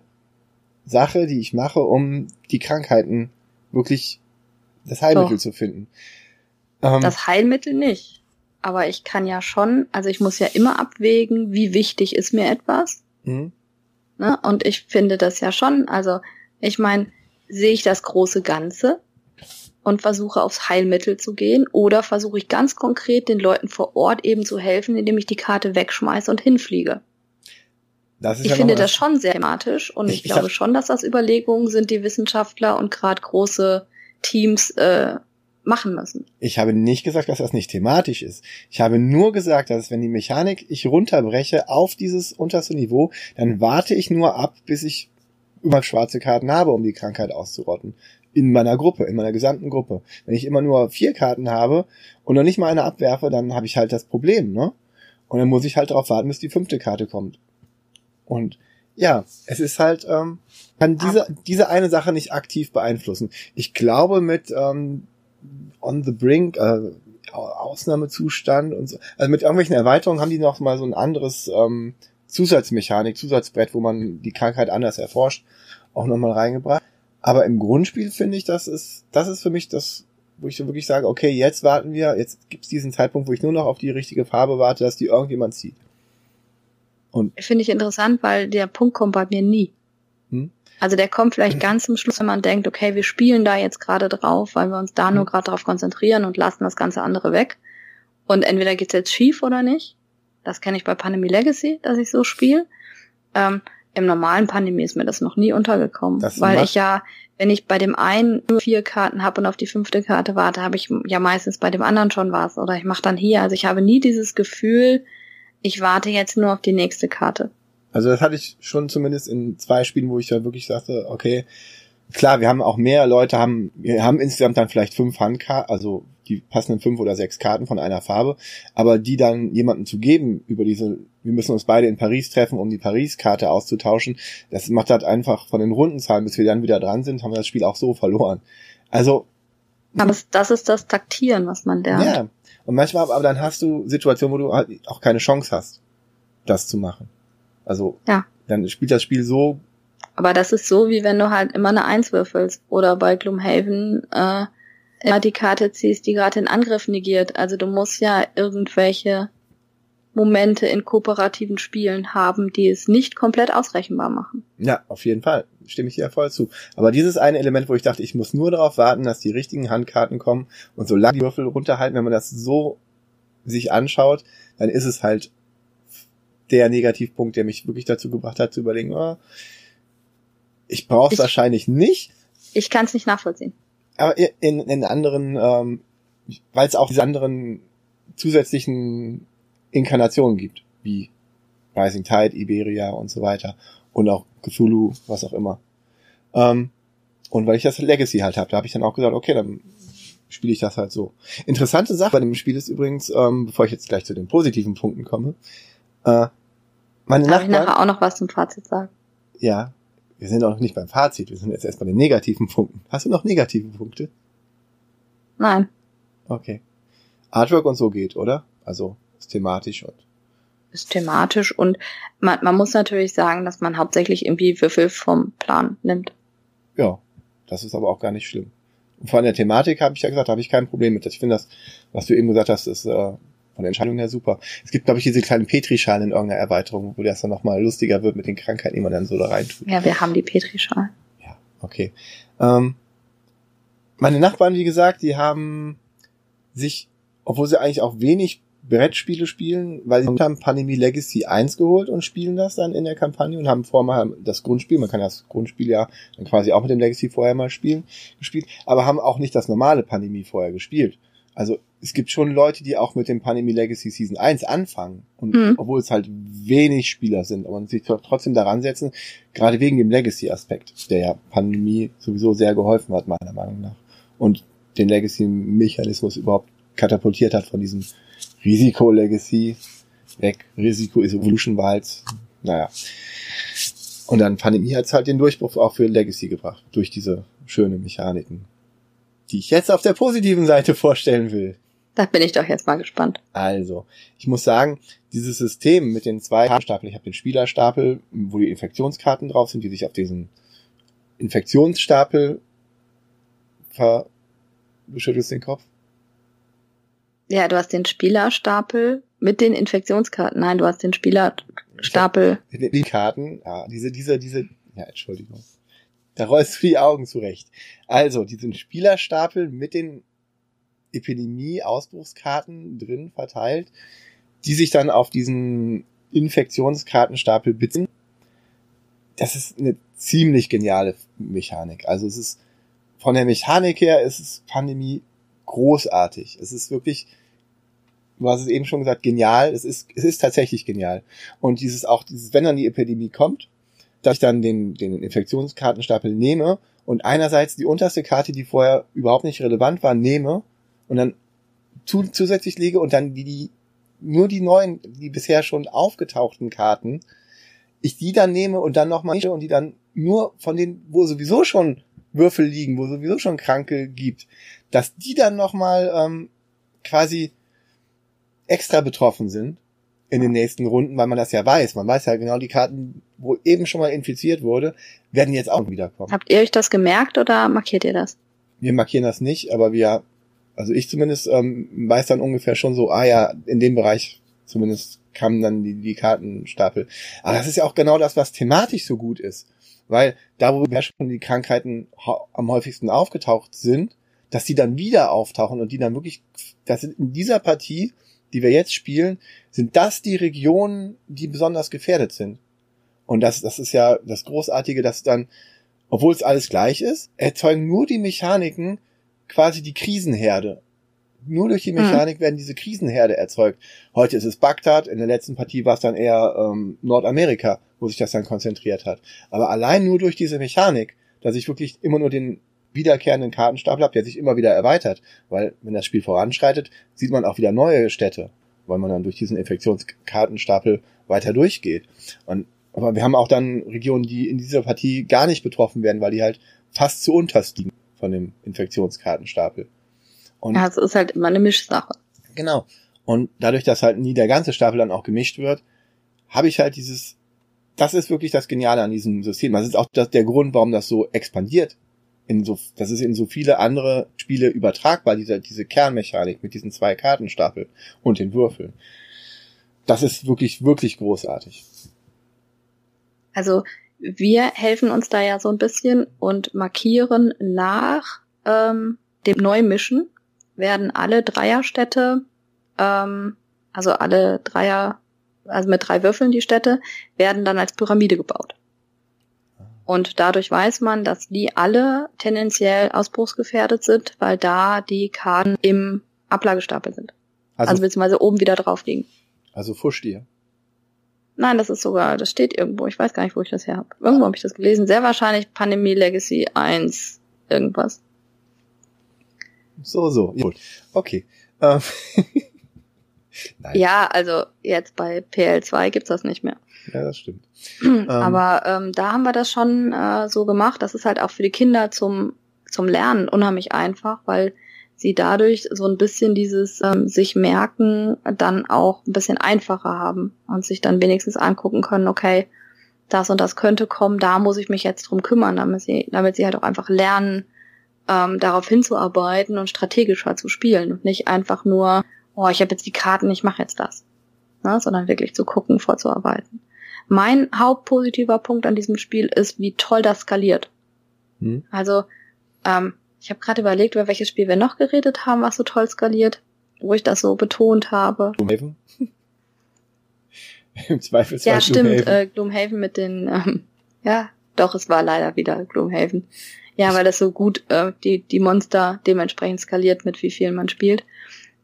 Sache, die ich mache, um die Krankheiten wirklich das Heilmittel so. zu finden. Ähm, das Heilmittel nicht. Aber ich kann ja schon, also ich muss ja immer abwägen, wie wichtig ist mir etwas. Mhm. Ne? Und ich finde das ja schon, also ich meine, sehe ich das große Ganze und versuche aufs Heilmittel zu gehen oder versuche ich ganz konkret den Leuten vor Ort eben zu helfen, indem ich die Karte wegschmeiße und hinfliege. ich ja finde das schon sehr thematisch und ich, ich glaube schon, dass das Überlegungen sind, die Wissenschaftler und gerade große Teams äh, machen müssen. Ich habe nicht gesagt, dass das nicht thematisch ist. Ich habe nur gesagt, dass wenn die Mechanik ich runterbreche auf dieses unterste Niveau, dann warte ich nur ab, bis ich immer schwarze Karten habe, um die Krankheit auszurotten. In meiner Gruppe, in meiner gesamten Gruppe. Wenn ich immer nur vier Karten habe und noch nicht mal eine abwerfe, dann habe ich halt das Problem, ne? Und dann muss ich halt darauf warten, bis die fünfte Karte kommt. Und ja, es ist halt, ähm, kann diese, diese eine Sache nicht aktiv beeinflussen. Ich glaube mit ähm, On the Brink, äh, Ausnahmezustand und so, also mit irgendwelchen Erweiterungen haben die noch mal so ein anderes ähm, Zusatzmechanik, Zusatzbrett, wo man die Krankheit anders erforscht, auch nochmal reingebracht. Aber im Grundspiel finde ich, das ist, das ist für mich das, wo ich so wirklich sage, okay, jetzt warten wir, jetzt gibt's diesen Zeitpunkt, wo ich nur noch auf die richtige Farbe warte, dass die irgendjemand zieht. Und finde ich interessant, weil der Punkt kommt bei mir nie. Hm? Also der kommt vielleicht ganz zum Schluss, wenn man denkt, okay, wir spielen da jetzt gerade drauf, weil wir uns da hm. nur gerade drauf konzentrieren und lassen das ganze andere weg. Und entweder geht's jetzt schief oder nicht. Das kenne ich bei Pandemie Legacy, dass ich so spiele. Ähm, Im normalen Pandemie ist mir das noch nie untergekommen, das weil ich ja, wenn ich bei dem einen nur vier Karten habe und auf die fünfte Karte warte, habe ich ja meistens bei dem anderen schon was. Oder ich mache dann hier. Also ich habe nie dieses Gefühl, ich warte jetzt nur auf die nächste Karte. Also das hatte ich schon zumindest in zwei Spielen, wo ich ja wirklich sagte, okay, klar, wir haben auch mehr Leute, haben, wir haben insgesamt dann vielleicht fünf Handkarten, also die passenden fünf oder sechs Karten von einer Farbe, aber die dann jemandem zu geben über diese, wir müssen uns beide in Paris treffen, um die Paris-Karte auszutauschen, das macht halt einfach von den Rundenzahlen, bis wir dann wieder dran sind, haben wir das Spiel auch so verloren. Also. Aber das ist das Taktieren, was man lernt. Ja. Und manchmal, aber dann hast du Situationen, wo du halt auch keine Chance hast, das zu machen. Also, ja. dann spielt das Spiel so. Aber das ist so, wie wenn du halt immer eine Eins würfelst oder bei Gloomhaven äh, immer die Karte ziehst, die gerade den Angriff negiert. Also du musst ja irgendwelche Momente in kooperativen Spielen haben, die es nicht komplett ausrechenbar machen. Ja, auf jeden Fall. Stimme ich dir voll zu. Aber dieses eine Element, wo ich dachte, ich muss nur darauf warten, dass die richtigen Handkarten kommen und so lange die Würfel runterhalten, wenn man das so sich anschaut, dann ist es halt der Negativpunkt, der mich wirklich dazu gebracht hat, zu überlegen, oh, ich brauche es wahrscheinlich nicht. Ich kann es nicht nachvollziehen aber in, in anderen, ähm, weil es auch diese anderen zusätzlichen Inkarnationen gibt, wie Rising Tide, Iberia und so weiter und auch Cthulhu, was auch immer. Ähm, und weil ich das Legacy halt habe, da habe ich dann auch gesagt, okay, dann spiele ich das halt so. Interessante Sache bei dem Spiel ist übrigens, ähm, bevor ich jetzt gleich zu den positiven Punkten komme, äh, meine Darf Nachbarn, ich nachher auch noch was zum Fazit sagen? Ja, wir sind auch nicht beim Fazit, wir sind jetzt erst bei den negativen Punkten. Hast du noch negative Punkte? Nein. Okay. Artwork und so geht, oder? Also ist thematisch und. Ist thematisch und man, man muss natürlich sagen, dass man hauptsächlich irgendwie Würfel vom Plan nimmt. Ja, das ist aber auch gar nicht schlimm. Und von der Thematik habe ich ja gesagt, habe ich kein Problem mit. Ich finde das, was du eben gesagt hast, ist äh, von der Entscheidung her super. Es gibt, glaube ich, diese kleinen Petrischalen in irgendeiner Erweiterung, wo das dann nochmal lustiger wird mit den Krankheiten, die man dann so da reintut. Ja, wir haben die Petrischalen. Ja, okay. Ähm, meine Nachbarn, wie gesagt, die haben sich, obwohl sie eigentlich auch wenig Brettspiele spielen, weil sie haben Pandemie Legacy 1 geholt und spielen das dann in der Kampagne und haben vorher mal das Grundspiel, man kann das Grundspiel ja dann quasi auch mit dem Legacy vorher mal spielen, gespielt, aber haben auch nicht das normale Pandemie vorher gespielt. Also es gibt schon Leute, die auch mit dem Pandemie Legacy Season 1 anfangen. Und mhm. obwohl es halt wenig Spieler sind, aber sich trotzdem daran setzen, gerade wegen dem Legacy-Aspekt, der ja Pandemie sowieso sehr geholfen hat, meiner Meinung nach. Und den Legacy-Mechanismus überhaupt katapultiert hat von diesem Risiko-Legacy weg. Risiko is Evolution war halt, naja. Und dann Pandemie hat halt den Durchbruch auch für Legacy gebracht, durch diese schönen Mechaniken die ich jetzt auf der positiven Seite vorstellen will. Da bin ich doch jetzt mal gespannt. Also, ich muss sagen, dieses System mit den zwei Kartenstapeln, ich habe den Spielerstapel, wo die Infektionskarten drauf sind, die sich auf diesen Infektionsstapel ver... Du schüttelst den Kopf? Ja, du hast den Spielerstapel mit den Infektionskarten. Nein, du hast den Spielerstapel. Die Karten, ja, diese, diese, diese, ja, Entschuldigung. Da rollst du die Augen zurecht. Also, diesen Spielerstapel mit den Epidemie-Ausbruchskarten drin verteilt, die sich dann auf diesen Infektionskartenstapel beziehen. Das ist eine ziemlich geniale Mechanik. Also es ist von der Mechanik her ist es Pandemie großartig. Es ist wirklich, du hast es eben schon gesagt, genial. Es ist, es ist tatsächlich genial. Und dieses auch, dieses, wenn dann die Epidemie kommt, dass ich dann den, den Infektionskartenstapel nehme und einerseits die unterste Karte, die vorher überhaupt nicht relevant war, nehme und dann zu, zusätzlich lege und dann die, die nur die neuen, die bisher schon aufgetauchten Karten ich die dann nehme und dann nochmal und die dann nur von denen, wo sowieso schon Würfel liegen, wo sowieso schon Kranke gibt, dass die dann nochmal ähm, quasi extra betroffen sind in den nächsten Runden, weil man das ja weiß. Man weiß ja genau, die Karten, wo eben schon mal infiziert wurde, werden jetzt auch wiederkommen. Habt ihr euch das gemerkt oder markiert ihr das? Wir markieren das nicht, aber wir, also ich zumindest ähm, weiß dann ungefähr schon so, ah ja, in dem Bereich zumindest kamen dann die, die Kartenstapel. Aber das ist ja auch genau das, was thematisch so gut ist. Weil da, wo ja schon die Krankheiten am häufigsten aufgetaucht sind, dass die dann wieder auftauchen und die dann wirklich, das sind in dieser Partie, die wir jetzt spielen, sind das die Regionen, die besonders gefährdet sind. Und das, das ist ja das Großartige, dass dann, obwohl es alles gleich ist, erzeugen nur die Mechaniken quasi die Krisenherde. Nur durch die mhm. Mechanik mhm. werden diese Krisenherde erzeugt. Heute ist es Bagdad, in der letzten Partie war es dann eher ähm, Nordamerika, wo sich das dann konzentriert hat. Aber allein nur durch diese Mechanik, dass ich wirklich immer nur den wiederkehrenden Kartenstapel habe, der sich immer wieder erweitert. Weil wenn das Spiel voranschreitet, sieht man auch wieder neue Städte, weil man dann durch diesen Infektionskartenstapel weiter durchgeht. Und aber wir haben auch dann Regionen, die in dieser Partie gar nicht betroffen werden, weil die halt fast zu unterst liegen von dem Infektionskartenstapel. Und ja, es ist halt immer eine Mischsache. Genau. Und dadurch, dass halt nie der ganze Stapel dann auch gemischt wird, habe ich halt dieses, das ist wirklich das Geniale an diesem System. Das ist auch das, der Grund, warum das so expandiert in so, das ist in so viele andere Spiele übertragbar, diese, diese Kernmechanik mit diesen zwei Kartenstapeln und den Würfeln. Das ist wirklich, wirklich großartig. Also, wir helfen uns da ja so ein bisschen und markieren nach ähm, dem Neumischen werden alle Dreierstädte, ähm, also alle Dreier, also mit drei Würfeln die Städte, werden dann als Pyramide gebaut. Und dadurch weiß man, dass die alle tendenziell ausbruchsgefährdet sind, weil da die Karten im Ablagestapel sind. Also, also beziehungsweise oben wieder drauf liegen. Also Fuschtier. Nein, das ist sogar, das steht irgendwo. Ich weiß gar nicht, wo ich das her habe. Irgendwo habe ich das gelesen. Sehr wahrscheinlich Pandemie Legacy 1 irgendwas. So, so. Gut. Okay. Ähm. ja, also jetzt bei PL2 gibt's das nicht mehr. Ja, das stimmt. Aber ähm, da haben wir das schon äh, so gemacht. Das ist halt auch für die Kinder zum, zum Lernen unheimlich einfach, weil sie dadurch so ein bisschen dieses ähm, sich merken dann auch ein bisschen einfacher haben und sich dann wenigstens angucken können, okay, das und das könnte kommen, da muss ich mich jetzt drum kümmern, damit sie, damit sie halt auch einfach lernen, ähm, darauf hinzuarbeiten und strategischer zu spielen und nicht einfach nur, oh, ich habe jetzt die Karten, ich mache jetzt das, ne, sondern wirklich zu gucken, vorzuarbeiten. Mein hauptpositiver Punkt an diesem Spiel ist, wie toll das skaliert. Hm. Also, ähm, ich habe gerade überlegt, über welches Spiel wir noch geredet haben, was so toll skaliert, wo ich das so betont habe. Gloomhaven? Im Zweifelsfall Ja, stimmt, Gloomhaven, äh, Gloomhaven mit den, ähm, ja, doch, es war leider wieder Gloomhaven. Ja, weil das so gut äh, die, die Monster dementsprechend skaliert, mit wie vielen man spielt.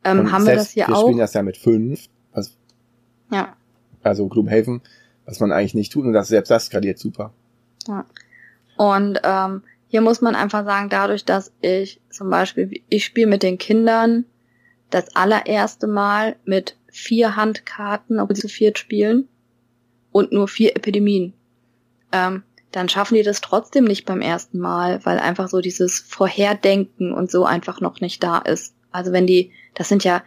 Ähm, haben wir das hier wir auch? Wir spielen das ja mit fünf. Also, ja. Also Gloomhaven was man eigentlich nicht tut und das selbst das skaliert super. Ja. Und ähm, hier muss man einfach sagen, dadurch, dass ich zum Beispiel, ich spiele mit den Kindern das allererste Mal mit vier Handkarten, obwohl sie zu viert spielen und nur vier Epidemien. Ähm, dann schaffen die das trotzdem nicht beim ersten Mal, weil einfach so dieses Vorherdenken und so einfach noch nicht da ist. Also wenn die, das sind ja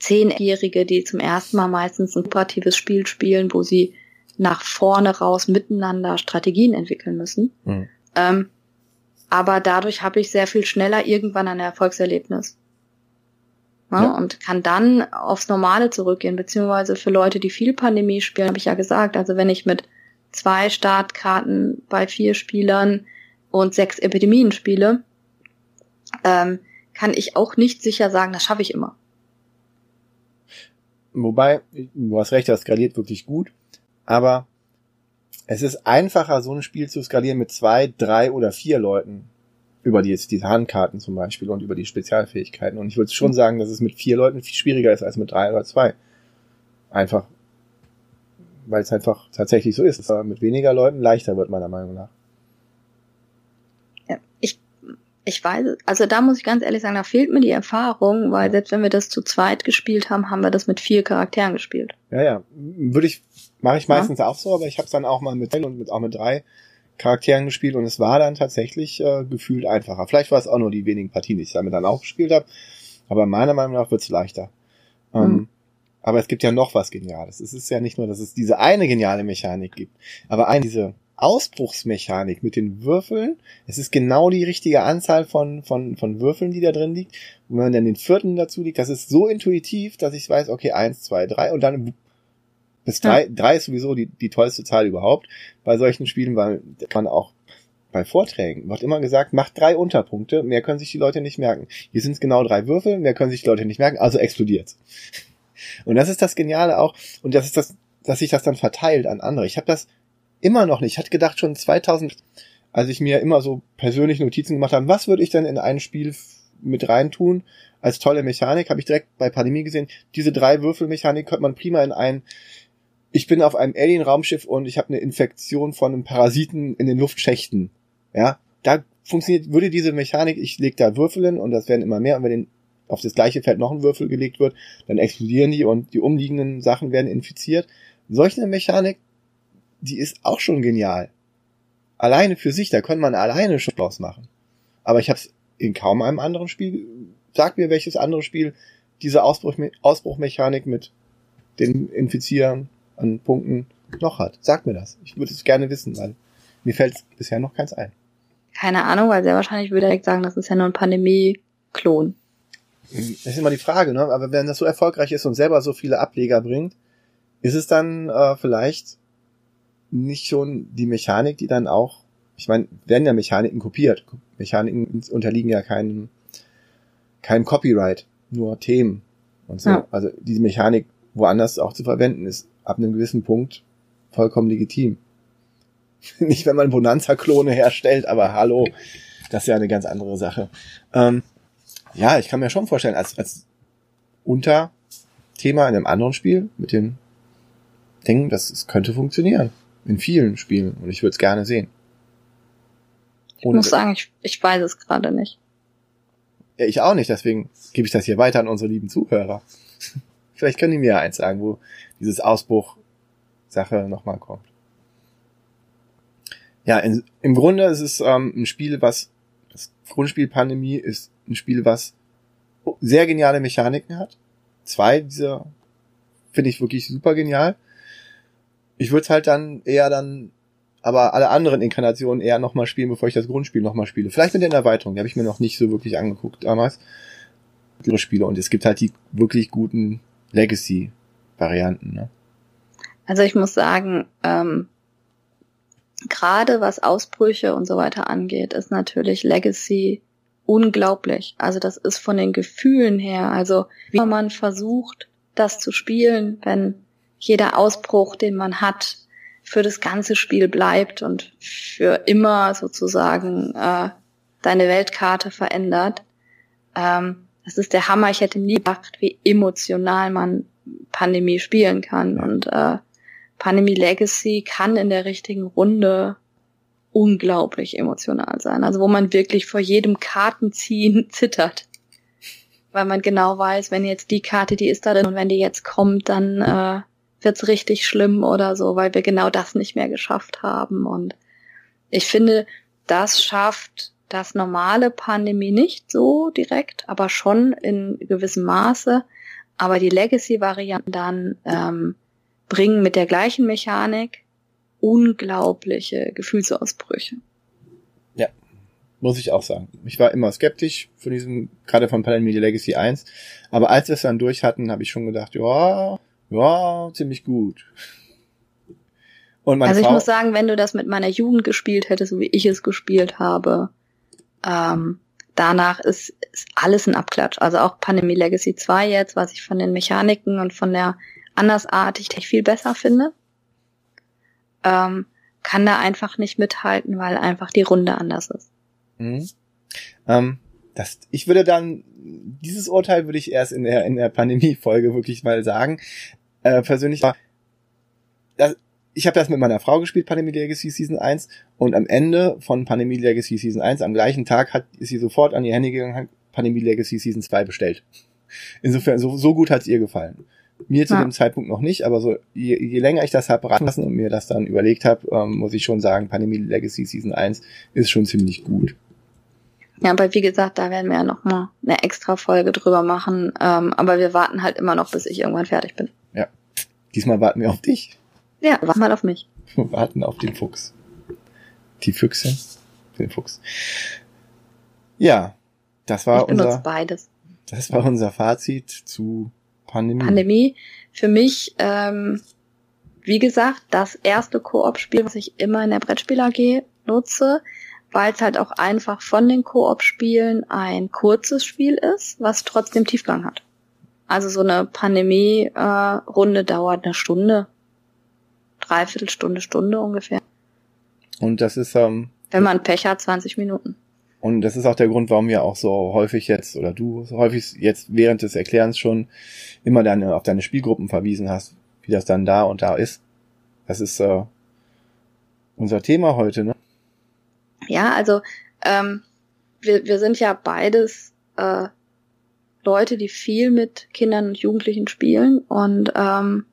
Zehnjährige, die zum ersten Mal meistens ein operatives Spiel spielen, wo sie nach vorne raus miteinander Strategien entwickeln müssen. Mhm. Ähm, aber dadurch habe ich sehr viel schneller irgendwann ein Erfolgserlebnis. Ja, ja. Und kann dann aufs Normale zurückgehen, beziehungsweise für Leute, die viel Pandemie spielen, habe ich ja gesagt, also wenn ich mit zwei Startkarten bei vier Spielern und sechs Epidemien spiele, ähm, kann ich auch nicht sicher sagen, das schaffe ich immer. Wobei, du hast recht, das skaliert wirklich gut aber es ist einfacher, so ein Spiel zu skalieren mit zwei, drei oder vier Leuten. Über die diese Handkarten zum Beispiel und über die Spezialfähigkeiten. Und ich würde schon sagen, dass es mit vier Leuten viel schwieriger ist als mit drei oder zwei. Einfach, weil es einfach tatsächlich so ist, es mit weniger Leuten leichter wird, meiner Meinung nach. Ja, ich weiß, also da muss ich ganz ehrlich sagen, da fehlt mir die Erfahrung, weil selbst wenn wir das zu zweit gespielt haben, haben wir das mit vier Charakteren gespielt. Ja, ja. Würde ich, mache ich meistens ja. auch so, aber ich habe es dann auch mal mit und mit, auch mit drei Charakteren gespielt und es war dann tatsächlich äh, gefühlt einfacher. Vielleicht war es auch nur die wenigen Partien, die ich damit dann auch gespielt habe, aber meiner Meinung nach wird es leichter. Ähm, mhm. aber es gibt ja noch was Geniales. Es ist ja nicht nur, dass es diese eine geniale Mechanik gibt, aber eine diese Ausbruchsmechanik mit den Würfeln. Es ist genau die richtige Anzahl von, von, von Würfeln, die da drin liegt. Und wenn man dann den vierten dazu liegt, das ist so intuitiv, dass ich weiß, okay, eins, zwei, drei und dann bis drei, ja. drei ist sowieso die, die tollste Zahl überhaupt bei solchen Spielen, weil man auch bei Vorträgen wird immer gesagt, macht drei Unterpunkte, mehr können sich die Leute nicht merken. Hier sind es genau drei Würfel, mehr können sich die Leute nicht merken, also explodiert's. Und das ist das Geniale auch, und das ist das, dass sich das dann verteilt an andere. Ich habe das immer noch nicht. Ich hatte gedacht schon 2000, als ich mir immer so persönlich Notizen gemacht habe, was würde ich denn in ein Spiel mit reintun als tolle Mechanik, habe ich direkt bei Pandemie gesehen, diese drei Würfelmechanik könnte man prima in ein ich bin auf einem Alien-Raumschiff und ich habe eine Infektion von einem Parasiten in den Luftschächten. Ja, da funktioniert, würde diese Mechanik, ich lege da Würfel hin und das werden immer mehr und wenn auf das gleiche Feld noch ein Würfel gelegt wird, dann explodieren die und die umliegenden Sachen werden infiziert. Solche Mechanik die ist auch schon genial. Alleine für sich, da könnte man alleine schon draus machen. Aber ich habe es in kaum einem anderen Spiel. Sag mir, welches andere Spiel diese Ausbruch, Ausbruchmechanik mit den Infizieren an Punkten noch hat. Sag mir das. Ich würde es gerne wissen, weil mir fällt bisher noch keins ein. Keine Ahnung, weil sehr wahrscheinlich würde ich sagen, das ist ja nur ein Pandemie-Klon. Das ist immer die Frage, ne? Aber wenn das so erfolgreich ist und selber so viele Ableger bringt, ist es dann äh, vielleicht nicht schon die Mechanik, die dann auch, ich meine, werden ja Mechaniken kopiert. Mechaniken unterliegen ja keinem, keinem Copyright, nur Themen und so. Ja. Also diese Mechanik woanders auch zu verwenden ist ab einem gewissen Punkt vollkommen legitim. nicht, wenn man Bonanza-Klone herstellt, aber hallo, das ist ja eine ganz andere Sache. Ähm, ja, ich kann mir schon vorstellen, als, als Unterthema in einem anderen Spiel mit den Dingen, das, das könnte funktionieren. In vielen Spielen. Und ich würde es gerne sehen. Ohne ich muss sagen, ich, ich weiß es gerade nicht. Ja, ich auch nicht, deswegen gebe ich das hier weiter an unsere lieben Zuhörer. Vielleicht können die mir eins sagen, wo dieses Ausbruch-Sache nochmal kommt. Ja, in, im Grunde ist es ähm, ein Spiel, was das Grundspiel Pandemie ist ein Spiel, was sehr geniale Mechaniken hat. Zwei dieser finde ich wirklich super genial. Ich würde halt dann eher dann, aber alle anderen Inkarnationen eher nochmal spielen, bevor ich das Grundspiel nochmal spiele. Vielleicht mit den Erweiterungen, die habe ich mir noch nicht so wirklich angeguckt damals. Ihre Spiele und es gibt halt die wirklich guten Legacy-Varianten. Ne? Also ich muss sagen, ähm, gerade was Ausbrüche und so weiter angeht, ist natürlich Legacy unglaublich. Also das ist von den Gefühlen her, also wie man versucht, das zu spielen, wenn jeder Ausbruch, den man hat, für das ganze Spiel bleibt und für immer sozusagen äh, deine Weltkarte verändert. Ähm, das ist der Hammer. Ich hätte nie gedacht, wie emotional man Pandemie spielen kann. Und äh, Pandemie Legacy kann in der richtigen Runde unglaublich emotional sein. Also wo man wirklich vor jedem Kartenziehen zittert. Weil man genau weiß, wenn jetzt die Karte, die ist da drin und wenn die jetzt kommt, dann äh, wird's richtig schlimm oder so, weil wir genau das nicht mehr geschafft haben. Und ich finde, das schafft das normale Pandemie nicht so direkt, aber schon in gewissem Maße. Aber die Legacy-Varianten dann ähm, bringen mit der gleichen Mechanik unglaubliche Gefühlsausbrüche. Ja, muss ich auch sagen. Ich war immer skeptisch von diesem, gerade von Pandemie Legacy 1. Aber als wir es dann durch hatten, habe ich schon gedacht, ja, ja, ziemlich gut. Und also ich Frau muss sagen, wenn du das mit meiner Jugend gespielt hättest, so wie ich es gespielt habe, ähm, danach ist, ist alles ein Abklatsch. Also auch Pandemie Legacy 2 jetzt, was ich von den Mechaniken und von der Andersartigkeit viel besser finde, ähm, kann da einfach nicht mithalten, weil einfach die Runde anders ist. Mhm. Ähm, das, ich würde dann, dieses Urteil würde ich erst in der, in der Pandemie-Folge wirklich mal sagen äh, persönlich war, das, ich habe das mit meiner Frau gespielt, Pandemie Legacy Season 1, und am Ende von Pandemie Legacy Season 1, am gleichen Tag, hat, ist sie sofort an ihr Handy gegangen, hat Pandemie Legacy Season 2 bestellt. Insofern, so, so gut hat es ihr gefallen. Mir zu ja. dem Zeitpunkt noch nicht, aber so je, je länger ich das habe lassen und mir das dann überlegt habe, ähm, muss ich schon sagen, Pandemie Legacy Season 1 ist schon ziemlich gut. Ja, aber wie gesagt, da werden wir ja noch mal eine extra Folge drüber machen. Ähm, aber wir warten halt immer noch, bis ich irgendwann fertig bin. Diesmal warten wir auf dich. Ja, warten mal auf mich. Wir warten auf den Fuchs. Die Füchse. Den Fuchs. Ja, das war ich unser. beides. Das war unser Fazit zu Pandemie. Pandemie. Für mich, ähm, wie gesagt, das erste Koop-Spiel, was ich immer in der Brettspiel AG nutze, weil es halt auch einfach von den Koop-Spielen ein kurzes Spiel ist, was trotzdem Tiefgang hat. Also so eine Pandemie-Runde äh, dauert eine Stunde, dreiviertel Stunde, Stunde ungefähr. Und das ist ähm, wenn man Pech hat, 20 Minuten. Und das ist auch der Grund, warum wir auch so häufig jetzt, oder du so häufig jetzt während des Erklärens schon immer deine, auf deine Spielgruppen verwiesen hast, wie das dann da und da ist. Das ist äh, unser Thema heute, ne? Ja, also ähm, wir, wir sind ja beides äh, Leute, die viel mit Kindern und Jugendlichen spielen und ähm,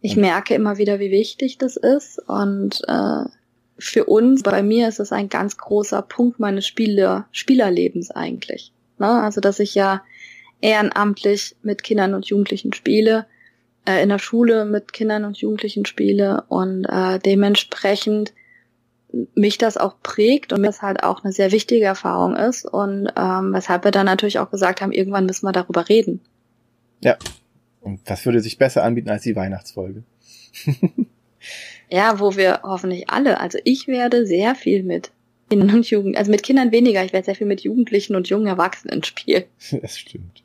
ich merke immer wieder, wie wichtig das ist und äh, für uns, bei mir ist es ein ganz großer Punkt meines Spieler, Spielerlebens eigentlich. Ne? Also, dass ich ja ehrenamtlich mit Kindern und Jugendlichen spiele, äh, in der Schule mit Kindern und Jugendlichen spiele und äh, dementsprechend mich das auch prägt und mir das halt auch eine sehr wichtige Erfahrung ist und ähm, weshalb wir dann natürlich auch gesagt haben, irgendwann müssen wir darüber reden. Ja. Und das würde sich besser anbieten als die Weihnachtsfolge. Ja, wo wir hoffentlich alle, also ich werde sehr viel mit Kindern und Jugend, also mit Kindern weniger, ich werde sehr viel mit Jugendlichen und jungen Erwachsenen spielen. Das stimmt.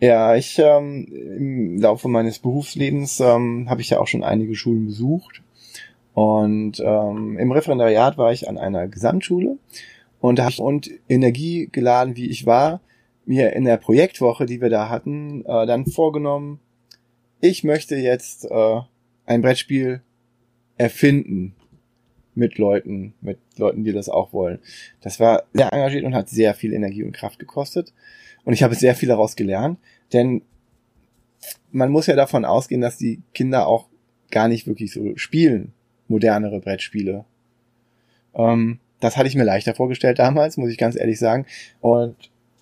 Ja, ich ähm, im Laufe meines Berufslebens ähm, habe ich ja auch schon einige Schulen besucht. Und ähm, im Referendariat war ich an einer Gesamtschule und da habe ich und energiegeladen, wie ich war, mir in der Projektwoche, die wir da hatten, äh, dann vorgenommen, ich möchte jetzt äh, ein Brettspiel erfinden mit Leuten, mit Leuten, die das auch wollen. Das war sehr engagiert und hat sehr viel Energie und Kraft gekostet. Und ich habe sehr viel daraus gelernt, denn man muss ja davon ausgehen, dass die Kinder auch gar nicht wirklich so spielen, modernere Brettspiele. Ähm, das hatte ich mir leichter vorgestellt damals, muss ich ganz ehrlich sagen. Und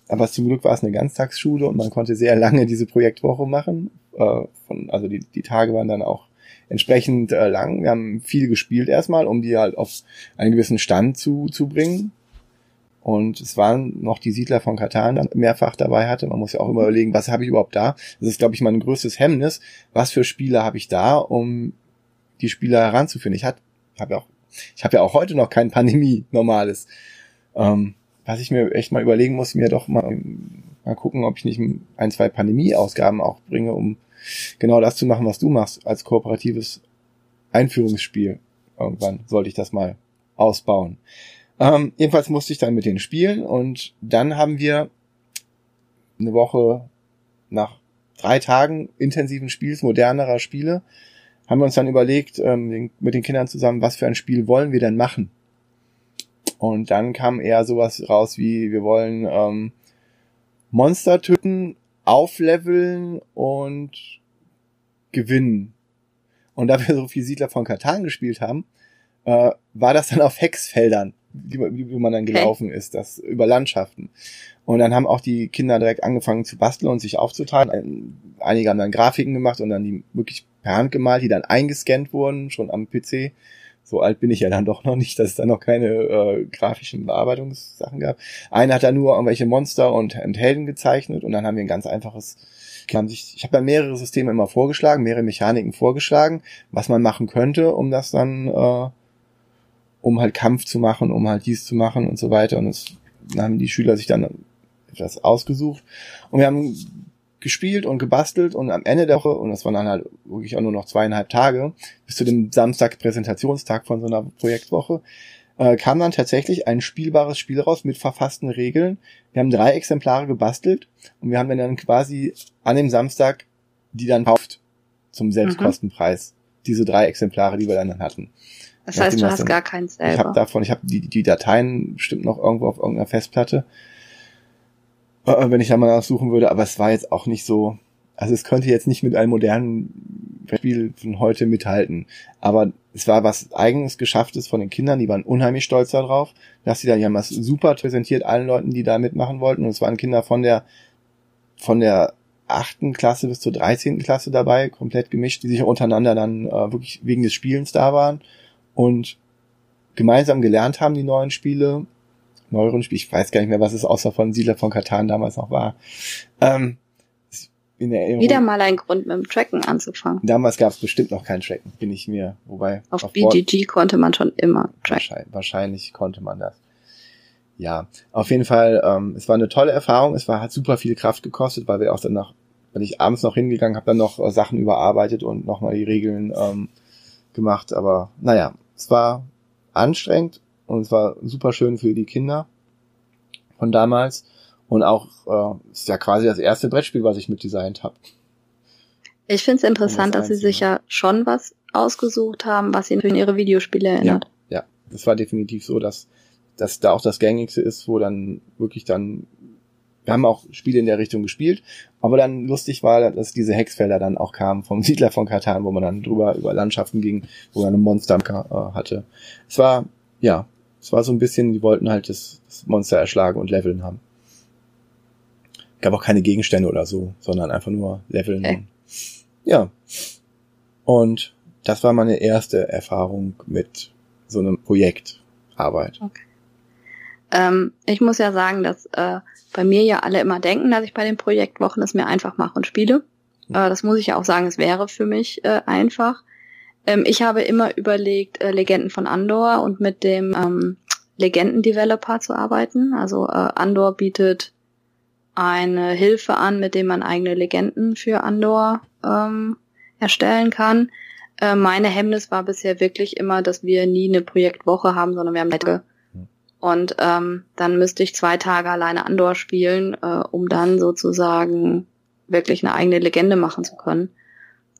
aber zum Glück war es eine Ganztagsschule und man konnte sehr lange diese Projektwoche machen. Äh, von, also die, die Tage waren dann auch entsprechend äh, lang. Wir haben viel gespielt erstmal, um die halt auf einen gewissen Stand zu, zu bringen. Und es waren noch die Siedler von Katan dann mehrfach dabei hatte. Man muss ja auch immer überlegen, was habe ich überhaupt da? Das ist, glaube ich, mein größtes Hemmnis. Was für Spieler habe ich da, um die Spieler heranzuführen? Ich habe hab ja auch, ich habe ja auch heute noch kein Pandemie normales. Ähm, was ich mir echt mal überlegen muss, mir doch mal, mal gucken, ob ich nicht ein, zwei Pandemie-Ausgaben auch bringe, um genau das zu machen, was du machst, als kooperatives Einführungsspiel. Irgendwann sollte ich das mal ausbauen. Ähm, jedenfalls musste ich dann mit denen spielen und dann haben wir eine Woche nach drei Tagen intensiven Spiels, modernerer Spiele, haben wir uns dann überlegt, ähm, mit den Kindern zusammen, was für ein Spiel wollen wir denn machen? Und dann kam eher sowas raus wie, wir wollen ähm, Monster töten aufleveln und gewinnen. Und da wir so viel Siedler von Katan gespielt haben, äh, war das dann auf Hexfeldern, wie, man dann gelaufen ist, das über Landschaften. Und dann haben auch die Kinder direkt angefangen zu basteln und sich aufzuteilen. Einige haben dann Grafiken gemacht und dann die wirklich per Hand gemalt, die dann eingescannt wurden, schon am PC. So alt bin ich ja dann doch noch nicht, dass es da noch keine äh, grafischen Bearbeitungssachen gab. Einer hat da nur irgendwelche Monster und, und Helden gezeichnet und dann haben wir ein ganz einfaches ich habe dann mehrere Systeme immer vorgeschlagen, mehrere Mechaniken vorgeschlagen, was man machen könnte, um das dann, äh, um halt Kampf zu machen, um halt dies zu machen und so weiter. Und es, haben die Schüler sich dann etwas ausgesucht. Und wir haben gespielt und gebastelt und am Ende der Woche, und das waren dann halt wirklich auch nur noch zweieinhalb Tage, bis zu dem Samstag Präsentationstag von so einer Projektwoche, äh, kam dann tatsächlich ein spielbares Spiel raus mit verfassten Regeln. Wir haben drei Exemplare gebastelt und wir haben dann quasi an dem Samstag die dann kauft zum Selbstkostenpreis. diese drei Exemplare, die wir dann hatten. Das heißt, du hast gar keins Ich habe selber. davon, ich habe die, die Dateien bestimmt noch irgendwo auf irgendeiner Festplatte, wenn ich da mal nachsuchen würde, aber es war jetzt auch nicht so, also es könnte jetzt nicht mit einem modernen Spiel von heute mithalten, aber es war was eigenes Geschafftes von den Kindern, die waren unheimlich stolz darauf, dass sie da, die haben das super präsentiert allen Leuten, die da mitmachen wollten und es waren Kinder von der, von der achten Klasse bis zur 13. Klasse dabei, komplett gemischt, die sich untereinander dann äh, wirklich wegen des Spielens da waren und gemeinsam gelernt haben, die neuen Spiele, neueren Spiele, ich weiß gar nicht mehr, was es außer von Siedler von Katan damals noch war. Ähm, in der Erinnerung, Wieder mal ein Grund, mit dem Tracken anzufangen. damals gab es bestimmt noch kein Tracken, bin ich mir, wobei Auf, Board- BGG konnte man schon immer tracken. wahrscheinlich, wahrscheinlich konnte man das. Ja, auf jeden Fall, ähm, es war eine tolle Erfahrung, es war, hat super viel Kraft gekostet, weil wir auch dann noch, weil ich abends noch hingegangen habe, dann noch äh, Sachen überarbeitet und nochmal die Regeln ähm, gemacht, aber naja, es war anstrengend und es war super schön für die Kinder von damals und auch äh, ist ja quasi das erste Brettspiel, was ich mitdesignt habe. Ich finde es interessant, das dass sie sich ja schon was ausgesucht haben, was sie für ihre Videospiele erinnert. Ja, das war definitiv so, dass, dass da auch das Gängigste ist, wo dann wirklich dann, wir haben auch Spiele in der Richtung gespielt, aber dann lustig war, dass diese Hexfelder dann auch kamen vom Siedler von Katan, wo man dann drüber über Landschaften ging, wo man eine Monster äh, hatte. Es war, ja, es war so ein bisschen, die wollten halt das, das Monster erschlagen und leveln haben. Gab auch keine Gegenstände oder so, sondern einfach nur leveln. Okay. Ja. Und das war meine erste Erfahrung mit so einem Projektarbeit. Ähm, ich muss ja sagen, dass äh, bei mir ja alle immer denken, dass ich bei den Projektwochen es mir einfach mache und spiele. Äh, das muss ich ja auch sagen, es wäre für mich äh, einfach. Ähm, ich habe immer überlegt, äh, Legenden von Andor und mit dem ähm, Legenden-Developer zu arbeiten. Also äh, Andor bietet eine Hilfe an, mit dem man eigene Legenden für Andor ähm, erstellen kann. Äh, meine Hemmnis war bisher wirklich immer, dass wir nie eine Projektwoche haben, sondern wir haben Tage. Und ähm, dann müsste ich zwei Tage alleine Andor spielen, äh, um dann sozusagen wirklich eine eigene Legende machen zu können.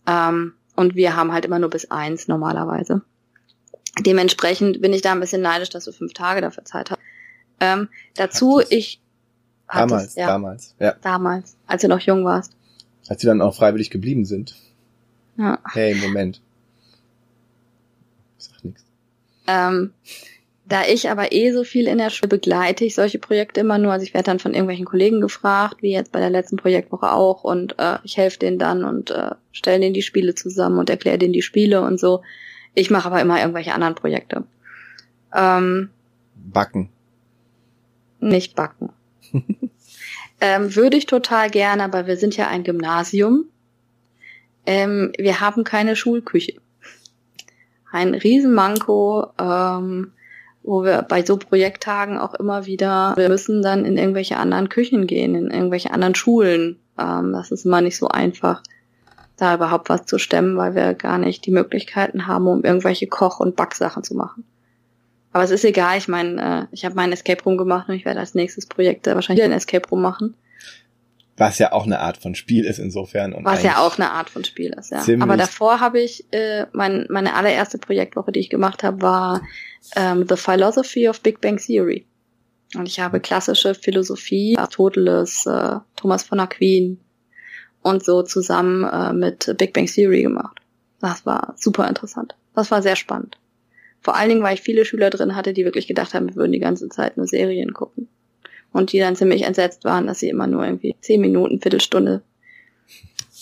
Ähm, und wir haben halt immer nur bis eins normalerweise. Dementsprechend bin ich da ein bisschen neidisch, dass du fünf Tage dafür Zeit hast. Ähm, dazu, Hattest. ich hattest, Damals, ja, damals, ja. damals, als du noch jung warst. Als sie dann auch freiwillig geblieben sind. Ja. Hey, Moment. Ich sag nichts. Ähm, da ich aber eh so viel in der Schule begleite ich solche Projekte immer nur, also ich werde dann von irgendwelchen Kollegen gefragt, wie jetzt bei der letzten Projektwoche auch, und äh, ich helfe denen dann und äh, stelle denen die Spiele zusammen und erkläre denen die Spiele und so. Ich mache aber immer irgendwelche anderen Projekte. Ähm, Backen. nicht backen. ähm, würde ich total gerne, aber wir sind ja ein Gymnasium. Ähm, wir haben keine Schulküche. Ein Riesenmanko, ähm, wo wir bei so Projekttagen auch immer wieder, wir müssen dann in irgendwelche anderen Küchen gehen, in irgendwelche anderen Schulen. Ähm, das ist immer nicht so einfach, da überhaupt was zu stemmen, weil wir gar nicht die Möglichkeiten haben, um irgendwelche Koch- und Backsachen zu machen. Aber es ist egal, ich meine, äh, ich habe meinen Escape Room gemacht und ich werde als nächstes Projekt äh, wahrscheinlich einen Escape Room machen. Was ja auch eine Art von Spiel ist insofern. Und Was ja auch eine Art von Spiel ist, ja. Aber davor habe ich, äh, mein, meine allererste Projektwoche, die ich gemacht habe, war ähm, The Philosophy of Big Bang Theory. Und ich habe klassische Philosophie, Aristoteles, äh, Thomas von Aquin und so zusammen äh, mit Big Bang Theory gemacht. Das war super interessant. Das war sehr spannend. Vor allen Dingen, weil ich viele Schüler drin hatte, die wirklich gedacht haben, wir würden die ganze Zeit nur Serien gucken. Und die dann ziemlich entsetzt waren, dass sie immer nur irgendwie zehn Minuten, Viertelstunde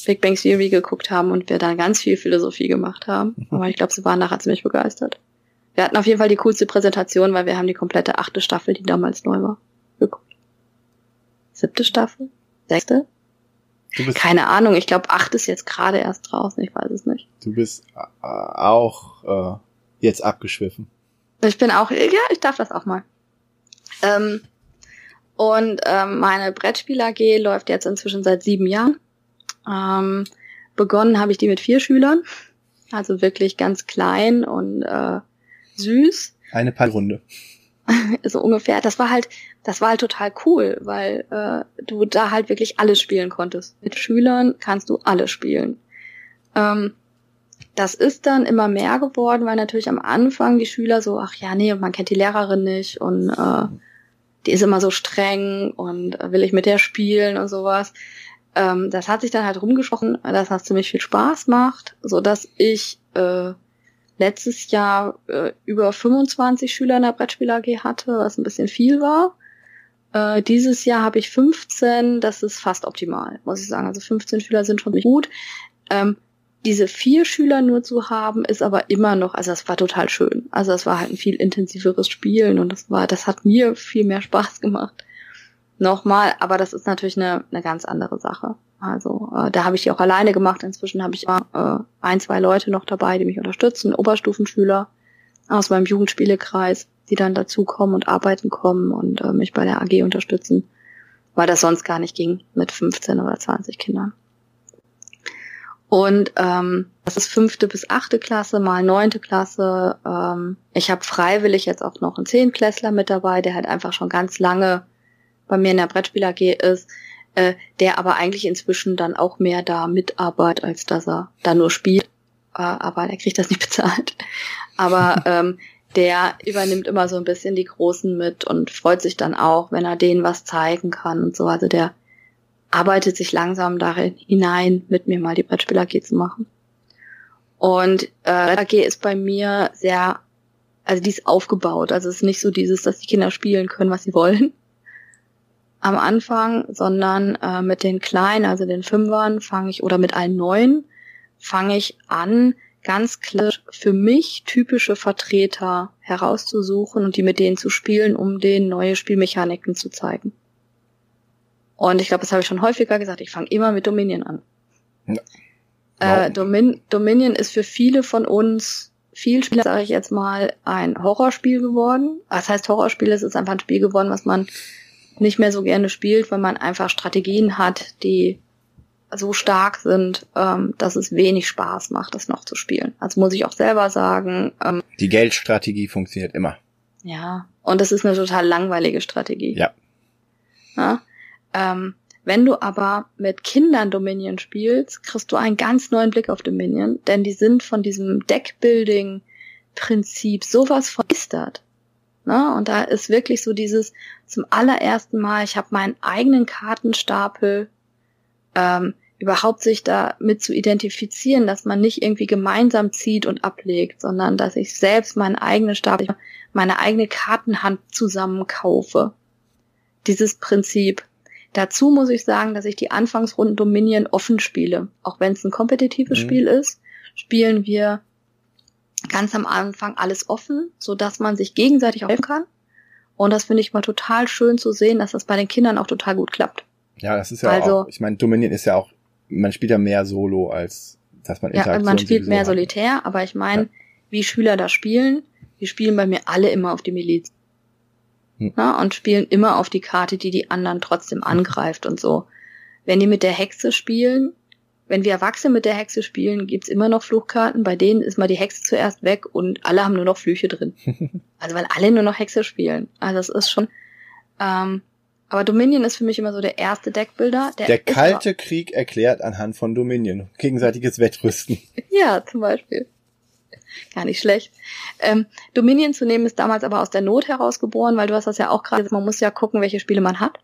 Big Bang Theory geguckt haben und wir dann ganz viel Philosophie gemacht haben. Aber ich glaube, sie waren nachher ziemlich begeistert. Wir hatten auf jeden Fall die coolste Präsentation, weil wir haben die komplette achte Staffel, die damals neu war, geguckt. Siebte Staffel? Sechste? Keine Ahnung, ich glaube, acht ist jetzt gerade erst draußen, ich weiß es nicht. du bist äh, auch äh, jetzt abgeschwiffen. Ich bin auch, ja, ich darf das auch mal. Ähm, und ähm, meine Brettspiel AG läuft jetzt inzwischen seit sieben Jahren. Ähm, begonnen habe ich die mit vier Schülern, also wirklich ganz klein und äh, süß, Eine Pallrunde. so ungefähr. Das war halt, das war halt total cool, weil äh, du da halt wirklich alles spielen konntest. Mit Schülern kannst du alles spielen. Ähm, das ist dann immer mehr geworden, weil natürlich am Anfang die Schüler so, ach ja, nee, man kennt die Lehrerin nicht und äh, die ist immer so streng und äh, will ich mit der spielen und sowas. Ähm, das hat sich dann halt rumgesprochen, dass das ziemlich viel Spaß macht, so dass ich äh, letztes Jahr äh, über 25 Schüler in der Brettspiel AG hatte, was ein bisschen viel war. Äh, dieses Jahr habe ich 15, das ist fast optimal, muss ich sagen. Also 15 Schüler sind schon gut. Ähm, diese vier Schüler nur zu haben, ist aber immer noch, also das war total schön. Also das war halt ein viel intensiveres Spielen und das war, das hat mir viel mehr Spaß gemacht. Nochmal, aber das ist natürlich eine, eine ganz andere Sache. Also äh, da habe ich die auch alleine gemacht. Inzwischen habe ich immer äh, ein, zwei Leute noch dabei, die mich unterstützen, Oberstufenschüler aus meinem Jugendspielekreis, die dann dazukommen und arbeiten kommen und äh, mich bei der AG unterstützen, weil das sonst gar nicht ging mit 15 oder 20 Kindern. Und ähm, das ist fünfte bis achte Klasse, mal neunte Klasse. Ähm, ich habe freiwillig jetzt auch noch einen Zehnklässler mit dabei, der halt einfach schon ganz lange bei mir in der Brettspiel AG ist, äh, der aber eigentlich inzwischen dann auch mehr da mitarbeitet, als dass er da nur spielt. Äh, aber der kriegt das nicht bezahlt. Aber ähm, der übernimmt immer so ein bisschen die Großen mit und freut sich dann auch, wenn er denen was zeigen kann und so. Also der arbeitet sich langsam darin hinein, mit mir mal die Brettspiel AG zu machen. Und äh, AG ist bei mir sehr, also die ist aufgebaut. Also es ist nicht so dieses, dass die Kinder spielen können, was sie wollen am Anfang, sondern äh, mit den Kleinen, also den Fünfern, fange ich, oder mit allen Neuen, fange ich an, ganz klar für mich typische Vertreter herauszusuchen und die mit denen zu spielen, um denen neue Spielmechaniken zu zeigen. Und ich glaube, das habe ich schon häufiger gesagt, ich fange immer mit Dominion an. Ja. Äh, Domin Dominion ist für viele von uns, viel Spieler, sage ich jetzt mal, ein Horrorspiel geworden. Das heißt, Horrorspiel ist, ist einfach ein Spiel geworden, was man nicht mehr so gerne spielt, weil man einfach Strategien hat, die so stark sind, ähm, dass es wenig Spaß macht, das noch zu spielen. Also muss ich auch selber sagen. Ähm, die Geldstrategie funktioniert immer. Ja, und das ist eine total langweilige Strategie. Ja. ja? Ähm, wenn du aber mit Kindern Dominion spielst, kriegst du einen ganz neuen Blick auf Dominion, denn die sind von diesem Deckbuilding-Prinzip sowas veristert. Ne? Und da ist wirklich so dieses zum allerersten Mal, ich habe meinen eigenen Kartenstapel, ähm, überhaupt sich da mit zu identifizieren, dass man nicht irgendwie gemeinsam zieht und ablegt, sondern dass ich selbst meinen eigenen Stapel, meine eigene Kartenhand zusammenkaufe. Dieses Prinzip. Dazu muss ich sagen, dass ich die Anfangsrunden Dominion offen spiele. Auch wenn es ein kompetitives mhm. Spiel ist, spielen wir ganz am Anfang alles offen, so dass man sich gegenseitig auch helfen kann. Und das finde ich mal total schön zu sehen, dass das bei den Kindern auch total gut klappt. Ja, das ist ja also, auch, ich meine, Dominion ist ja auch, man spielt ja mehr Solo, als dass man Interaktion Ja, man spielt mehr hat. solitär, aber ich meine, ja. wie Schüler da spielen, die spielen bei mir alle immer auf die Miliz. Hm. Na, und spielen immer auf die Karte, die die anderen trotzdem angreift und so. Wenn die mit der Hexe spielen, wenn wir Erwachsene mit der Hexe spielen, gibt's immer noch Fluchkarten. Bei denen ist mal die Hexe zuerst weg und alle haben nur noch Flüche drin. also weil alle nur noch Hexe spielen. Also es ist schon. Ähm, aber Dominion ist für mich immer so der erste Deckbilder. Der, der kalte Krieg erklärt anhand von Dominion. Gegenseitiges Wettrüsten. ja, zum Beispiel. Gar nicht schlecht. Ähm, Dominion zu nehmen ist damals aber aus der Not herausgeboren, weil du hast das ja auch gerade, man muss ja gucken, welche Spiele man hat.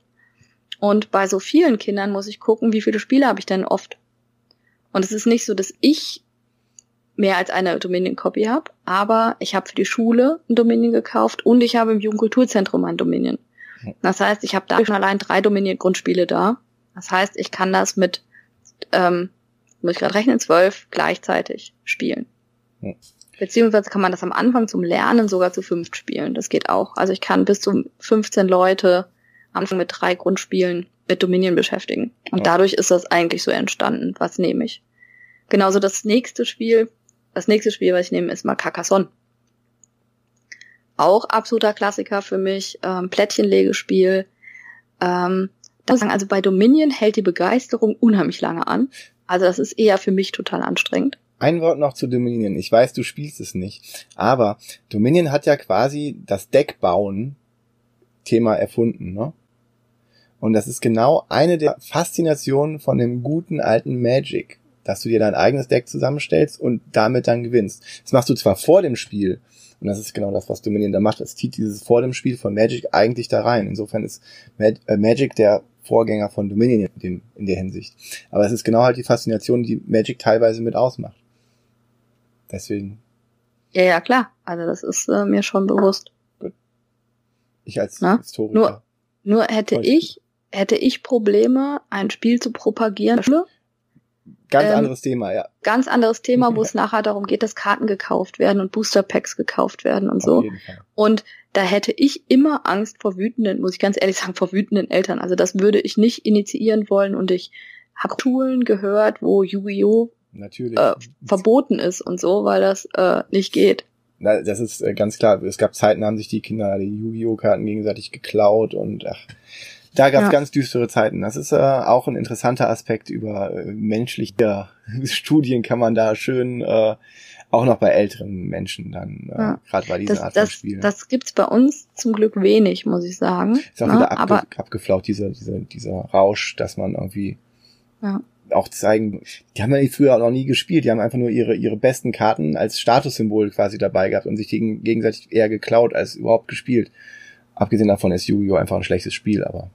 Und bei so vielen Kindern muss ich gucken, wie viele Spiele habe ich denn oft. Und es ist nicht so, dass ich mehr als eine Dominion-Copy habe, aber ich habe für die Schule ein Dominion gekauft und ich habe im Jugendkulturzentrum ein Dominion. Das heißt, ich habe da schon allein drei Dominion-Grundspiele da. Das heißt, ich kann das mit, ähm, muss ich gerade rechnen, zwölf gleichzeitig spielen. Beziehungsweise kann man das am Anfang zum Lernen sogar zu fünf spielen. Das geht auch. Also ich kann bis zu 15 Leute am Anfang mit drei Grundspielen mit Dominion beschäftigen. Und ja. dadurch ist das eigentlich so entstanden. Was nehme ich? Genauso das nächste Spiel, das nächste Spiel, was ich nehme, ist mal Carcassonne. Auch absoluter Klassiker für mich, ähm, Plättchenlegespiel. Ähm, sagen, also bei Dominion hält die Begeisterung unheimlich lange an. Also das ist eher für mich total anstrengend. Ein Wort noch zu Dominion. Ich weiß, du spielst es nicht, aber Dominion hat ja quasi das Deckbauen Thema erfunden, ne? Und das ist genau eine der Faszinationen von dem guten alten Magic. dass du dir dein eigenes Deck zusammenstellst und damit dann gewinnst. Das machst du zwar vor dem Spiel, und das ist genau das, was Dominion da macht. Es zieht dieses vor dem Spiel von Magic eigentlich da rein. Insofern ist Mag äh, Magic der Vorgänger von Dominion in, dem, in der Hinsicht. Aber es ist genau halt die Faszination, die Magic teilweise mit ausmacht. Deswegen. Ja, ja, klar. Also das ist äh, mir schon bewusst. Gut. Ich als Na? Historiker. Nur, nur hätte ich, hätte ich Probleme, ein Spiel zu propagieren, Ganz ähm, anderes Thema, ja. Ganz anderes Thema, wo es nachher darum geht, dass Karten gekauft werden und Booster Packs gekauft werden und so. Und da hätte ich immer Angst vor wütenden, muss ich ganz ehrlich sagen, vor wütenden Eltern. Also das würde ich nicht initiieren wollen und ich habe Schulen gehört, wo Yu-Gi-Oh! Äh, verboten ist und so, weil das äh, nicht geht. Na, das ist äh, ganz klar. Es gab Zeiten, haben sich die Kinder die Yu-Gi-Oh! Karten gegenseitig geklaut und ach, da gab es ja. ganz düstere Zeiten. Das ist äh, auch ein interessanter Aspekt über äh, menschliche Studien kann man da schön äh, auch noch bei älteren Menschen dann, äh, ja. gerade bei dieser das, Art von Spielen. Das gibt's bei uns zum Glück wenig, muss ich sagen. Ist auch ne? wieder abge Aber abgeflaut, dieser, dieser, dieser Rausch, dass man irgendwie ja. Auch zeigen, die haben ja früher auch noch nie gespielt, die haben einfach nur ihre, ihre besten Karten als Statussymbol quasi dabei gehabt und sich gegen, gegenseitig eher geklaut als überhaupt gespielt. Abgesehen davon ist Yu-Gi-Oh! einfach ein schlechtes Spiel, aber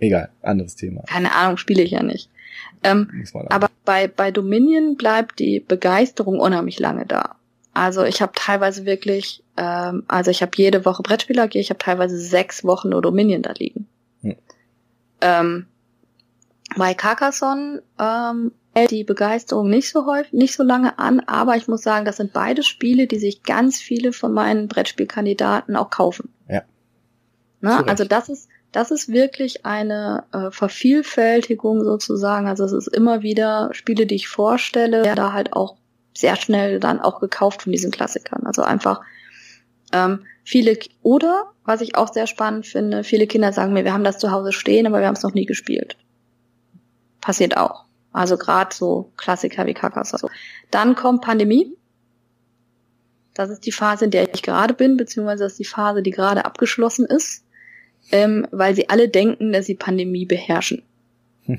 Egal, anderes Thema. Keine Ahnung, spiele ich ja nicht. Ähm, aber bei, bei Dominion bleibt die Begeisterung unheimlich lange da. Also ich habe teilweise wirklich, ähm, also ich habe jede Woche Brettspieler ich habe teilweise sechs Wochen nur Dominion da liegen. Hm. Ähm, bei Carcassonne ähm, hält die Begeisterung nicht so häufig, nicht so lange an, aber ich muss sagen, das sind beide Spiele, die sich ganz viele von meinen Brettspielkandidaten auch kaufen. Ja. Na, also das ist, das ist wirklich eine äh, Vervielfältigung sozusagen. Also es ist immer wieder Spiele, die ich vorstelle, da halt auch sehr schnell dann auch gekauft von diesen Klassikern. Also einfach ähm, viele oder was ich auch sehr spannend finde, viele Kinder sagen mir, wir haben das zu Hause stehen, aber wir haben es noch nie gespielt. Passiert auch. Also gerade so Klassiker wie Carcassonne. Dann kommt Pandemie. Das ist die Phase, in der ich gerade bin, beziehungsweise das ist die Phase, die gerade abgeschlossen ist ähm, weil sie alle denken, dass sie Pandemie beherrschen.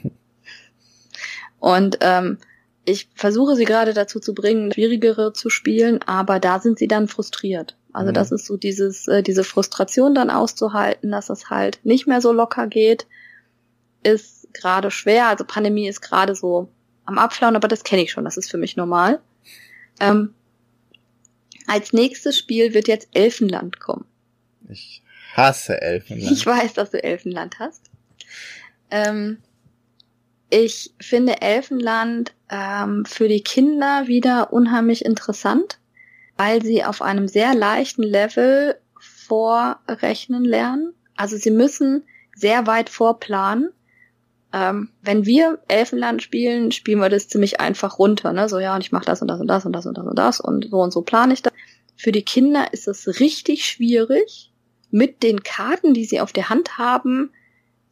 Und ähm, ich versuche sie gerade dazu zu bringen, schwierigere zu spielen, aber da sind sie dann frustriert. Also mhm. das ist so dieses, äh, diese Frustration dann auszuhalten, dass es halt nicht mehr so locker geht, ist gerade schwer. Also Pandemie ist gerade so am Abflauen, aber das kenne ich schon, das ist für mich normal. Ähm, als nächstes Spiel wird jetzt Elfenland kommen. Ich hasse Elfenland. Ich weiß, dass du Elfenland hast. Ähm, ich finde Elfenland ähm, für die Kinder wieder unheimlich interessant, weil sie auf einem sehr leichten Level vorrechnen lernen. Also sie müssen sehr weit vorplanen. Ähm, wenn wir Elfenland spielen, spielen wir das ziemlich einfach runter. Ne? So, ja, und ich mache das und das und das und das und das und das und so und so plane ich das. Für die Kinder ist es richtig schwierig, mit den Karten, die sie auf der Hand haben,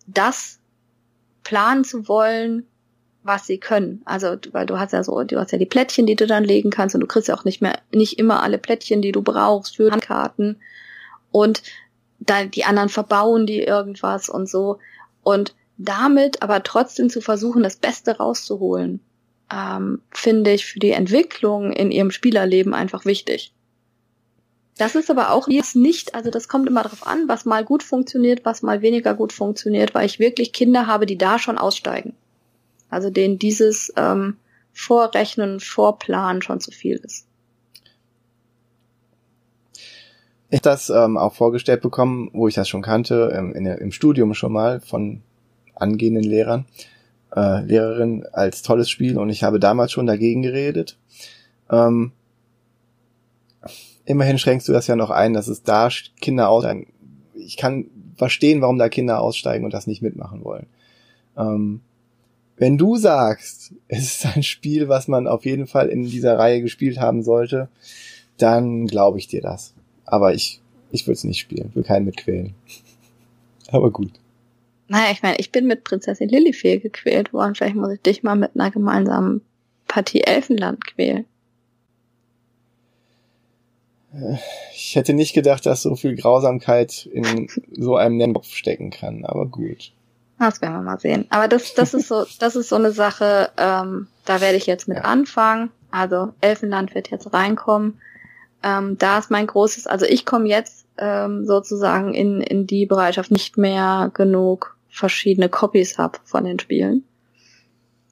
das planen zu wollen, was sie können. Also, weil du hast ja so, du hast ja die Plättchen, die du dann legen kannst und du kriegst ja auch nicht mehr, nicht immer alle Plättchen, die du brauchst für Karten. Und dann die anderen verbauen die irgendwas und so. Und damit aber trotzdem zu versuchen, das Beste rauszuholen, ähm, finde ich für die Entwicklung in ihrem Spielerleben einfach wichtig. Das ist aber auch jetzt nicht, also das kommt immer darauf an, was mal gut funktioniert, was mal weniger gut funktioniert, weil ich wirklich Kinder habe, die da schon aussteigen. Also denen dieses ähm, Vorrechnen, Vorplanen schon zu viel ist. Ich das ähm, auch vorgestellt bekommen, wo ich das schon kannte, ähm, in, im Studium schon mal von angehenden Lehrern, äh, Lehrerin als tolles Spiel und ich habe damals schon dagegen geredet. Ähm, immerhin schränkst du das ja noch ein, dass es da Kinder aussteigen. Ich kann verstehen, warum da Kinder aussteigen und das nicht mitmachen wollen. Ähm, wenn du sagst, es ist ein Spiel, was man auf jeden Fall in dieser Reihe gespielt haben sollte, dann glaube ich dir das. Aber ich, ich würde es nicht spielen, will keinen mitquälen. Aber gut. Naja, ich meine, ich bin mit Prinzessin Lilifee gequält worden. Vielleicht muss ich dich mal mit einer gemeinsamen Partie Elfenland quälen. Ich hätte nicht gedacht, dass so viel Grausamkeit in so einem Kopf stecken kann, aber gut. Das werden wir mal sehen. Aber das, das ist so, das ist so eine Sache, ähm, da werde ich jetzt mit ja. anfangen. Also Elfenland wird jetzt reinkommen. Ähm, da ist mein großes, also ich komme jetzt ähm, sozusagen in, in die Bereitschaft nicht mehr genug verschiedene Copies habe von den Spielen.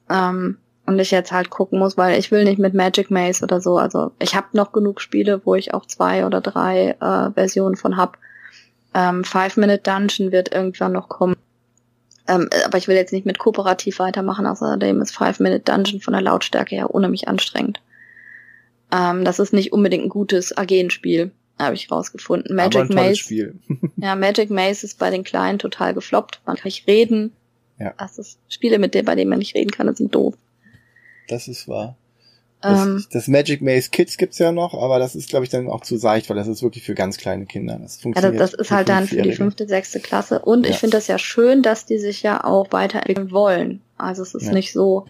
Ähm, und ich jetzt halt gucken muss, weil ich will nicht mit Magic Maze oder so. Also ich habe noch genug Spiele, wo ich auch zwei oder drei äh, Versionen von hab. Ähm, Five Minute Dungeon wird irgendwann noch kommen. Ähm, aber ich will jetzt nicht mit kooperativ weitermachen, außerdem ist Five Minute Dungeon von der Lautstärke her unheimlich anstrengend. Ähm, das ist nicht unbedingt ein gutes Agenspiel, habe ich rausgefunden. Magic Maze. Ja, Magic Maze ist bei den Kleinen total gefloppt. Man kann nicht reden. Ja. Das ist Spiele, mit denen, bei denen man nicht reden kann, das sind doof. Das ist wahr. Das, ähm, das, Magic Maze Kids gibt's ja noch, aber das ist, glaube ich, dann auch zu seicht, weil das ist wirklich für ganz kleine Kinder. Das funktioniert. Das, das ist halt dann für die fünfte, sechste Klasse. Und ja. ich finde das ja schön, dass die sich ja auch weiterentwickeln wollen. Also es ist ja. nicht so.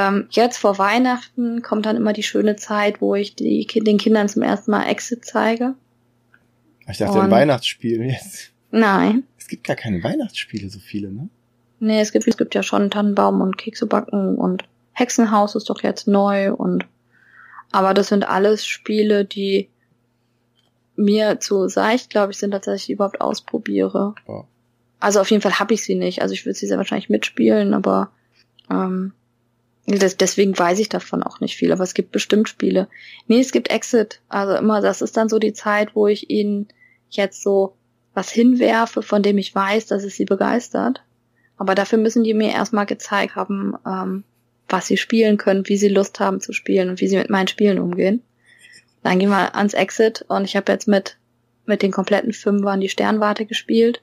Ähm, jetzt vor Weihnachten kommt dann immer die schöne Zeit, wo ich die, den Kindern zum ersten Mal Exit zeige. Ich dachte, Und, ein Weihnachtsspiel jetzt. Nein. Es gibt gar keine Weihnachtsspiele, so viele, ne? Nee, es gibt, es gibt ja schon Tannenbaum und Kekse backen und Hexenhaus ist doch jetzt neu und aber das sind alles Spiele, die mir zu seicht, glaube ich, sind, tatsächlich überhaupt ausprobiere. Oh. Also auf jeden Fall habe ich sie nicht. Also ich würde sie sehr wahrscheinlich mitspielen, aber ähm, das, deswegen weiß ich davon auch nicht viel. Aber es gibt bestimmt Spiele. Nee, es gibt Exit. Also immer, das ist dann so die Zeit, wo ich ihnen jetzt so was hinwerfe, von dem ich weiß, dass es sie begeistert. Aber dafür müssen die mir erstmal gezeigt haben, ähm, was sie spielen können, wie sie Lust haben zu spielen und wie sie mit meinen Spielen umgehen. Dann gehen wir ans Exit und ich habe jetzt mit, mit den kompletten Fünfern die Sternwarte gespielt.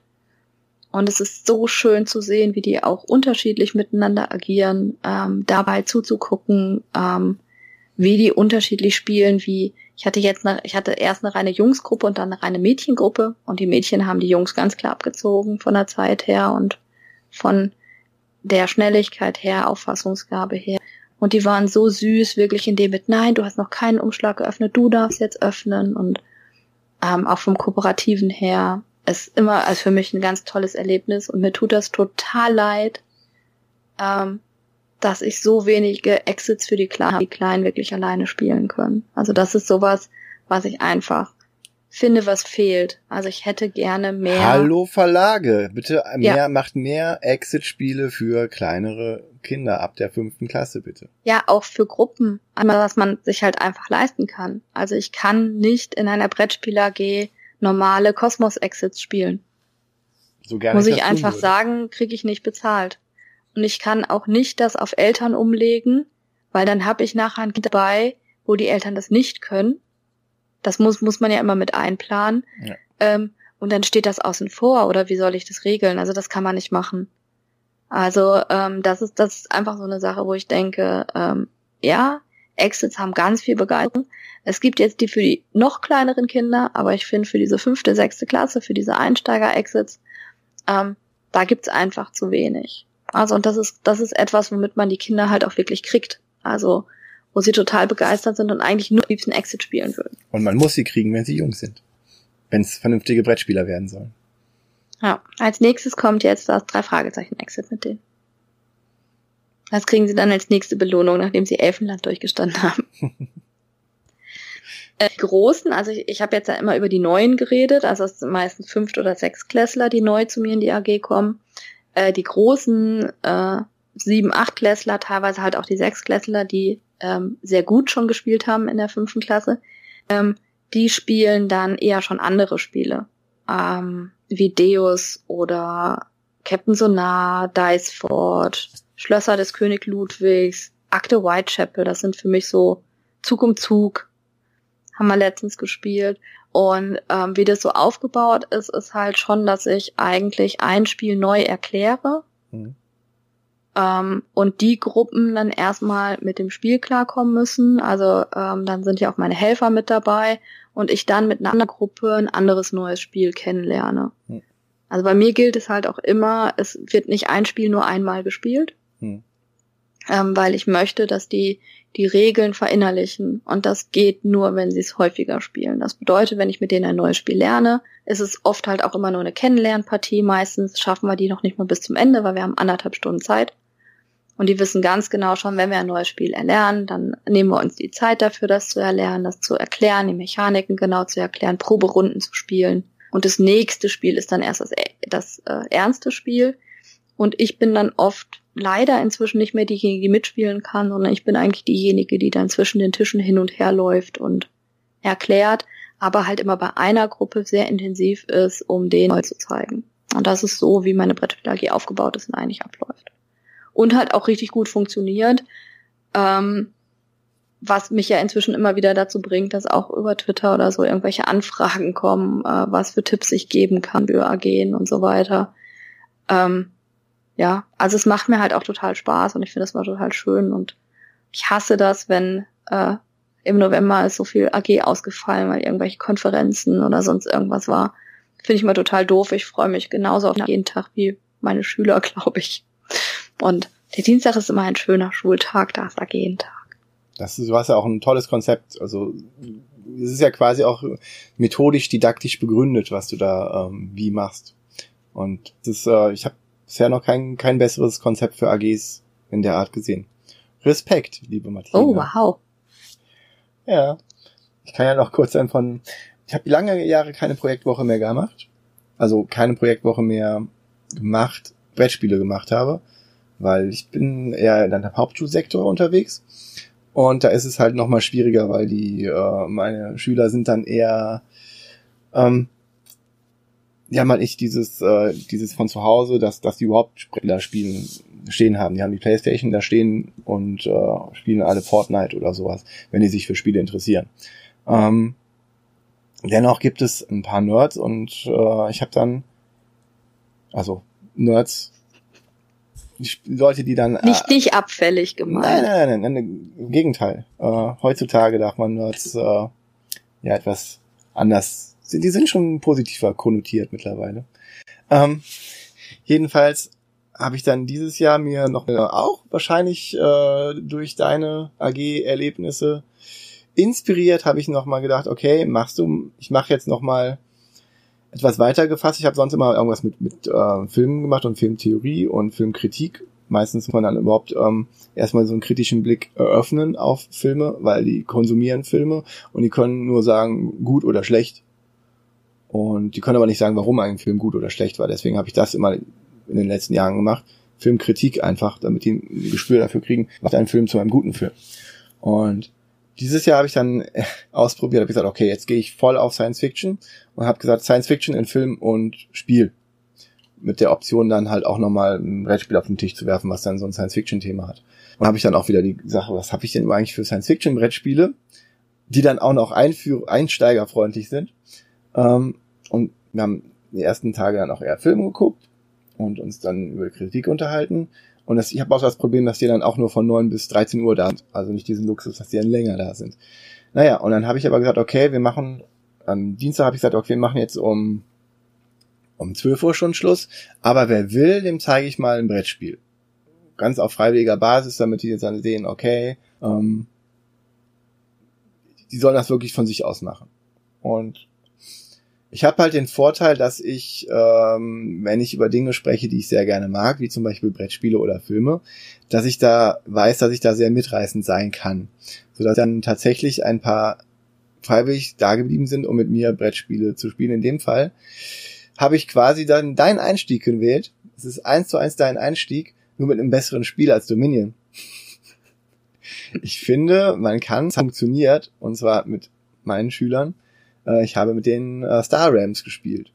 Und es ist so schön zu sehen, wie die auch unterschiedlich miteinander agieren, ähm, dabei zuzugucken, ähm, wie die unterschiedlich spielen, wie ich hatte jetzt eine, ich hatte erst eine reine Jungsgruppe und dann eine reine Mädchengruppe und die Mädchen haben die Jungs ganz klar abgezogen von der Zeit her und von der Schnelligkeit her, Auffassungsgabe her. Und die waren so süß, wirklich in dem mit, nein, du hast noch keinen Umschlag geöffnet, du darfst jetzt öffnen. Und ähm, auch vom Kooperativen her ist immer also für mich ein ganz tolles Erlebnis. Und mir tut das total leid, ähm, dass ich so wenige Exits für die Kleinen, die Kleinen wirklich alleine spielen können. Also das ist sowas, was ich einfach finde, was fehlt. Also ich hätte gerne mehr. Hallo Verlage, bitte mehr, ja. macht mehr Exit-Spiele für kleinere Kinder ab der fünften Klasse, bitte. Ja, auch für Gruppen, was man sich halt einfach leisten kann. Also ich kann nicht in einer Brettspiel AG normale Kosmos-Exits spielen. So gerne Muss ich, ich einfach würde. sagen, kriege ich nicht bezahlt. Und ich kann auch nicht das auf Eltern umlegen, weil dann habe ich nachher ein Kind dabei, wo die Eltern das nicht können das muss, muss man ja immer mit einplanen. Ja. Ähm, und dann steht das außen vor oder wie soll ich das regeln? Also das kann man nicht machen. Also ähm, das ist das ist einfach so eine Sache, wo ich denke, ähm, ja, Exits haben ganz viel Begeisterung. Es gibt jetzt die für die noch kleineren Kinder, aber ich finde für diese fünfte, sechste Klasse, für diese Einsteiger-Exits, ähm, da gibt's einfach zu wenig. Also und das ist das ist etwas, womit man die Kinder halt auch wirklich kriegt. Also wo sie total begeistert sind und eigentlich nur liebsten Exit spielen würden. Und man muss sie kriegen, wenn sie jung sind. Wenn es vernünftige Brettspieler werden sollen. Ja, als nächstes kommt jetzt das drei Fragezeichen Exit mit denen. Das kriegen sie dann als nächste Belohnung, nachdem sie Elfenland durchgestanden haben. äh, die Großen, also ich, ich habe jetzt ja immer über die Neuen geredet, also es sind meistens Fünft- oder Sechstklässler, die neu zu mir in die AG kommen. Äh, die großen äh, sieben, achtklässler, teilweise halt auch die Sechsklässler, die ähm, sehr gut schon gespielt haben in der fünften Klasse, ähm, die spielen dann eher schon andere Spiele. Ähm, wie Deus oder Captain Sonar, Dice Fort, Schlösser des König Ludwigs, Akte Whitechapel, das sind für mich so Zug um Zug, haben wir letztens gespielt. Und ähm, wie das so aufgebaut ist, ist halt schon, dass ich eigentlich ein Spiel neu erkläre. Mhm ähm, und die Gruppen dann erstmal mit dem Spiel klarkommen müssen. Also ähm, dann sind ja auch meine Helfer mit dabei und ich dann mit einer anderen Gruppe ein anderes neues Spiel kennenlerne. Hm. Also bei mir gilt es halt auch immer, es wird nicht ein Spiel nur einmal gespielt. Hm. ähm, weil ich möchte, dass die die Regeln verinnerlichen. Und das geht nur, wenn sie es häufiger spielen. Das bedeutet, wenn ich mit denen ein neues Spiel lerne, ist es oft halt auch immer nur eine Kennenlernpartie. Meistens schaffen wir die noch nicht mal bis zum Ende, weil wir haben anderthalb Stunden Zeit. Und die wissen ganz genau schon, wenn wir ein neues Spiel erlernen, dann nehmen wir uns die Zeit dafür, das zu erlernen, das zu erklären, die Mechaniken genau zu erklären, Proberunden zu spielen. Und das nächste Spiel ist dann erst das, das äh, ernste Spiel. Und ich bin dann oft leider inzwischen nicht mehr diejenige, die mitspielen kann, sondern ich bin eigentlich diejenige, die dann zwischen den Tischen hin und her läuft und erklärt, aber halt immer bei einer Gruppe sehr intensiv ist, um den neu zu zeigen. Und das ist so, wie meine Brettspiel AG aufgebaut ist und eigentlich abläuft. Und halt auch richtig gut funktioniert, ähm, was mich ja inzwischen immer wieder dazu bringt, dass auch über Twitter oder so irgendwelche Anfragen kommen, äh, was für Tipps ich geben kann für AGen und so weiter. Ähm, ja, also es macht mir halt auch total Spaß und ich finde das mal total schön und ich hasse das, wenn äh, im November ist so viel AG ausgefallen, weil irgendwelche Konferenzen oder sonst irgendwas war. Finde ich mal total doof. Ich freue mich genauso auf jeden Tag wie meine Schüler, glaube ich. Und der Dienstag ist immer ein schöner Schultag, da ist AG-Tag. Das ist, du hast ja auch ein tolles Konzept. Also es ist ja quasi auch methodisch, didaktisch begründet, was du da ähm, wie machst. Und das, äh, ich habe bisher noch kein, kein besseres Konzept für AGs in der Art gesehen. Respekt, liebe Martina. Oh, wow. Ja. Ich kann ja noch kurz dann von, ich habe lange Jahre keine Projektwoche mehr gemacht. Also keine Projektwoche mehr gemacht, Brettspiele gemacht habe, weil ich bin eher in einem Hauptschulsektor unterwegs. Und da ist es halt nochmal schwieriger, weil die, äh, meine Schüler sind dann eher, ähm, die haben halt nicht dieses, äh, dieses von zu Hause, dass, dass die überhaupt Spieler spielen, stehen haben. Die haben die Playstation da stehen und äh, spielen alle Fortnite oder sowas, wenn die sich für Spiele interessieren. Ähm, dennoch gibt es ein paar Nerds und äh, ich habe dann, also Nerds, Leute, die dann... Nicht, äh, nicht abfällig gemeint. Nein, nein, nein, nein, nein im Gegenteil. Äh, heutzutage darf man Nerds äh, ja etwas anders die sind schon positiver konnotiert mittlerweile. Ähm, jedenfalls habe ich dann dieses Jahr mir noch äh, auch wahrscheinlich äh, durch deine AG-Erlebnisse inspiriert, habe ich noch mal gedacht, okay, machst du, ich mache jetzt noch mal etwas weiter gefasst. Ich habe sonst immer irgendwas mit mit äh, Filmen gemacht und Filmtheorie und Filmkritik meistens muss man dann überhaupt ähm, erstmal so einen kritischen Blick eröffnen auf Filme, weil die konsumieren Filme und die können nur sagen, gut oder schlecht. Und die können aber nicht sagen, warum ein Film gut oder schlecht war. Deswegen habe ich das immer in den letzten Jahren gemacht. Filmkritik einfach, damit die ein Gespür dafür kriegen, was ein Film zu einem guten Film. Und dieses Jahr habe ich dann ausprobiert, habe gesagt, okay, jetzt gehe ich voll auf Science Fiction und habe gesagt, Science Fiction in Film und Spiel. Mit der Option dann halt auch nochmal ein Brettspiel auf den Tisch zu werfen, was dann so ein Science-Fiction-Thema hat. Und habe ich dann auch wieder die Sache, was habe ich denn eigentlich für Science-Fiction-Brettspiele, die dann auch noch einsteigerfreundlich sind. Ähm, und wir haben die ersten Tage dann auch eher Filme geguckt und uns dann über Kritik unterhalten. Und das, ich habe auch das Problem, dass die dann auch nur von 9 bis 13 Uhr da sind. Also nicht diesen Luxus, dass die dann länger da sind. Naja, und dann habe ich aber gesagt, okay, wir machen, am Dienstag habe ich gesagt, okay, wir machen jetzt um, um 12 Uhr schon Schluss. Aber wer will, dem zeige ich mal ein Brettspiel. Ganz auf freiwilliger Basis, damit die jetzt dann sehen, okay, ähm, die sollen das wirklich von sich aus machen. Und ich habe halt den Vorteil, dass ich, ähm, wenn ich über Dinge spreche, die ich sehr gerne mag, wie zum Beispiel Brettspiele oder Filme, dass ich da weiß, dass ich da sehr mitreißend sein kann. Sodass dann tatsächlich ein paar freiwillig da geblieben sind, um mit mir Brettspiele zu spielen. In dem Fall habe ich quasi dann deinen Einstieg gewählt. Es ist eins zu eins dein Einstieg, nur mit einem besseren Spiel als Dominion. Ich finde, man kann, es funktioniert, und zwar mit meinen Schülern, äh, ich habe mit denen äh, Star Rams gespielt.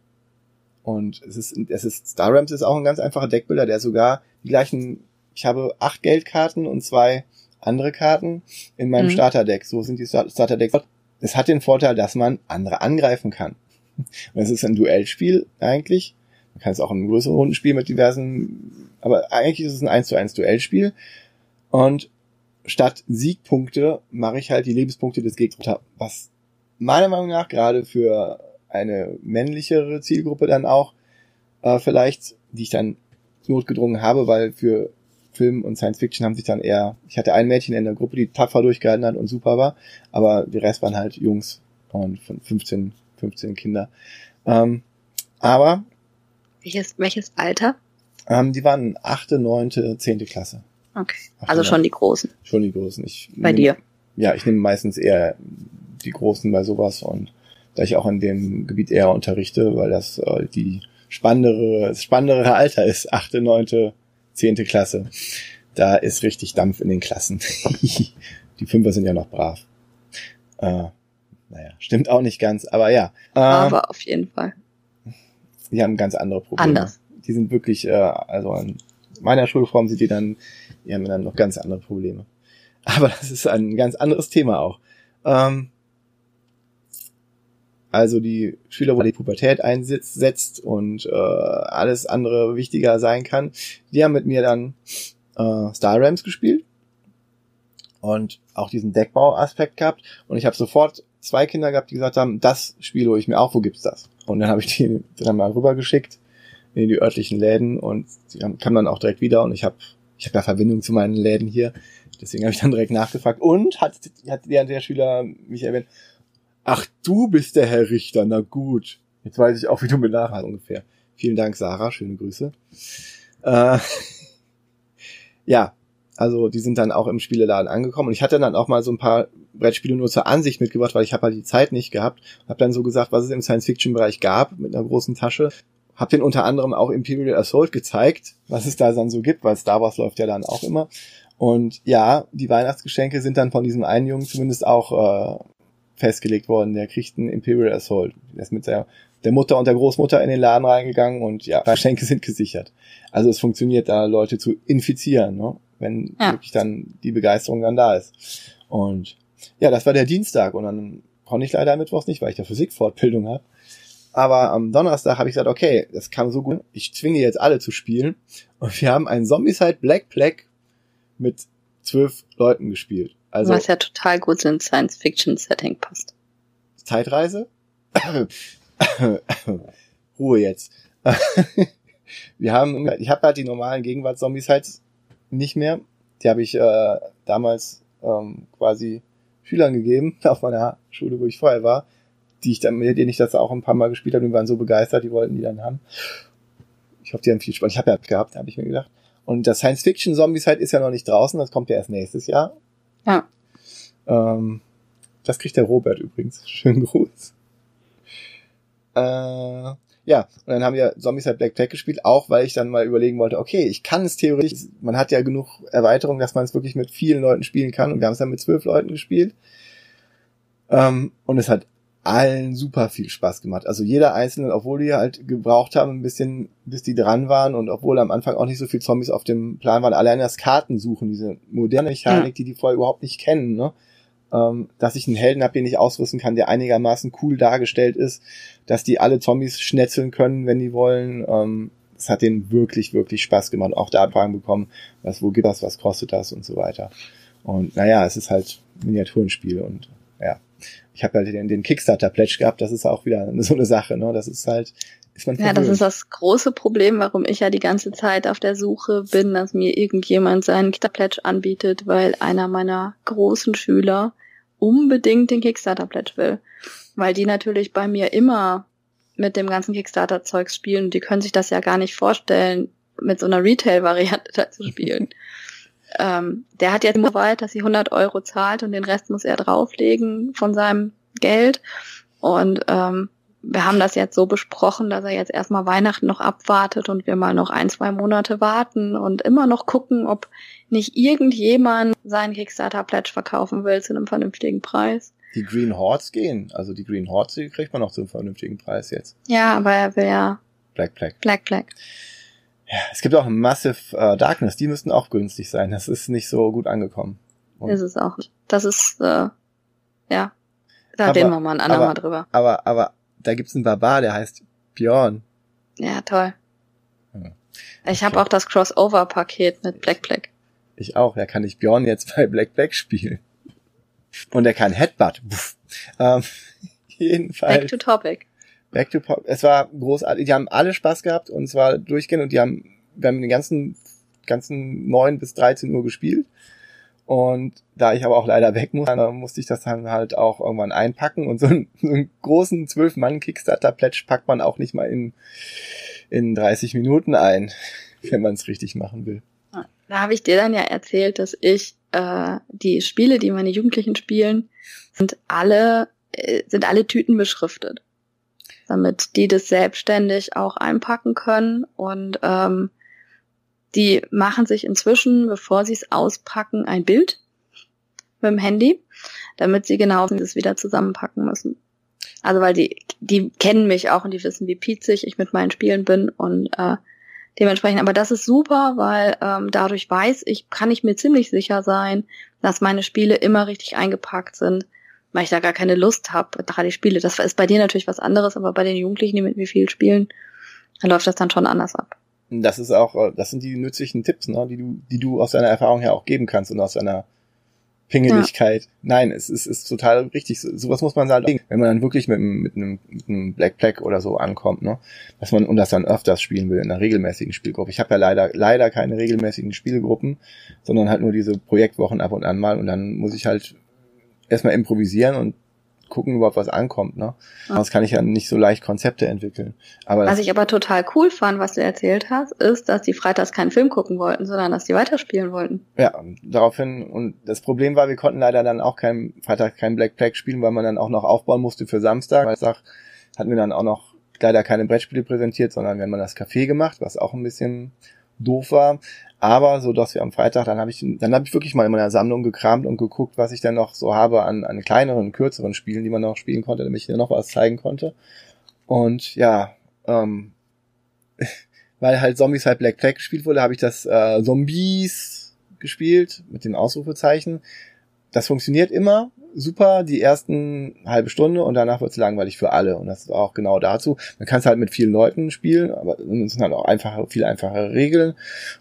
Und es ist, es ist, Star Rams ist auch ein ganz einfacher Deckbilder, der sogar die gleichen, ich habe acht Geldkarten und zwei andere Karten in meinem mhm. Starterdeck. So sind die Starterdecks. Es hat den Vorteil, dass man andere angreifen kann. Und es ist ein Duellspiel eigentlich. Man kann es auch in größeren Rundenspiel mit diversen, aber eigentlich ist es ein 1 zu 1 Duellspiel. Und statt Siegpunkte mache ich halt die Lebenspunkte des Gegners, was meiner Meinung nach gerade für eine männlichere Zielgruppe dann auch äh, vielleicht, die ich dann notgedrungen habe, weil für Film und Science Fiction haben sich dann eher, ich hatte ein Mädchen in der Gruppe, die tapfer durchgehalten hat und super war, aber die Rest waren halt Jungs und von 15, 15 Kinder. Ähm, aber welches, welches Alter? Ähm, die waren achte, neunte, zehnte Klasse. Okay. Achte, also schon die Großen. Schon die Großen. Ich bei nehm, dir? Ja, ich nehme meistens eher die Großen bei sowas und da ich auch in dem Gebiet eher unterrichte, weil das äh, die spannendere, das spannendere Alter ist, achte, neunte, zehnte Klasse. Da ist richtig Dampf in den Klassen. die Fünfer sind ja noch brav. Äh, naja, stimmt auch nicht ganz, aber ja. Ähm, aber auf jeden Fall. Die haben ganz andere Probleme. Anders. Die sind wirklich, äh, also in meiner Schulform sind die dann, die haben dann noch ganz andere Probleme. Aber das ist ein ganz anderes Thema auch. Ähm, also die Schüler, wo die Pubertät einsetzt und äh, alles andere wichtiger sein kann, die haben mit mir dann äh, Star Rams gespielt und auch diesen Deckbau-Aspekt gehabt. Und ich habe sofort zwei Kinder gehabt, die gesagt haben, das Spiel hole ich mir auch, wo gibt's das? Und dann habe ich die dann mal rübergeschickt in die örtlichen Läden und sie kam dann auch direkt wieder und ich habe ich habe ja Verbindung zu meinen Läden hier, deswegen habe ich dann direkt nachgefragt. Und hat hat der, der Schüler mich erwähnt, ach du bist der Herr Richter, na gut, jetzt weiß ich auch, wie du mir nachhast ungefähr. Vielen Dank, Sarah, schöne Grüße. Äh, ja, also die sind dann auch im Spieleladen angekommen und ich hatte dann auch mal so ein paar Brettspiele nur zur Ansicht mitgebracht, weil ich habe halt die Zeit nicht gehabt. Hab dann so gesagt, was es im Science-Fiction-Bereich gab mit einer großen Tasche. Hab den unter anderem auch Imperial Assault gezeigt, was es da dann so gibt, weil Star Wars läuft ja dann auch immer. Und ja, die Weihnachtsgeschenke sind dann von diesem einen Jungen zumindest auch äh, festgelegt worden. Der kriegt einen Imperial Assault. Der ist mit der, der Mutter und der Großmutter in den Laden reingegangen und ja, Geschenke sind gesichert. Also es funktioniert da, Leute zu infizieren. Ne? wenn ja. wirklich dann die Begeisterung dann da ist. Und ja, das war der Dienstag und dann konnte ich leider Mittwochs nicht, weil ich da Physikfortbildung habe. Aber am Donnerstag habe ich gesagt, okay, das kam so gut, ich zwinge jetzt alle zu spielen. Und wir haben einen Zombicide Black Plague mit zwölf Leuten gespielt. Also, Was ja total gut in Science-Fiction-Setting passt. Zeitreise? Ruhe jetzt. wir haben, ich habe halt die normalen Gegenwarts-Zombies nicht mehr. Die habe ich äh, damals ähm, quasi Schülern gegeben auf meiner Schule, wo ich vorher war, die ich dann, mit denen ich das auch ein paar Mal gespielt habe, die waren so begeistert, die wollten die dann haben. Ich hoffe, die haben viel Spaß. Ich habe ja gehabt, habe ich mir gedacht. Und das Science-Fiction-Zombies halt ist ja noch nicht draußen, das kommt ja erst nächstes Jahr. Ja. Ähm, das kriegt der Robert übrigens. Schönen Gruß. Äh, ja, und dann haben wir Zombies at Black Plague gespielt, auch weil ich dann mal überlegen wollte, okay, ich kann es theoretisch, man hat ja genug Erweiterung, dass man es wirklich mit vielen Leuten spielen kann und wir haben es dann mit zwölf Leuten gespielt. Ähm, und es hat allen super viel Spaß gemacht. Also jeder Einzelne, obwohl die halt gebraucht haben, ein bisschen, bis die dran waren und obwohl am Anfang auch nicht so viel Zombies auf dem Plan waren, allein das Kartensuchen, diese moderne Mechanik, die die vorher überhaupt nicht kennen, ne? ähm, dass ich einen Helden habe, den ich ausrüsten kann, der einigermaßen cool dargestellt ist, dass die alle Zombies schnetzeln können, wenn die wollen. Ähm, das hat denen wirklich, wirklich Spaß gemacht. Auch da Fragen bekommen, was, wo gibt das, was kostet das und so weiter. Und naja, es ist halt Miniaturenspiel und ja. Ich habe halt den, den Kickstarter-Pledge gehabt, das ist auch wieder so eine Sache, ne? Das ist halt, ist man Ja, das ist das große Problem, warum ich ja die ganze Zeit auf der Suche bin, dass mir irgendjemand seinen Kickstarter-Pledge anbietet, weil einer meiner großen Schüler unbedingt den Kickstarter-Pledge will. Weil die natürlich bei mir immer mit dem ganzen Kickstarter-Zeugs spielen und die können sich das ja gar nicht vorstellen, mit so einer Retail-Variante da zu spielen. Ähm, der hat jetzt nur weit, dass sie 100 Euro zahlt und den Rest muss er drauflegen von seinem Geld. Und ähm, wir haben das jetzt so besprochen, dass er jetzt erstmal Weihnachten noch abwartet und wir mal noch ein, zwei Monate warten und immer noch gucken, ob nicht irgendjemand seinen Kickstarter-Pledge verkaufen will zu einem vernünftigen Preis. Die Green Hordes gehen. Also die Green Hordes, die kriegt man auch zu einem vernünftigen Preis jetzt. Ja, aber er will ja Black Black. Black Black. Ja, es gibt auch Massive äh, Darkness, die müssten auch günstig sein. Das ist nicht so gut angekommen. Und ist es auch. Das ist, äh, ja. Da aber, reden wir mal ein andermal drüber. Aber, aber da gibt's einen Barbar, der heißt Bjorn. Ja, toll. Hm. Ich habe auch das Crossover-Paket mit Black Black. Ich auch. Da kann ich Bjorn jetzt bei Black Black spielen. Und er kann Headbutt. Ähm, jedenfalls. Back to topic. Back to topic. Es war großartig. Die haben alle Spaß gehabt und zwar durchgehend und die haben, wir haben den ganzen ganzen neun bis 13 Uhr gespielt. Und da ich aber auch leider weg muss, musste ich das dann halt auch irgendwann einpacken. Und so einen, so einen großen zwölf mann kickstarter plätsch packt man auch nicht mal in, in 30 Minuten ein, wenn man es richtig machen will. Da habe ich dir dann ja erzählt, dass ich äh, die Spiele, die meine Jugendlichen spielen, sind alle äh, sind alle Tüten beschriftet, damit die das selbstständig auch einpacken können. Und ähm, die machen sich inzwischen, bevor sie es auspacken, ein Bild mit dem Handy, damit sie genau das wieder zusammenpacken müssen. Also weil die, die kennen mich auch und die wissen, wie pietzig ich mit meinen Spielen bin und äh, dementsprechend, aber das ist super, weil ähm, dadurch weiß ich, kann ich mir ziemlich sicher sein, dass meine Spiele immer richtig eingepackt sind, weil ich da gar keine Lust habe, da die Spiele. Das ist bei dir natürlich was anderes, aber bei den Jugendlichen, die mit mir viel spielen, dann läuft das dann schon anders ab das ist auch, äh, das sind die nützlichen Tipps, ne, die du, die du aus deiner Erfahrung her auch geben kannst und aus deiner Pingeligkeit. Ja. Nein, es ist, ist total richtig. So, sowas muss man sagen, wenn man dann wirklich mit, mit, einem, mit einem Black Black oder so ankommt, ne, dass man und das dann öfters spielen will in einer regelmäßigen Spielgruppe. Ich habe ja leider leider keine regelmäßigen Spielgruppen, sondern halt nur diese Projektwochen ab und an mal und dann muss ich halt erstmal improvisieren und gucken überhaupt, was ankommt. Ne? Sonst kann ich ja nicht so leicht Konzepte entwickeln. Aber was ich aber total cool fand, was du erzählt hast, ist, dass die freitags keinen Film gucken wollten, sondern dass die weiterspielen wollten. Ja, daraufhin, und das Problem war, wir konnten leider dann auch kein Freitag kein Black Plague spielen, weil man dann auch noch aufbauen musste für Samstag. Samstag hatten wir dann auch noch leider keine Brettspiele präsentiert, sondern wir haben das Café gemacht, was auch ein bisschen doof war. Aber so, dass wir am Freitag, dann habe ich, dann habe ich wirklich mal in meiner Sammlung gekramt und geguckt, was ich dann noch so habe an, an kleineren, kürzeren Spielen, die man noch spielen konnte, damit ich dir noch was zeigen konnte. Und ja, ähm, weil halt Zombies halt Black Flag gespielt wurde, habe ich das äh, Zombies gespielt mit dem Ausrufezeichen. Das funktioniert immer, super die ersten halbe Stunde und danach wird es langweilig für alle. Und das ist auch genau dazu. Man kann es halt mit vielen Leuten spielen, aber es sind halt auch einfache, viel einfache Regeln.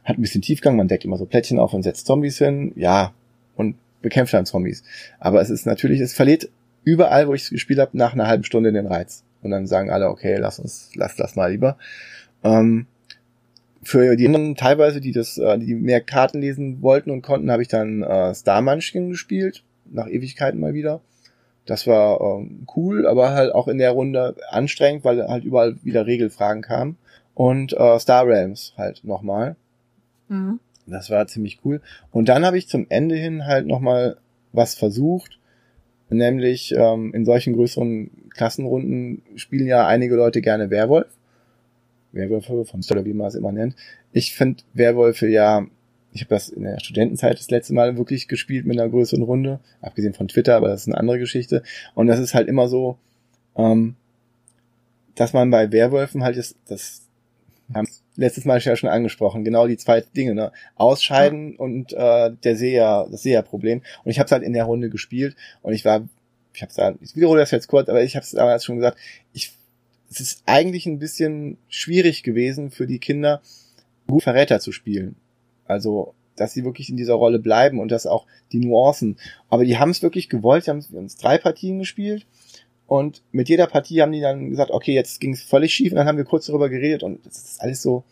Hat ein bisschen Tiefgang, man deckt immer so Plättchen auf und setzt Zombies hin. Ja, und bekämpft dann Zombies. Aber es ist natürlich, es verliert überall, wo ich es gespielt habe, nach einer halben Stunde den Reiz. Und dann sagen alle, okay, lass uns, lass das mal lieber. Ähm, für die anderen teilweise, die das, äh, die mehr Karten lesen wollten und konnten, habe ich dann äh, Star Munchkin gespielt nach Ewigkeiten mal wieder. Das war ähm, cool, aber halt auch in der Runde anstrengend, weil halt überall wieder Regelfragen kamen. Und äh, Star Realms halt nochmal. Mhm. Das war ziemlich cool. Und dann habe ich zum Ende hin halt nochmal was versucht, nämlich ähm, in solchen größeren Klassenrunden spielen ja einige Leute gerne Werwolf. Werwölfe von Stoller, wie man es immer nennt. Ich finde Werwölfe ja ich habe das in der Studentenzeit das letzte Mal wirklich gespielt mit einer größeren Runde, abgesehen von Twitter, aber das ist eine andere Geschichte. Und das ist halt immer so, ähm, dass man bei Werwölfen halt ist, das haben letztes Mal ja schon angesprochen, genau die zwei Dinge, ne? Ausscheiden ja. und äh, der Seher, das Seherproblem. Und ich habe es halt in der Runde gespielt und ich war, ich habe es ich wiederhole das jetzt kurz, aber ich habe es damals schon gesagt, ich, es ist eigentlich ein bisschen schwierig gewesen für die Kinder, gut Verräter zu spielen. Also, dass sie wirklich in dieser Rolle bleiben und dass auch die Nuancen. Aber die haben es wirklich gewollt. Sie haben uns drei Partien gespielt. Und mit jeder Partie haben die dann gesagt, okay, jetzt ging es völlig schief. Und dann haben wir kurz darüber geredet. Und das ist alles so,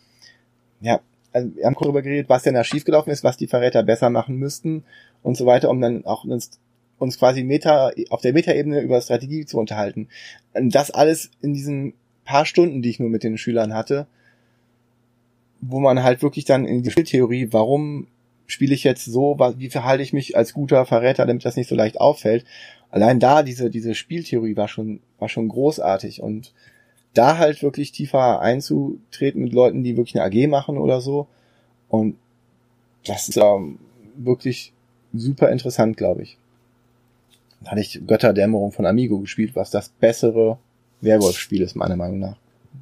ja, also wir haben kurz darüber geredet, was denn da schiefgelaufen ist, was die Verräter besser machen müssten und so weiter, um dann auch uns, uns quasi Meta, auf der Metaebene über Strategie zu unterhalten. Und das alles in diesen paar Stunden, die ich nur mit den Schülern hatte, wo man halt wirklich dann in die Spieltheorie, warum spiele ich jetzt so, wie verhalte ich mich als guter Verräter, damit das nicht so leicht auffällt. Allein da, diese, diese Spieltheorie war schon, war schon großartig und da halt wirklich tiefer einzutreten mit Leuten, die wirklich eine AG machen oder so. Und das ist ähm, wirklich super interessant, glaube ich. Dann hatte ich Götterdämmerung von Amigo gespielt, was das bessere Werwolf-Spiel ist, meiner Meinung nach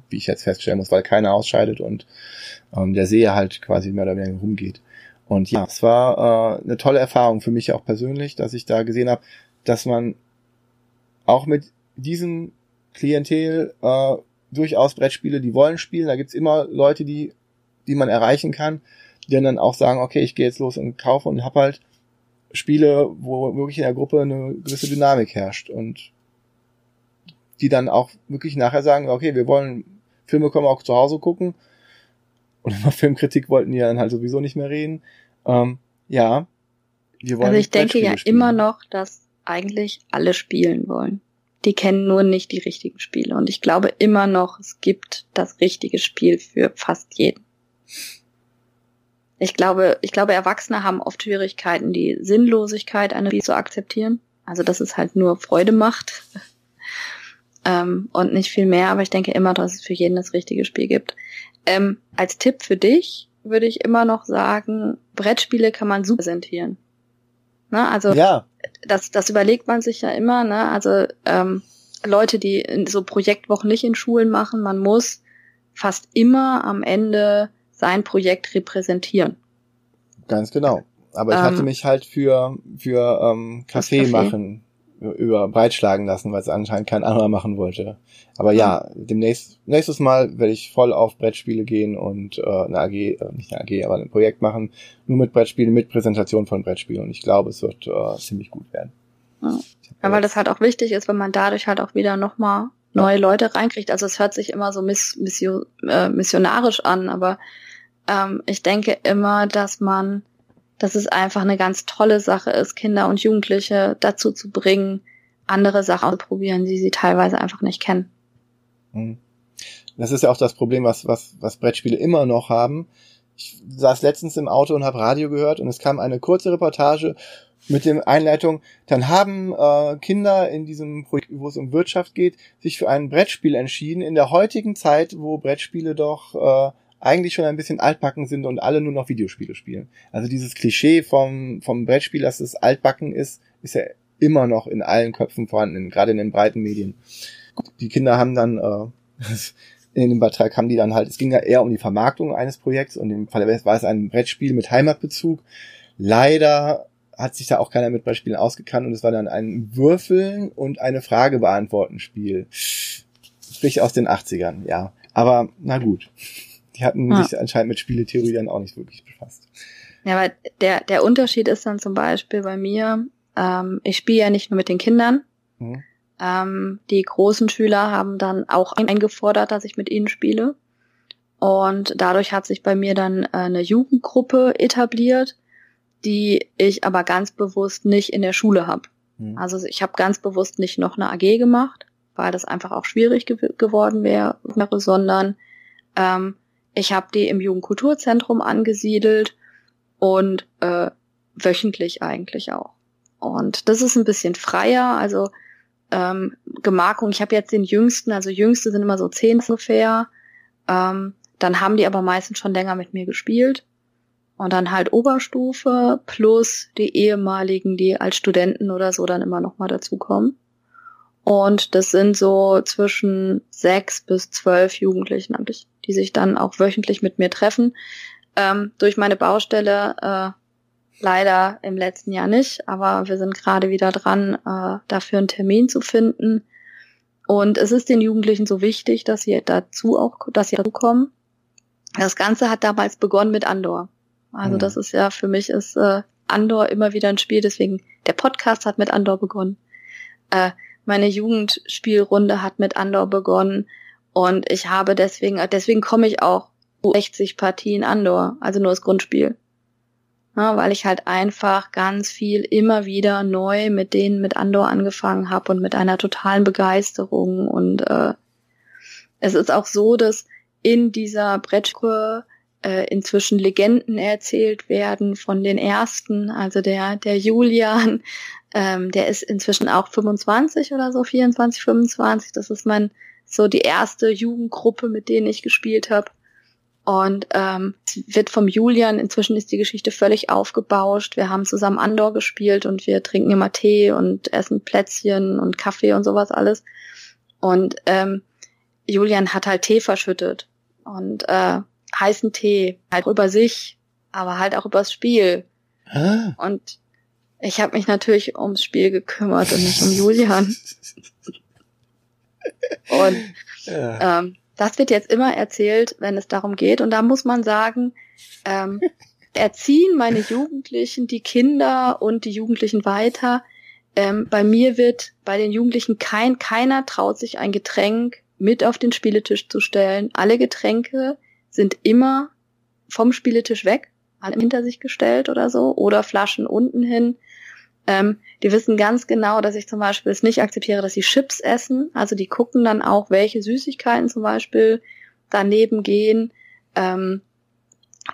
wie ich jetzt feststellen muss, weil keiner ausscheidet und ähm, der See halt quasi mehr oder weniger rumgeht. Und ja, es war äh, eine tolle Erfahrung für mich auch persönlich, dass ich da gesehen habe, dass man auch mit diesem Klientel äh, durchaus Brettspiele, die wollen spielen, da gibt's immer Leute, die, die man erreichen kann, die dann auch sagen, okay, ich gehe jetzt los und kaufe und hab halt Spiele, wo wirklich in der Gruppe eine gewisse Dynamik herrscht. Und die dann auch wirklich nachher sagen, okay, wir wollen Filme können wir auch zu Hause gucken, Und über Filmkritik wollten die dann halt sowieso nicht mehr reden. Ähm, ja, wir wollen. Also ich denke ja spielen. immer noch, dass eigentlich alle spielen wollen. Die kennen nur nicht die richtigen Spiele. Und ich glaube immer noch, es gibt das richtige Spiel für fast jeden. Ich glaube, ich glaube, Erwachsene haben oft Schwierigkeiten, die Sinnlosigkeit einer Spiel zu akzeptieren. Also, dass es halt nur Freude macht. Ähm, und nicht viel mehr. Aber ich denke immer, dass es für jeden das richtige Spiel gibt. Ähm, als Tipp für dich würde ich immer noch sagen, Brettspiele kann man super präsentieren. Ne? Also ja. das, das überlegt man sich ja immer. Ne? Also ähm, Leute, die so Projektwochen nicht in Schulen machen, man muss fast immer am Ende sein Projekt repräsentieren. Ganz genau. Aber ich ähm, hatte mich halt für für ähm, Kaffee, Kaffee machen über breitschlagen lassen, weil es anscheinend kein anderer machen wollte. Aber ja, demnächst, nächstes Mal werde ich voll auf Brettspiele gehen und äh, eine AG, äh, nicht eine AG, aber ein Projekt machen, nur mit Brettspielen, mit Präsentation von Brettspielen. Und ich glaube, es wird äh, ziemlich gut werden. Ja. ja, weil das halt auch wichtig ist, wenn man dadurch halt auch wieder nochmal neue ja. Leute reinkriegt. Also es hört sich immer so miss, mission, äh, missionarisch an, aber ähm, ich denke immer, dass man dass es einfach eine ganz tolle Sache ist, Kinder und Jugendliche dazu zu bringen, andere Sachen auszuprobieren, die sie teilweise einfach nicht kennen. Mhm. Das ist ja auch das Problem, was, was, was Brettspiele immer noch haben. Ich saß letztens im Auto und habe Radio gehört und es kam eine kurze Reportage mit dem Einleitung, dann haben äh, Kinder in diesem Projekt, wo es um Wirtschaft geht, sich für ein Brettspiel entschieden. In der heutigen Zeit, wo Brettspiele doch äh, eigentlich schon ein bisschen altbacken sind und alle nur noch Videospiele spielen. Also dieses Klischee vom, vom Brettspiel, dass es altbacken ist, ist ja immer noch in allen Köpfen vorhanden, gerade in den breiten Medien. Die Kinder haben dann, äh, in dem Beitrag haben die dann halt, es ging ja eher um die Vermarktung eines Projekts und im Fall war es ein Brettspiel mit Heimatbezug. Leider hat sich da auch keiner mit Brettspielen ausgekannt und es war dann ein Würfeln und eine Frage beantworten Spiel. Sprich aus den 80ern, ja. Aber na gut. Die hatten ja. sich anscheinend mit Spieletheorie dann auch nicht wirklich befasst. Ja, aber der, der Unterschied ist dann zum Beispiel bei mir, ähm, ich spiele ja nicht nur mit den Kindern. Mhm. Ähm, die großen Schüler haben dann auch eingefordert, dass ich mit ihnen spiele. Und dadurch hat sich bei mir dann äh, eine Jugendgruppe etabliert, die ich aber ganz bewusst nicht in der Schule habe. Mhm. Also ich habe ganz bewusst nicht noch eine AG gemacht, weil das einfach auch schwierig ge geworden wäre, sondern ähm, ich habe die im Jugendkulturzentrum angesiedelt und äh, wöchentlich eigentlich auch. Und das ist ein bisschen freier, also ähm, Gemarkung, ich habe jetzt den jüngsten, also jüngste sind immer so zehn ungefähr. Ähm, dann haben die aber meistens schon länger mit mir gespielt. Und dann halt Oberstufe plus die ehemaligen, die als Studenten oder so dann immer noch mal dazukommen. Und das sind so zwischen sechs bis zwölf Jugendlichen die sich dann auch wöchentlich mit mir treffen. Ähm, durch meine Baustelle äh, leider im letzten Jahr nicht, aber wir sind gerade wieder dran, äh, dafür einen Termin zu finden. Und es ist den Jugendlichen so wichtig, dass sie dazu auch, dass sie dazu kommen. Das Ganze hat damals begonnen mit Andor. Also mhm. das ist ja für mich ist äh, Andor immer wieder ein Spiel, deswegen der Podcast hat mit Andor begonnen. Äh, meine Jugendspielrunde hat mit Andor begonnen und ich habe deswegen, deswegen komme ich auch 60 Partien Andor, also nur das Grundspiel. Ja, weil ich halt einfach ganz viel immer wieder neu mit denen mit Andor angefangen habe und mit einer totalen Begeisterung. Und äh, es ist auch so, dass in dieser Brettgruppe äh, inzwischen Legenden erzählt werden von den ersten, also der, der Julian, ähm, der ist inzwischen auch 25 oder so, 24, 25. Das ist mein so die erste Jugendgruppe, mit denen ich gespielt habe. Und ähm, wird vom Julian, inzwischen ist die Geschichte völlig aufgebauscht. Wir haben zusammen Andor gespielt und wir trinken immer Tee und essen Plätzchen und Kaffee und sowas alles. Und ähm, Julian hat halt Tee verschüttet und äh, heißen Tee, halt über sich, aber halt auch übers Spiel. Ah. Und ich habe mich natürlich ums Spiel gekümmert und nicht um Julian. und ja. ähm, das wird jetzt immer erzählt, wenn es darum geht. Und da muss man sagen, ähm, erziehen meine Jugendlichen, die Kinder und die Jugendlichen weiter. Ähm, bei mir wird bei den Jugendlichen kein, keiner traut sich ein Getränk mit auf den Spieletisch zu stellen. Alle Getränke sind immer vom Spieletisch weg, mal hinter sich gestellt oder so, oder Flaschen unten hin. Ähm, die wissen ganz genau, dass ich zum Beispiel es nicht akzeptiere, dass sie Chips essen. Also die gucken dann auch, welche Süßigkeiten zum Beispiel daneben gehen. Ähm,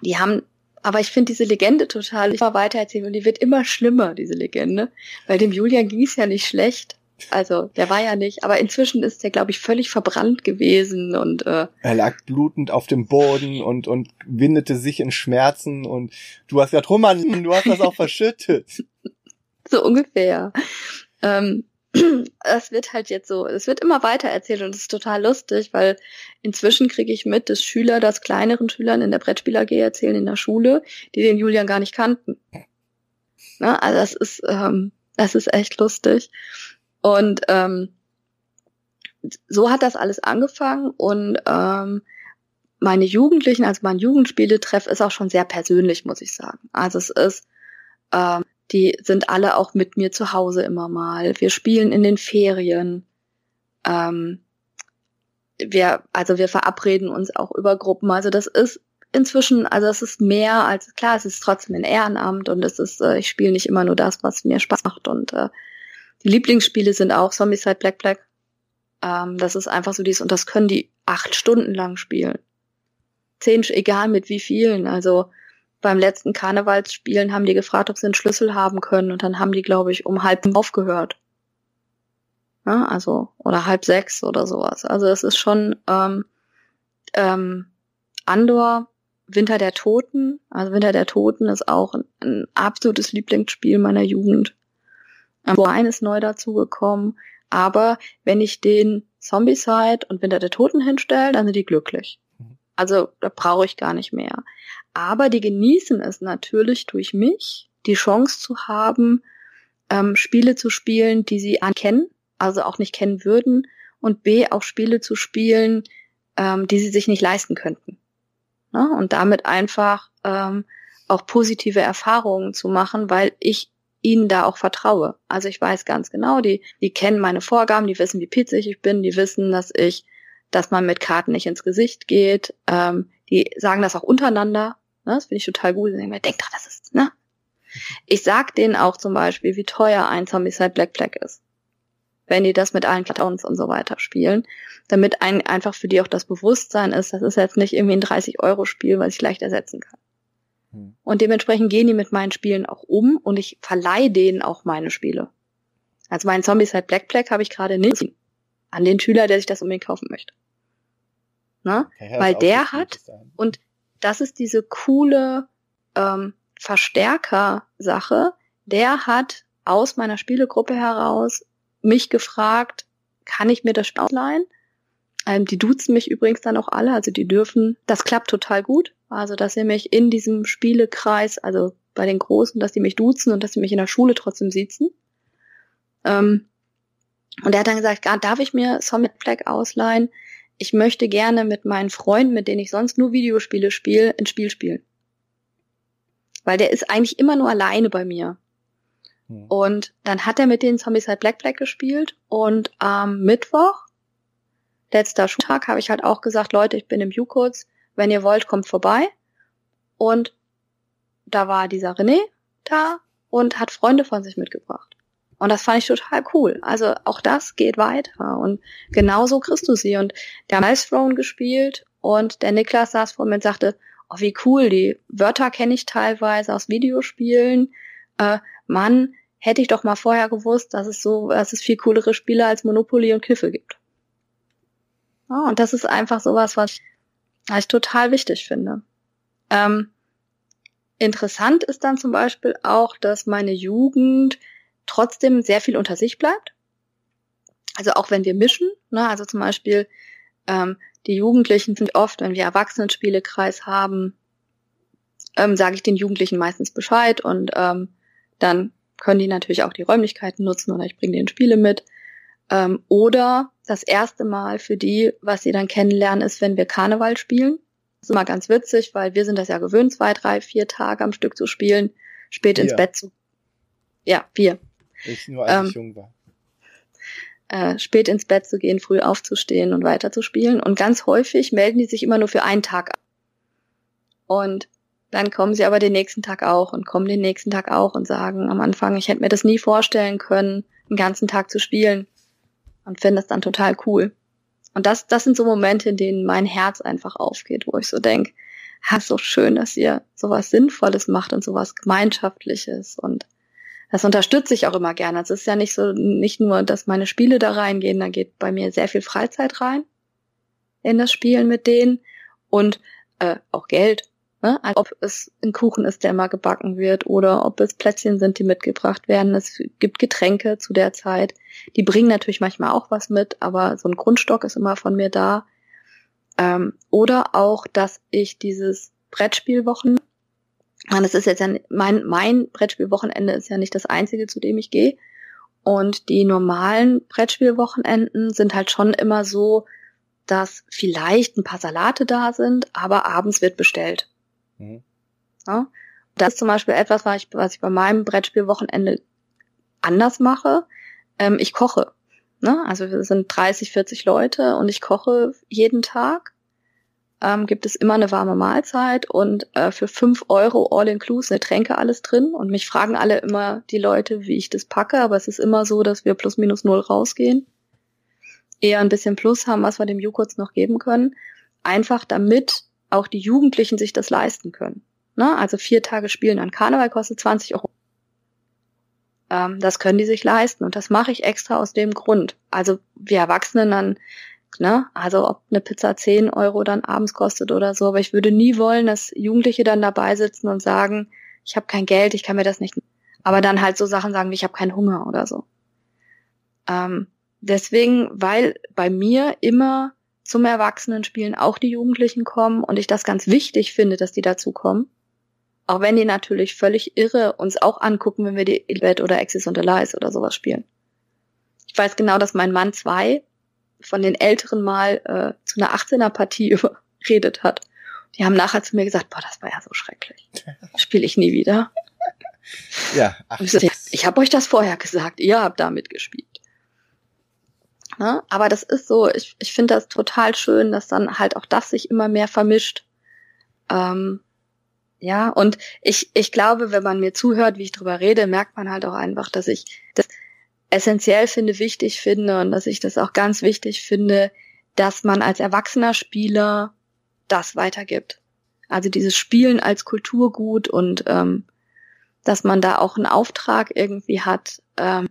die haben, aber ich finde diese Legende total immer weitererzählt und die wird immer schlimmer, diese Legende. Weil dem Julian ging es ja nicht schlecht. Also, der war ja nicht, aber inzwischen ist der, glaube ich, völlig verbrannt gewesen und äh, er lag blutend auf dem Boden und und windete sich in Schmerzen und du hast ja Roman, du hast das auch verschüttet. so ungefähr. Ähm, es wird halt jetzt so, es wird immer weiter erzählt und es ist total lustig, weil inzwischen kriege ich mit, dass Schüler das kleineren Schülern in der Brettspieler AG erzählen in der Schule, die den Julian gar nicht kannten. Na, also das ist, ähm, das ist echt lustig. Und ähm, so hat das alles angefangen und ähm, meine Jugendlichen, also mein Jugendspieletreff ist auch schon sehr persönlich, muss ich sagen. Also es ist ähm, die sind alle auch mit mir zu Hause immer mal. Wir spielen in den Ferien. Ähm, wir, also wir verabreden uns auch über Gruppen. Also das ist inzwischen, also es ist mehr als klar, es ist trotzdem ein Ehrenamt und es ist, äh, ich spiele nicht immer nur das, was mir Spaß macht. Und äh, die Lieblingsspiele sind auch Zombicide Black Black. Ähm, das ist einfach so dies, und das können die acht Stunden lang spielen. Zehn, egal mit wie vielen. Also beim letzten Karnevalsspielen haben die gefragt, ob sie einen Schlüssel haben können und dann haben die, glaube ich, um halb aufgehört. Ja, also, oder halb sechs oder sowas. Also es ist schon ähm, ähm, Andor, Winter der Toten. Also Winter der Toten ist auch ein, ein absolutes Lieblingsspiel meiner Jugend. Wine ist neu dazugekommen. Aber wenn ich den Zombicide und Winter der Toten hinstelle, dann sind die glücklich. Mhm. Also da brauche ich gar nicht mehr. Aber die genießen es natürlich durch mich, die Chance zu haben, ähm, Spiele zu spielen, die sie ankennen, also auch nicht kennen würden, und B, auch Spiele zu spielen, ähm, die sie sich nicht leisten könnten. Ne? Und damit einfach ähm, auch positive Erfahrungen zu machen, weil ich ihnen da auch vertraue. Also ich weiß ganz genau, die, die kennen meine Vorgaben, die wissen, wie pizzig ich bin, die wissen, dass ich, dass man mit Karten nicht ins Gesicht geht, ähm, die sagen das auch untereinander, Ne? Das finde ich total gut. Ich denke, denk doch, das ist, ne? Ich sag denen auch zum Beispiel, wie teuer ein Zombicide Black Black ist. Wenn die das mit allen Clowns und so weiter spielen. Damit ein, einfach für die auch das Bewusstsein ist, das ist jetzt nicht irgendwie ein 30-Euro-Spiel, was ich leicht ersetzen kann. Hm. Und dementsprechend gehen die mit meinen Spielen auch um und ich verleihe denen auch meine Spiele. Also meinen Zombicide Black Black habe ich gerade nicht an den Schüler, der sich das unbedingt kaufen möchte. Ne? Ja, Weil der hat, und das ist diese coole ähm, Verstärker-Sache. Der hat aus meiner Spielegruppe heraus mich gefragt, kann ich mir das Spiel ausleihen? Ähm, die duzen mich übrigens dann auch alle, also die dürfen, das klappt total gut. Also, dass sie mich in diesem Spielekreis, also bei den Großen, dass die mich duzen und dass sie mich in der Schule trotzdem sitzen. Ähm, und er hat dann gesagt, darf ich mir Summit Black ausleihen? ich möchte gerne mit meinen Freunden, mit denen ich sonst nur Videospiele spiele, ein Spiel spielen. Weil der ist eigentlich immer nur alleine bei mir. Hm. Und dann hat er mit den Zombies halt Black Black gespielt und am Mittwoch, letzter Schultag, habe ich halt auch gesagt, Leute, ich bin im Jukurz, wenn ihr wollt, kommt vorbei. Und da war dieser René da und hat Freunde von sich mitgebracht. Und das fand ich total cool. Also auch das geht weiter. Und genauso kriegst du sie. Und der Miles Throne gespielt und der Niklas saß vor mir und sagte, oh, wie cool, die Wörter kenne ich teilweise aus Videospielen. Äh, Mann, hätte ich doch mal vorher gewusst, dass es so, dass es viel coolere Spiele als Monopoly und Kniffel gibt. Oh, und das ist einfach sowas, was ich, total wichtig finde. Ähm, interessant ist dann zum Beispiel auch, dass meine Jugend trotzdem sehr viel unter sich bleibt. Also auch wenn wir mischen, ne, also zum Beispiel ähm, die Jugendlichen sind oft, wenn wir Erwachsenenspielekreis haben, ähm, sage ich den Jugendlichen meistens Bescheid und ähm, dann können die natürlich auch die Räumlichkeiten nutzen oder ich bringe denen Spiele mit. Ähm, oder das erste Mal für die, was sie dann kennenlernen, ist, wenn wir Karneval spielen. Das ist immer ganz witzig, weil wir sind das ja gewöhnt, zwei, drei, vier Tage am Stück zu spielen, spät ins Bett zu. Ja, wir. Ich nur, als ähm, ich jung war. Äh, spät ins Bett zu gehen, früh aufzustehen und weiter zu spielen. Und ganz häufig melden die sich immer nur für einen Tag an. Und dann kommen sie aber den nächsten Tag auch und kommen den nächsten Tag auch und sagen am Anfang, ich hätte mir das nie vorstellen können, den ganzen Tag zu spielen und finde es dann total cool. Und das, das sind so Momente, in denen mein Herz einfach aufgeht, wo ich so denke, ha, so schön, dass ihr sowas Sinnvolles macht und sowas Gemeinschaftliches und das unterstütze ich auch immer gerne. Also es ist ja nicht so, nicht nur, dass meine Spiele da reingehen, da geht bei mir sehr viel Freizeit rein in das Spielen mit denen und äh, auch Geld. Ne? Also ob es ein Kuchen ist, der mal gebacken wird oder ob es Plätzchen sind, die mitgebracht werden. Es gibt Getränke zu der Zeit. Die bringen natürlich manchmal auch was mit, aber so ein Grundstock ist immer von mir da. Ähm, oder auch, dass ich dieses Brettspielwochen, das ist jetzt ja mein, mein Brettspielwochenende ist ja nicht das einzige, zu dem ich gehe. Und die normalen Brettspielwochenenden sind halt schon immer so, dass vielleicht ein paar Salate da sind, aber abends wird bestellt. Mhm. Ja? Das ist zum Beispiel etwas, was ich, was ich bei meinem Brettspielwochenende anders mache. Ähm, ich koche. Ne? Also wir sind 30, 40 Leute und ich koche jeden Tag. Ähm, gibt es immer eine warme Mahlzeit und äh, für fünf Euro all-inclusive Tränke alles drin. Und mich fragen alle immer die Leute, wie ich das packe, aber es ist immer so, dass wir plus minus null rausgehen. Eher ein bisschen Plus haben, was wir dem Joghurt noch geben können. Einfach damit auch die Jugendlichen sich das leisten können. Ne? Also vier Tage Spielen an Karneval kostet 20 Euro. Ähm, das können die sich leisten und das mache ich extra aus dem Grund. Also wir Erwachsenen dann, ne, also ob eine Pizza 10 Euro dann abends kostet oder so, aber ich würde nie wollen, dass Jugendliche dann dabei sitzen und sagen, ich habe kein Geld, ich kann mir das nicht. Aber dann halt so Sachen sagen wie ich habe keinen Hunger oder so. Ähm, deswegen, weil bei mir immer zum Erwachsenenspielen auch die Jugendlichen kommen und ich das ganz wichtig finde, dass die dazu kommen. Auch wenn die natürlich völlig irre uns auch angucken, wenn wir die Elbet oder Axis und Allies oder sowas spielen. Ich weiß genau, dass mein Mann zwei von den Älteren mal äh, zu einer 18er-Partie überredet hat. Die haben nachher zu mir gesagt, boah, das war ja so schrecklich. Spiele ich nie wieder. Ja, ach, ich, ich habe euch das vorher gesagt, ihr habt damit gespielt. Ne? Aber das ist so, ich, ich finde das total schön, dass dann halt auch das sich immer mehr vermischt. Ähm, ja, und ich, ich glaube, wenn man mir zuhört, wie ich drüber rede, merkt man halt auch einfach, dass ich das essentiell finde, wichtig finde und dass ich das auch ganz wichtig finde, dass man als erwachsener Spieler das weitergibt. Also dieses Spielen als Kulturgut und ähm, dass man da auch einen Auftrag irgendwie hat, ähm,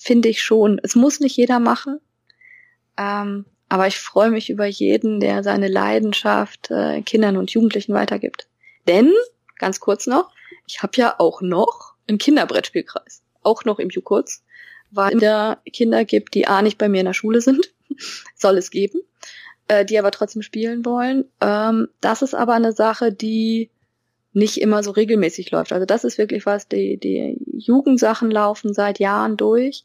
finde ich schon. Es muss nicht jeder machen, ähm, aber ich freue mich über jeden, der seine Leidenschaft äh, Kindern und Jugendlichen weitergibt. Denn, ganz kurz noch, ich habe ja auch noch einen Kinderbrettspielkreis, auch noch im Jukurz, weil es da Kinder gibt, die A nicht bei mir in der Schule sind, soll es geben, äh, die aber trotzdem spielen wollen. Ähm, das ist aber eine Sache, die nicht immer so regelmäßig läuft. Also das ist wirklich was, die, die Jugendsachen laufen seit Jahren durch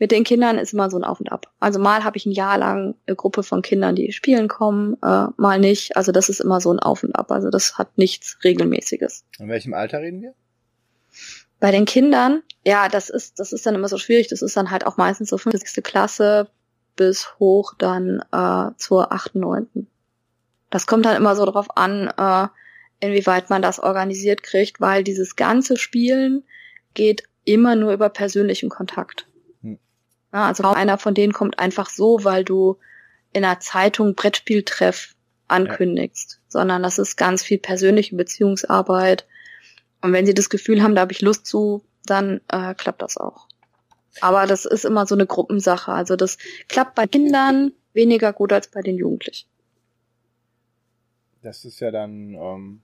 mit den Kindern ist immer so ein Auf und Ab. Also mal habe ich ein Jahr lang eine Gruppe von Kindern, die spielen kommen, äh, mal nicht. Also das ist immer so ein Auf und Ab. Also das hat nichts Regelmäßiges. In welchem Alter reden wir? Bei den Kindern, ja, das ist, das ist dann immer so schwierig. Das ist dann halt auch meistens so 50. Klasse bis hoch dann äh, zur 8., 9. Das kommt dann immer so drauf an, äh, inwieweit man das organisiert kriegt, weil dieses ganze Spielen geht immer nur über persönlichen Kontakt. Ja, also einer von denen kommt einfach so, weil du in einer Zeitung Brettspieltreff ankündigst, ja. sondern das ist ganz viel persönliche Beziehungsarbeit. Und wenn sie das Gefühl haben, da habe ich Lust zu, dann äh, klappt das auch. Aber das ist immer so eine Gruppensache. Also das klappt bei Kindern weniger gut als bei den Jugendlichen. Das ist ja dann ähm,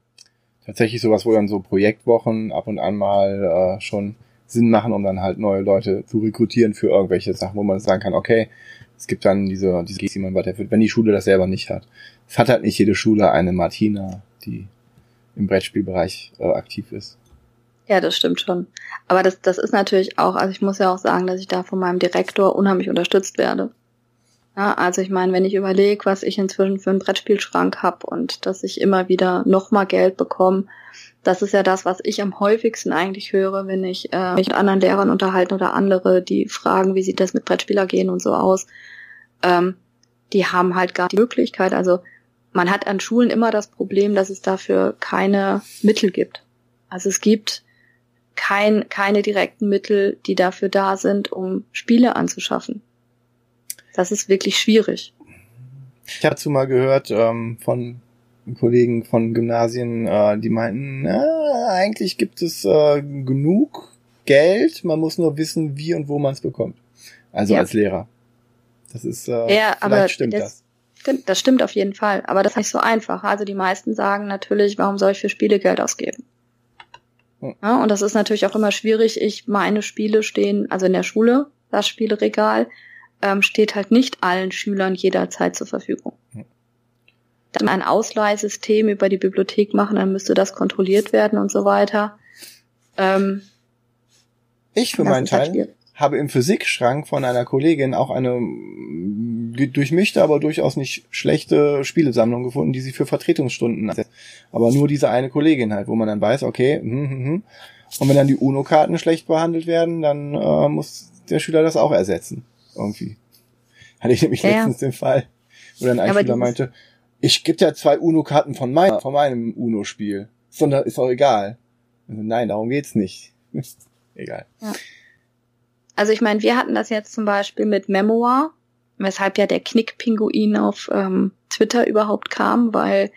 tatsächlich sowas, wo dann so Projektwochen ab und an mal äh, schon Sinn machen, um dann halt neue Leute zu rekrutieren für irgendwelche Sachen, wo man sagen kann, okay, es gibt dann diese, diese Gigs, die man weiterführt, wenn die Schule das selber nicht hat. Es hat halt nicht jede Schule eine Martina, die im Brettspielbereich äh, aktiv ist. Ja, das stimmt schon. Aber das, das ist natürlich auch, also ich muss ja auch sagen, dass ich da von meinem Direktor unheimlich unterstützt werde. Ja, also ich meine, wenn ich überlege, was ich inzwischen für einen Brettspielschrank habe und dass ich immer wieder nochmal Geld bekomme, das ist ja das, was ich am häufigsten eigentlich höre, wenn ich äh, mich mit anderen Lehrern unterhalte oder andere, die fragen, wie sieht das mit Brettspieler gehen und so aus. Ähm, die haben halt gar die Möglichkeit, also man hat an Schulen immer das Problem, dass es dafür keine Mittel gibt. Also es gibt kein, keine direkten Mittel, die dafür da sind, um Spiele anzuschaffen. Das ist wirklich schwierig. Ich habe dazu mal gehört ähm, von Kollegen von Gymnasien, äh, die meinten, na, eigentlich gibt es äh, genug Geld, man muss nur wissen, wie und wo man es bekommt. Also ja. als Lehrer. Das ist äh, ja, aber stimmt das. das. Stimmt, das stimmt auf jeden Fall, aber das ist nicht so einfach. Also die meisten sagen natürlich, warum soll ich für Spiele Geld ausgeben? Hm. Ja, und das ist natürlich auch immer schwierig. Ich meine Spiele stehen, also in der Schule, das Spieleregal, ähm, steht halt nicht allen Schülern jederzeit zur Verfügung. Dann ein Ausleihsystem über die Bibliothek machen, dann müsste das kontrolliert werden und so weiter. Ähm, ich für meinen Teil halt habe im Physikschrank von einer Kollegin auch eine durchmischte, aber durchaus nicht schlechte Spielesammlung gefunden, die sie für Vertretungsstunden hat. Aber nur diese eine Kollegin halt, wo man dann weiß, okay, hm, hm, hm. und wenn dann die UNO-Karten schlecht behandelt werden, dann äh, muss der Schüler das auch ersetzen. Irgendwie. Hatte ich nämlich ja. letztens den Fall, wo dann ein ja, Schüler meinte, ich gebe ja zwei UNO-Karten von, mein, von meinem UNO-Spiel. Sondern ist auch egal. Also, nein, darum geht's nicht. egal. Ja. Also ich meine, wir hatten das jetzt zum Beispiel mit Memoir, weshalb ja der Knick-Pinguin auf ähm, Twitter überhaupt kam, weil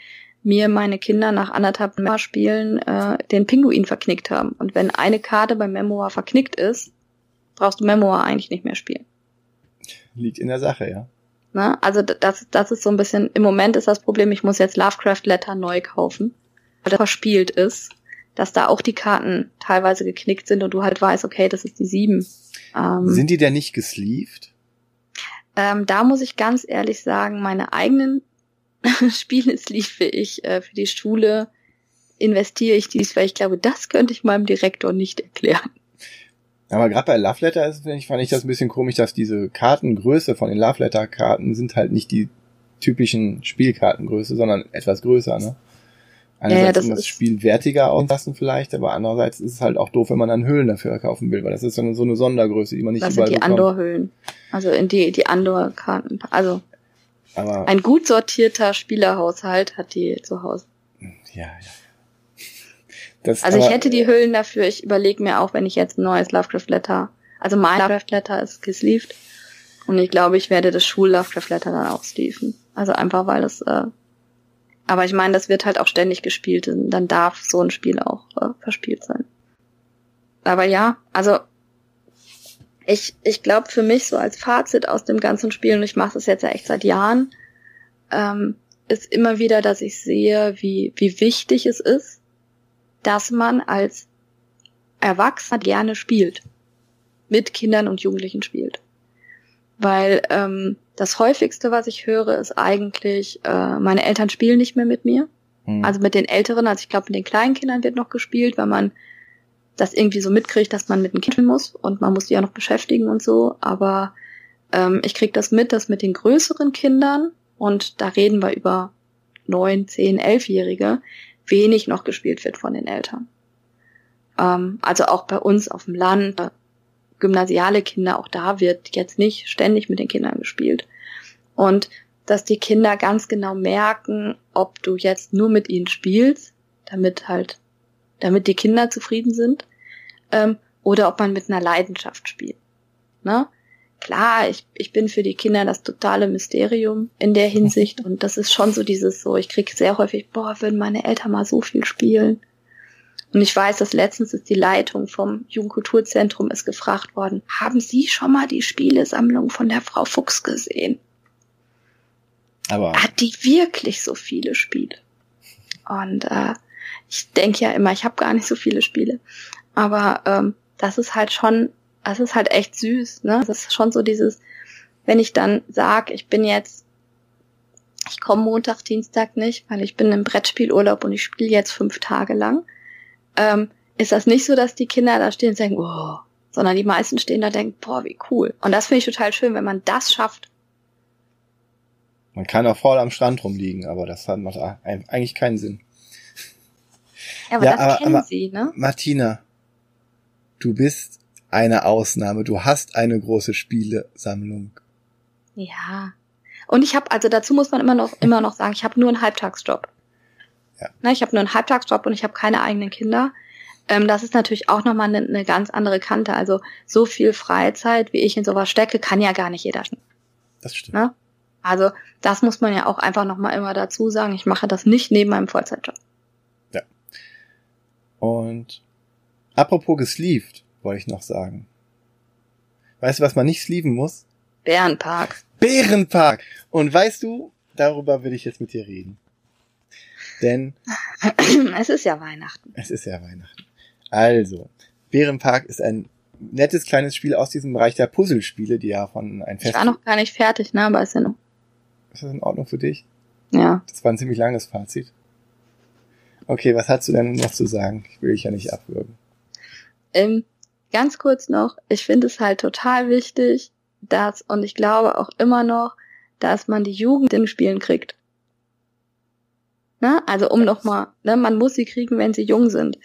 mir meine Kinder nach anderthalb Memoir-Spielen äh, den Pinguin verknickt haben. Und wenn eine Karte beim Memoir verknickt ist, brauchst du Memoir eigentlich nicht mehr spielen. Liegt in der Sache, ja. Na, also das, das ist so ein bisschen, im Moment ist das Problem, ich muss jetzt Lovecraft Letter neu kaufen, weil das verspielt ist, dass da auch die Karten teilweise geknickt sind und du halt weißt, okay, das ist die sieben. Ähm, sind die denn nicht gesleeved? Ähm, da muss ich ganz ehrlich sagen, meine eigenen Spiele sleeve ich äh, für die Schule, investiere ich dies, weil ich glaube, das könnte ich meinem Direktor nicht erklären. Aber gerade bei Love Letter ist, ich, fand ich das ein bisschen komisch, dass diese Kartengröße von den Love Letter Karten sind halt nicht die typischen Spielkartengröße, sondern etwas größer, ne? Einerseits, ja, das um das Spiel wertiger auslassen vielleicht, aber andererseits ist es halt auch doof, wenn man dann Höhlen dafür kaufen will, weil das ist dann so eine Sondergröße, die man nicht das überall sind die Andor-Höhlen. Also in die, die Andor-Karten. Also aber ein gut sortierter Spielerhaushalt hat die zu Hause. Ja, ja. Das, also ich hätte die Hüllen dafür, ich überlege mir auch, wenn ich jetzt ein neues Lovecraft Letter, also mein Lovecraft Letter ist gesleeved und ich glaube, ich werde das Schul Lovecraft Letter dann auch sleeven. Also einfach, weil das, äh, aber ich meine, das wird halt auch ständig gespielt, dann darf so ein Spiel auch äh, verspielt sein. Aber ja, also ich, ich glaube für mich so als Fazit aus dem ganzen Spiel, und ich mache das jetzt ja echt seit Jahren, ähm, ist immer wieder, dass ich sehe, wie, wie wichtig es ist, dass man als Erwachsener gerne spielt. Mit Kindern und Jugendlichen spielt. Weil ähm, das häufigste, was ich höre, ist eigentlich, äh, meine Eltern spielen nicht mehr mit mir. Mhm. Also mit den Älteren, also ich glaube, mit den kleinen Kindern wird noch gespielt, weil man das irgendwie so mitkriegt, dass man mit den Kindern muss und man muss die ja noch beschäftigen und so. Aber ähm, ich krieg das mit, dass mit den größeren Kindern, und da reden wir über neun, zehn, elfjährige, wenig noch gespielt wird von den Eltern. Ähm, also auch bei uns auf dem Land, äh, gymnasiale Kinder, auch da wird jetzt nicht ständig mit den Kindern gespielt. Und dass die Kinder ganz genau merken, ob du jetzt nur mit ihnen spielst, damit halt, damit die Kinder zufrieden sind, ähm, oder ob man mit einer Leidenschaft spielt. Ne? Klar, ich, ich bin für die Kinder das totale Mysterium in der Hinsicht und das ist schon so dieses so, ich krieg sehr häufig, boah, würden meine Eltern mal so viel spielen. Und ich weiß, dass letztens ist die Leitung vom Jugendkulturzentrum ist gefragt worden, haben Sie schon mal die Spielesammlung von der Frau Fuchs gesehen? Aber hat die wirklich so viele Spiele? Und äh, ich denke ja immer, ich habe gar nicht so viele Spiele. Aber ähm, das ist halt schon es ist halt echt süß, ne? Das ist schon so dieses, wenn ich dann sag, ich bin jetzt, ich komme Montag, Dienstag nicht, weil ich bin im Brettspielurlaub und ich spiele jetzt fünf Tage lang, ähm, ist das nicht so, dass die Kinder da stehen und sagen, oh, sondern die meisten stehen da und denken, boah, wie cool. Und das finde ich total schön, wenn man das schafft. Man kann auch faul am Strand rumliegen, aber das hat macht eigentlich keinen Sinn. Ja, aber ja, das aber, kennen aber, sie, ne? Martina, du bist eine Ausnahme. Du hast eine große Spielesammlung. Ja. Und ich habe, also dazu muss man immer noch, immer noch sagen, ich habe nur einen Halbtagsjob. Ja. Ne, ich habe nur einen Halbtagsjob und ich habe keine eigenen Kinder. Ähm, das ist natürlich auch nochmal eine, eine ganz andere Kante. Also so viel Freizeit, wie ich in sowas stecke, kann ja gar nicht jeder. Das stimmt. Ne? Also das muss man ja auch einfach nochmal immer dazu sagen. Ich mache das nicht neben meinem Vollzeitjob. Ja. Und apropos gesleeved, wollte ich noch sagen. Weißt du, was man nicht sleeven muss? Bärenpark. Bärenpark! Und weißt du, darüber will ich jetzt mit dir reden. Denn es ist ja Weihnachten. Es ist ja Weihnachten. Also, Bärenpark ist ein nettes kleines Spiel aus diesem Bereich der Puzzlespiele, die ja von ein Fest. Ich war noch gar nicht fertig, ne, aber ist ja noch. Ist das in Ordnung für dich? Ja. Das war ein ziemlich langes Fazit. Okay, was hast du denn noch zu sagen? Ich will dich ja nicht abwürgen. Ähm, ganz kurz noch, ich finde es halt total wichtig, dass, und ich glaube auch immer noch, dass man die Jugend in Spielen kriegt. Ne? Also um nochmal, ne, man muss sie kriegen, wenn sie jung sind.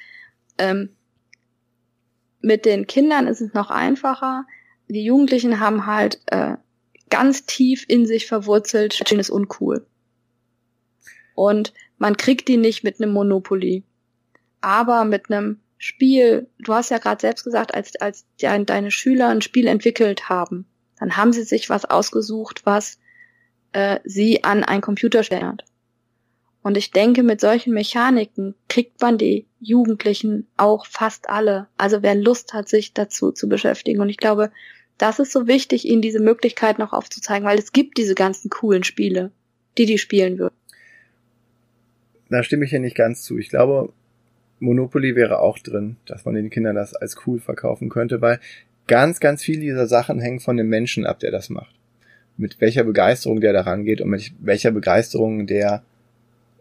Ähm, mit den Kindern ist es noch einfacher. Die Jugendlichen haben halt äh, ganz tief in sich verwurzelt, Spielen ist uncool. Und man kriegt die nicht mit einem Monopoly. Aber mit einem Spiel, du hast ja gerade selbst gesagt, als, als de deine Schüler ein Spiel entwickelt haben, dann haben sie sich was ausgesucht, was äh, sie an ein Computer stellt. Und ich denke, mit solchen Mechaniken kriegt man die Jugendlichen auch fast alle. Also wer Lust hat, sich dazu zu beschäftigen. Und ich glaube, das ist so wichtig, ihnen diese Möglichkeit noch aufzuzeigen, weil es gibt diese ganzen coolen Spiele, die die spielen würden. Da stimme ich ja nicht ganz zu. Ich glaube, Monopoly wäre auch drin, dass man den Kindern das als cool verkaufen könnte, weil ganz, ganz viele dieser Sachen hängen von dem Menschen ab, der das macht. Mit welcher Begeisterung der daran geht und mit welcher Begeisterung der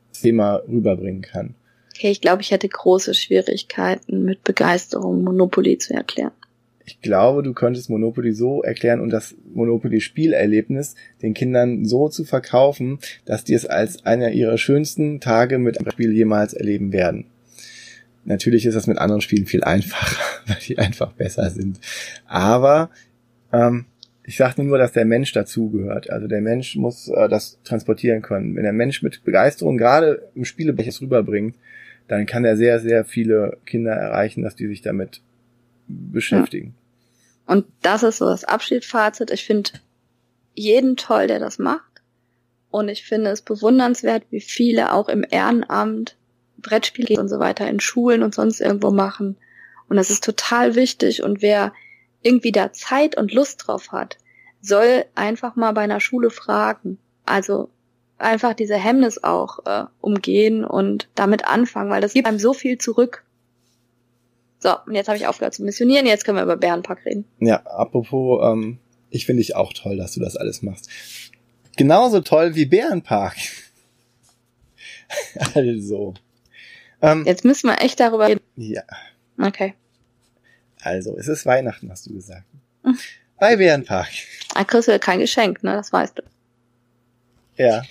das Thema rüberbringen kann. Okay, ich glaube, ich hätte große Schwierigkeiten mit Begeisterung Monopoly zu erklären. Ich glaube, du könntest Monopoly so erklären und das Monopoly-Spielerlebnis den Kindern so zu verkaufen, dass die es als einer ihrer schönsten Tage mit einem Spiel jemals erleben werden. Natürlich ist das mit anderen Spielen viel einfacher, weil die einfach besser sind. Aber ähm, ich sagte nur, dass der Mensch dazugehört. Also der Mensch muss äh, das transportieren können. Wenn der Mensch mit Begeisterung gerade im Spielebereich rüberbringt, dann kann er sehr, sehr viele Kinder erreichen, dass die sich damit beschäftigen. Ja. Und das ist so das Abschiedsfazit. Ich finde jeden toll, der das macht. Und ich finde es bewundernswert, wie viele auch im Ehrenamt Brettspiele und so weiter in Schulen und sonst irgendwo machen. Und das ist total wichtig. Und wer irgendwie da Zeit und Lust drauf hat, soll einfach mal bei einer Schule fragen. Also einfach diese Hemmnis auch äh, umgehen und damit anfangen, weil das gibt einem so viel zurück. So, und jetzt habe ich aufgehört zu missionieren, jetzt können wir über Bärenpark reden. Ja, apropos, ähm, ich finde dich auch toll, dass du das alles machst. Genauso toll wie Bärenpark. also. Ähm, jetzt müssen wir echt darüber reden. Ja. Okay. Also, es ist Weihnachten, hast du gesagt. Hm. Bei Bärenpark. Da kriegst du kein Geschenk, ne? Das weißt du. Ja.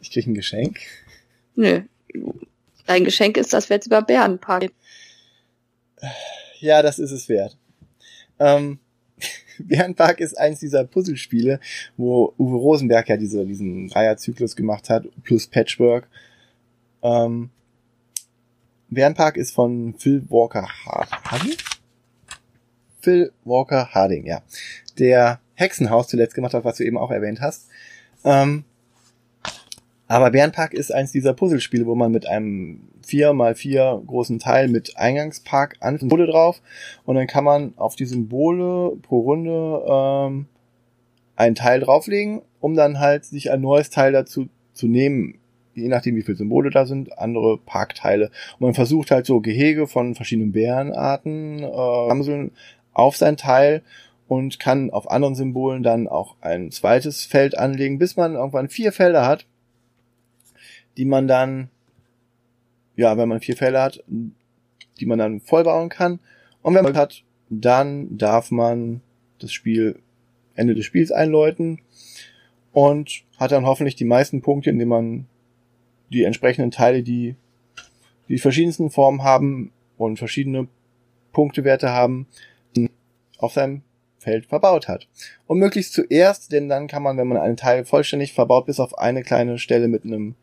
Ich krieg ein Geschenk. Nö. Dein Geschenk ist, dass wir jetzt über Bärenpark reden. Ja, das ist es wert. Ähm, Bärenpark ist eins dieser Puzzlespiele, wo Uwe Rosenberg ja diese, diesen Dreierzyklus gemacht hat, plus Patchwork. Ähm, Bärenpark ist von Phil Walker Harding? Phil Walker Harding, ja. Der Hexenhaus zuletzt gemacht hat, was du eben auch erwähnt hast. Ähm, aber Bärenpark ist eins dieser Puzzlespiele, wo man mit einem 4x4 großen Teil mit Eingangspark an Symbole drauf und dann kann man auf die Symbole pro Runde ähm, ein Teil drauflegen, um dann halt sich ein neues Teil dazu zu nehmen, je nachdem wie viele Symbole da sind, andere Parkteile. Und man versucht halt so Gehege von verschiedenen Bärenarten, äh, auf sein Teil und kann auf anderen Symbolen dann auch ein zweites Feld anlegen, bis man irgendwann vier Felder hat, die man dann, ja, wenn man vier Felder hat, die man dann vollbauen kann. Und wenn man hat, dann darf man das Spiel, Ende des Spiels einläuten und hat dann hoffentlich die meisten Punkte, indem man die entsprechenden Teile, die die verschiedensten Formen haben und verschiedene Punktewerte haben, auf seinem Feld verbaut hat. Und möglichst zuerst, denn dann kann man, wenn man einen Teil vollständig verbaut, bis auf eine kleine Stelle mit einem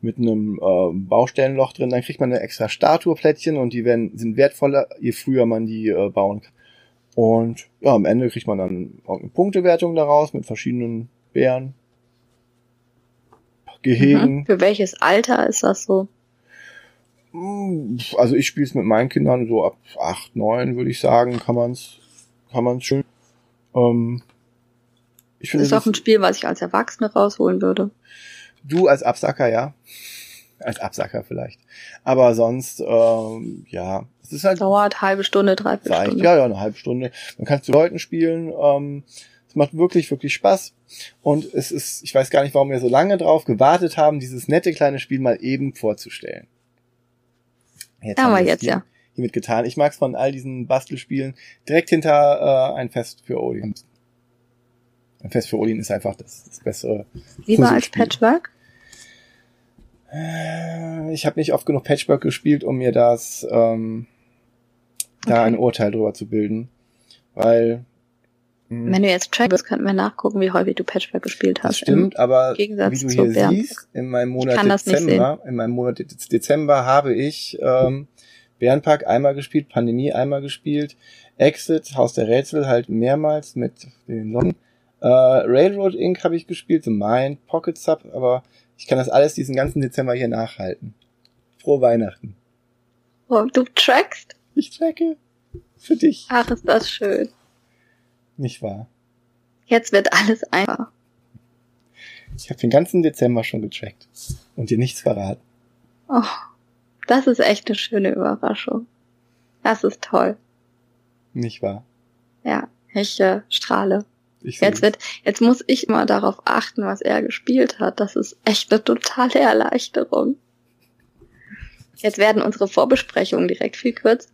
mit einem äh, Baustellenloch drin, dann kriegt man eine extra Statueplättchen und die werden, sind wertvoller, je früher man die äh, bauen kann. Und ja, am Ende kriegt man dann eine Punktewertung daraus mit verschiedenen Bären. Gehegen. Mhm. Für welches Alter ist das so? Hm, Also ich spiele es mit meinen Kindern so ab acht, neun, würde ich sagen, kann man's, kann man's schön. Ähm, ich Das finde, ist auch das- ein Spiel, was ich als Erwachsene rausholen würde. du als Absacker, ja. Als Absacker vielleicht. Aber sonst, ähm, ja, es ist halt Dauert halbe Stunde, dreiviertel. Stunde. Ja, ja, eine halbe Stunde. Man kann zu Leuten spielen. Ähm, es macht wirklich, wirklich Spaß. Und es ist, ich weiß gar nicht, warum wir so lange drauf gewartet haben, dieses nette kleine Spiel mal eben vorzustellen. Jetzt Haben wir es jetzt, hier, ja. hiermit getan. Ich mag es von all diesen Bastelspielen direkt hinter äh, ein Fest für Odin. Ein Fest für Odin ist einfach das, das bessere. Lieber als. Patchwork? Äh, Ich habe nicht oft genug Patchwork gespielt, um mir das ähm, da Okay. ein Urteil drüber zu bilden. Weil Wenn du jetzt track bist, könnten wir nachgucken, wie häufig du Patchwork gespielt hast. das stimmt, aber wie du hier Bärenpark. siehst, in meinem Monat Dezember, in meinem Monat Dez- Dezember habe ich ähm, Bärenpark einmal gespielt, Pandemie einmal gespielt, Exit, Haus der Rätsel halt mehrmals mit den Leuten. Äh, Railroad Inc. habe ich gespielt, The Mind, Pocket Sub, aber ich kann das alles diesen ganzen Dezember hier nachhalten. Frohe Weihnachten. Oh, du trackst? Ich tracke. Für dich. Ach, ist das schön. Nicht wahr? Jetzt wird alles einfach. Ich habe den ganzen Dezember schon getrackt. Und dir nichts verraten. Oh, das ist echt eine schöne Überraschung. Das ist toll. Nicht wahr? Ja, ich äh, strahle. Ich Jetzt wird, jetzt muss ich immer darauf achten, was er gespielt hat. Das ist echt eine totale Erleichterung. Jetzt werden unsere Vorbesprechungen direkt viel kürzer.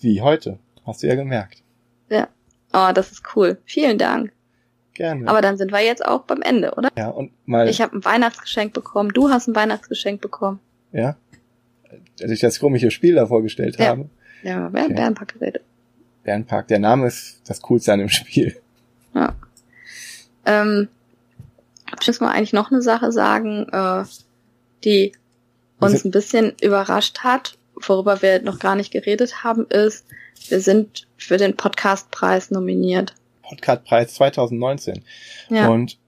Wie heute. Hast du ja gemerkt. Ja. Oh, das ist cool. Vielen Dank. Gerne. Aber dann sind wir jetzt auch beim Ende, oder? ja, und mal, Ich habe ein Weihnachtsgeschenk bekommen. Du hast ein Weihnachtsgeschenk bekommen. ja, als ich das komische Spiel da vorgestellt Ja. habe, Ja, wir haben Okay. Bärenpack geredet. Bärenpark, der Name ist das Coolste an dem Spiel. Ja. Ähm, ich muss mal eigentlich noch eine Sache sagen, äh, die uns ein bisschen überrascht hat, worüber wir noch gar nicht geredet haben, ist, wir sind für den Podcastpreis nominiert. Podcastpreis 2019. Ja, Und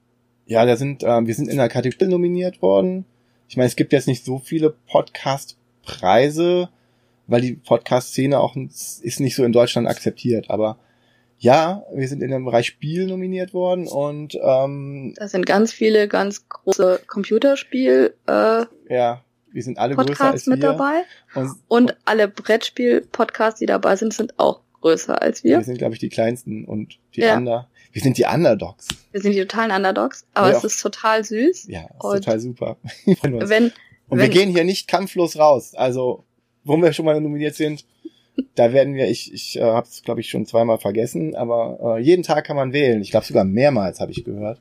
ja, da sind, ähm, wir sind in der Kategorie nominiert worden. Ich meine, es gibt jetzt nicht so viele Podcast-Preise, weil die Podcast-Szene auch ist nicht so in Deutschland akzeptiert. Aber ja, wir sind in dem Bereich Spiel nominiert worden und ähm, da sind ganz viele ganz große Computerspiel äh, ja, wir sind alle größer als Podcasts wir. mit dabei Und, und alle Brettspiel-Podcasts, die dabei sind, sind auch größer als wir. wir sind, glaube ich, die kleinsten und die Ja. Under. Wir sind die Underdogs. Wir sind die totalen Underdogs, aber Ja. es ist total süß. Ja, ist Und total super. Wir. Wenn, Und wir wenn- gehen hier nicht kampflos raus. Also, wo wir schon mal nominiert sind, da werden wir, ich, ich äh, habe es, glaube ich, schon zweimal vergessen, aber äh, jeden Tag kann man wählen. Ich glaube sogar mehrmals, habe ich gehört,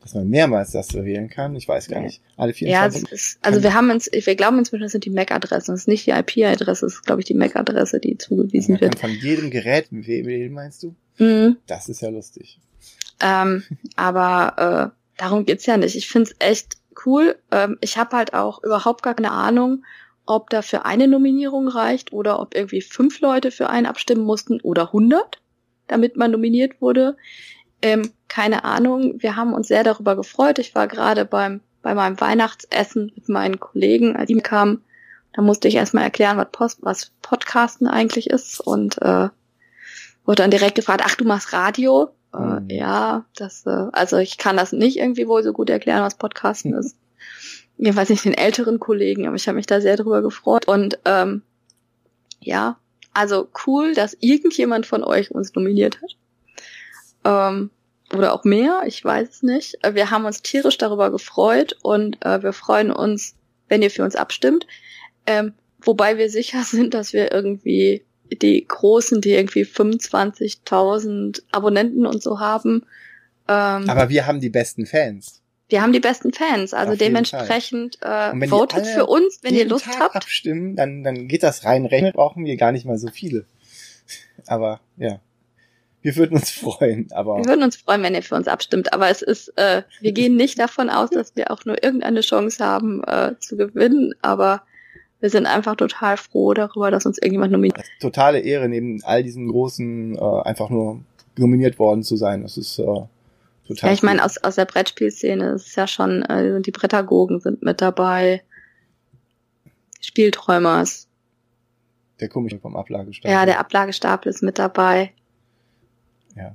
dass man mehrmals das wählen kann. Ich weiß gar Ja. nicht. Alle Ja, es 24. ist, also wir haben uns, wir glauben inzwischen, es sind die MAC-Adressen. Es ist nicht die IP-Adresse, es ist, glaube ich, die MAC-Adresse, die zugewiesen man kann wird. von jedem Gerät wählen, meinst du? Mhm. Das ist ja lustig. Ähm, aber äh, darum geht's ja nicht. Ich find's echt cool. Ähm, ich habe halt auch überhaupt gar keine Ahnung, ob da für eine Nominierung reicht oder ob irgendwie fünf Leute für einen abstimmen mussten oder hundert, damit man nominiert wurde. Ähm, keine Ahnung. Wir haben uns sehr darüber gefreut. Ich war gerade beim bei meinem Weihnachtsessen mit meinen Kollegen, als die kamen. Da musste ich erstmal erklären, was, Post, was Podcasten eigentlich ist und äh, wurde dann direkt gefragt, ach, du machst Radio? Mhm. Äh, ja, das, äh, also ich kann das nicht irgendwie wohl so gut erklären, was Podcasten ist. Jedenfalls nicht den älteren Kollegen, aber ich habe mich da sehr drüber gefreut. Und ähm, ja, also cool, dass irgendjemand von euch uns nominiert hat. Ähm, oder auch mehr, ich weiß es nicht. Äh, Wir haben uns tierisch darüber gefreut und äh, wir freuen uns, wenn ihr für uns abstimmt. Ähm, wobei wir sicher sind, dass wir irgendwie die Großen, die irgendwie 25.000 Abonnenten und so haben, ähm, Aber wir haben die besten Fans. wir haben die besten Fans. Also Auf dementsprechend äh, votet für uns, wenn ihr Lust Tag habt. abstimmen, dann, dann geht das rein. Rechnen brauchen wir gar nicht mal so viele. Aber ja, wir würden uns freuen, aber. Wir würden uns freuen, wenn ihr für uns abstimmt, aber es ist, äh, wir gehen nicht davon aus, dass wir auch nur irgendeine Chance haben äh, zu gewinnen, aber wir sind einfach total froh darüber, dass uns irgendjemand nominiert. Totale Ehre, neben all diesen großen äh, einfach nur nominiert worden zu sein. Das ist äh, total. Ja, ich meine, aus, aus der Brettspielszene ist es ja schon, äh, die Brettagogen sind mit dabei. Spielträumers. Der komische vom Ablagestapel. Ja, der Ablagestapel ist mit dabei. Ja.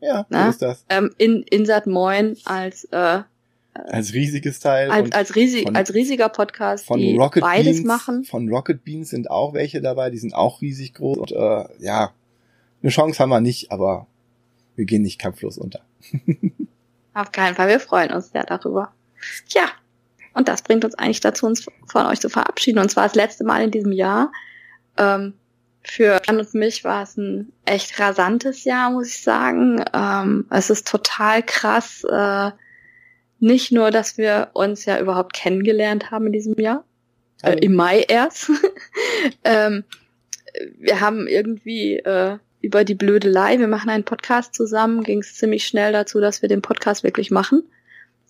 Ja, Na? so ist das. Ähm, in Insert Moin als äh, Als riesiges Teil. als, und als, riesig, von- als riesiger Podcast, von die Rocket beides Beans, machen. Von Rocket Beans sind auch welche dabei, die sind auch riesig groß. Und äh, ja, eine Chance haben wir nicht, aber wir gehen nicht kampflos unter. Auf keinen Fall, wir freuen uns sehr darüber. Ja, und das bringt uns eigentlich dazu, uns von euch zu verabschieden. Und zwar das letzte Mal in diesem Jahr. Ähm, für Jan und mich war es ein echt rasantes Jahr, muss ich sagen. Ähm, es ist total krass. Äh, nicht nur, dass wir uns ja überhaupt kennengelernt haben in diesem Jahr, äh, im Mai erst. ähm, wir haben irgendwie äh, über die Blödelei, wir machen einen Podcast zusammen, ging es ziemlich schnell dazu, dass wir den Podcast wirklich machen.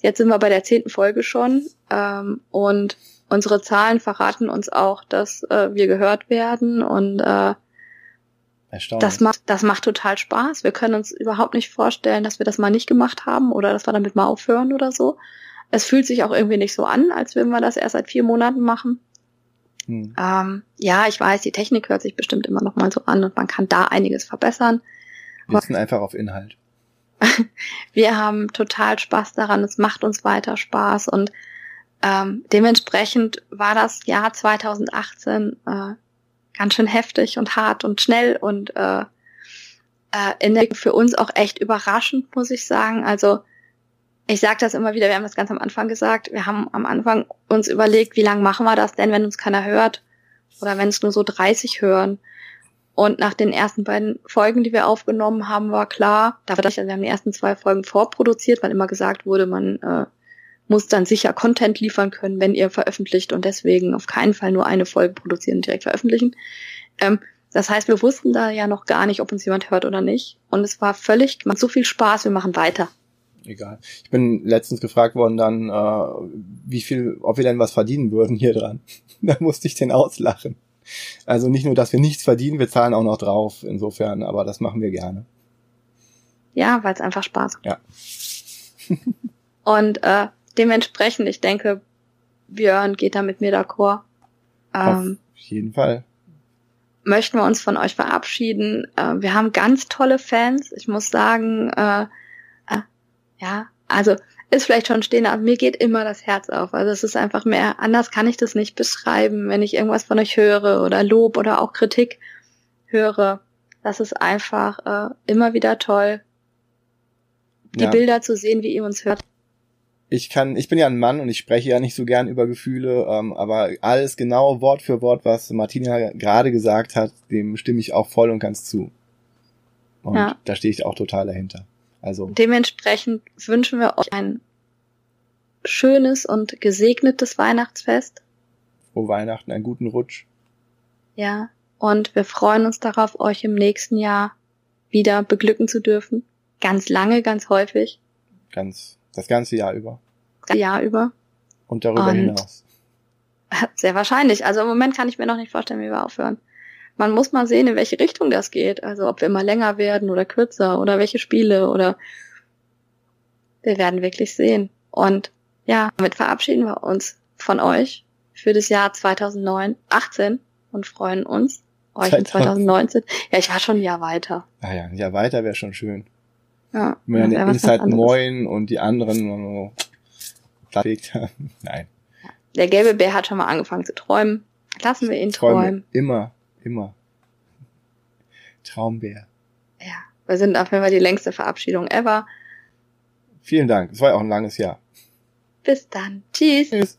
Jetzt sind wir bei der zehnten Folge schon ähm, und unsere Zahlen verraten uns auch, dass äh, wir gehört werden und äh, das macht das macht total Spaß. Wir können uns überhaupt nicht vorstellen, dass wir das mal nicht gemacht haben oder dass wir damit mal aufhören oder so. Es fühlt sich auch irgendwie nicht so an, als würden wir das erst seit vier Monaten machen. Hm. Ähm, ja, ich weiß, die Technik hört sich bestimmt immer noch mal so an und man kann da einiges verbessern. Wir sind einfach auf Inhalt. Wir haben total Spaß daran, es macht uns weiter Spaß und ähm, dementsprechend war das Jahr 2018 äh, ganz schön heftig und hart und schnell und äh, äh, in der, für uns auch echt überraschend, muss ich sagen. Also ich sage das immer wieder, wir haben das ganz am Anfang gesagt, wir haben am Anfang uns überlegt, wie lange machen wir das denn, wenn uns keiner hört oder wenn es nur so 30 hören. Und nach den ersten beiden Folgen, die wir aufgenommen haben, war klar, da wir, also wir haben die ersten zwei Folgen vorproduziert, weil immer gesagt wurde, man äh, muss dann sicher Content liefern können, wenn ihr veröffentlicht und deswegen auf keinen Fall nur eine Folge produzieren und direkt veröffentlichen. Ähm, das heißt, wir wussten da ja noch gar nicht, ob uns jemand hört oder nicht. Und es war völlig, macht so viel Spaß, wir machen weiter. Egal. Ich bin letztens gefragt worden dann, äh, wie viel, ob wir denn was verdienen würden hier dran. da musste ich den auslachen. Also nicht nur, dass wir nichts verdienen, wir zahlen auch noch drauf, insofern, aber das machen wir gerne. Ja, weil es einfach Spaß macht. Ja. und äh, dementsprechend, ich denke, Björn geht da mit mir d'accord. Ähm, Auf jeden Fall. möchten wir uns von euch verabschieden. Äh, wir haben ganz tolle Fans. Ich muss sagen, äh, äh, ja, also ist vielleicht schon stehen, aber mir geht immer das Herz auf. Also es ist einfach mehr, anders kann ich das nicht beschreiben, wenn ich irgendwas von euch höre oder Lob oder auch Kritik höre. Das ist einfach äh, immer wieder toll, die Ja. Bilder zu sehen, wie ihr uns hört. Ich kann, ich bin ja ein Mann und ich spreche ja nicht so gern über Gefühle, ähm, aber alles genau Wort für Wort, was Martina gerade gesagt hat, dem stimme ich auch voll und ganz zu. Und Ja. da stehe ich auch total dahinter. Also Dementsprechend wünschen wir euch ein schönes und gesegnetes Weihnachtsfest. frohe Weihnachten, einen guten Rutsch. Ja, und wir freuen uns darauf, euch im nächsten Jahr wieder beglücken zu dürfen. Ganz lange, ganz häufig, Ganz, das ganze Jahr über. das Jahr über. Und darüber Und- hinaus. Sehr wahrscheinlich. Also im Moment kann ich mir noch nicht vorstellen, wie wir aufhören. Man muss mal sehen, in welche Richtung das geht. Also ob wir immer länger werden oder kürzer oder welche Spiele oder wir werden wirklich sehen. Und ja, damit verabschieden wir uns von euch für das Jahr 2009, 18 und freuen uns, euch in 2019. Ja, ich war schon ein Jahr weiter. Ah ja, ein Jahr weiter wäre schon schön. Ja, was ganz Inside anderes. Moin und die anderen so. Nein. Der gelbe Bär hat schon mal angefangen zu träumen. Lassen wir ihn Träume. träumen. Immer, immer. Traumbär. Ja, wir sind auf jeden Fall die längste Verabschiedung ever. Vielen Dank. Es war ja auch ein langes Jahr. Bis dann. Tschüss. Tschüss.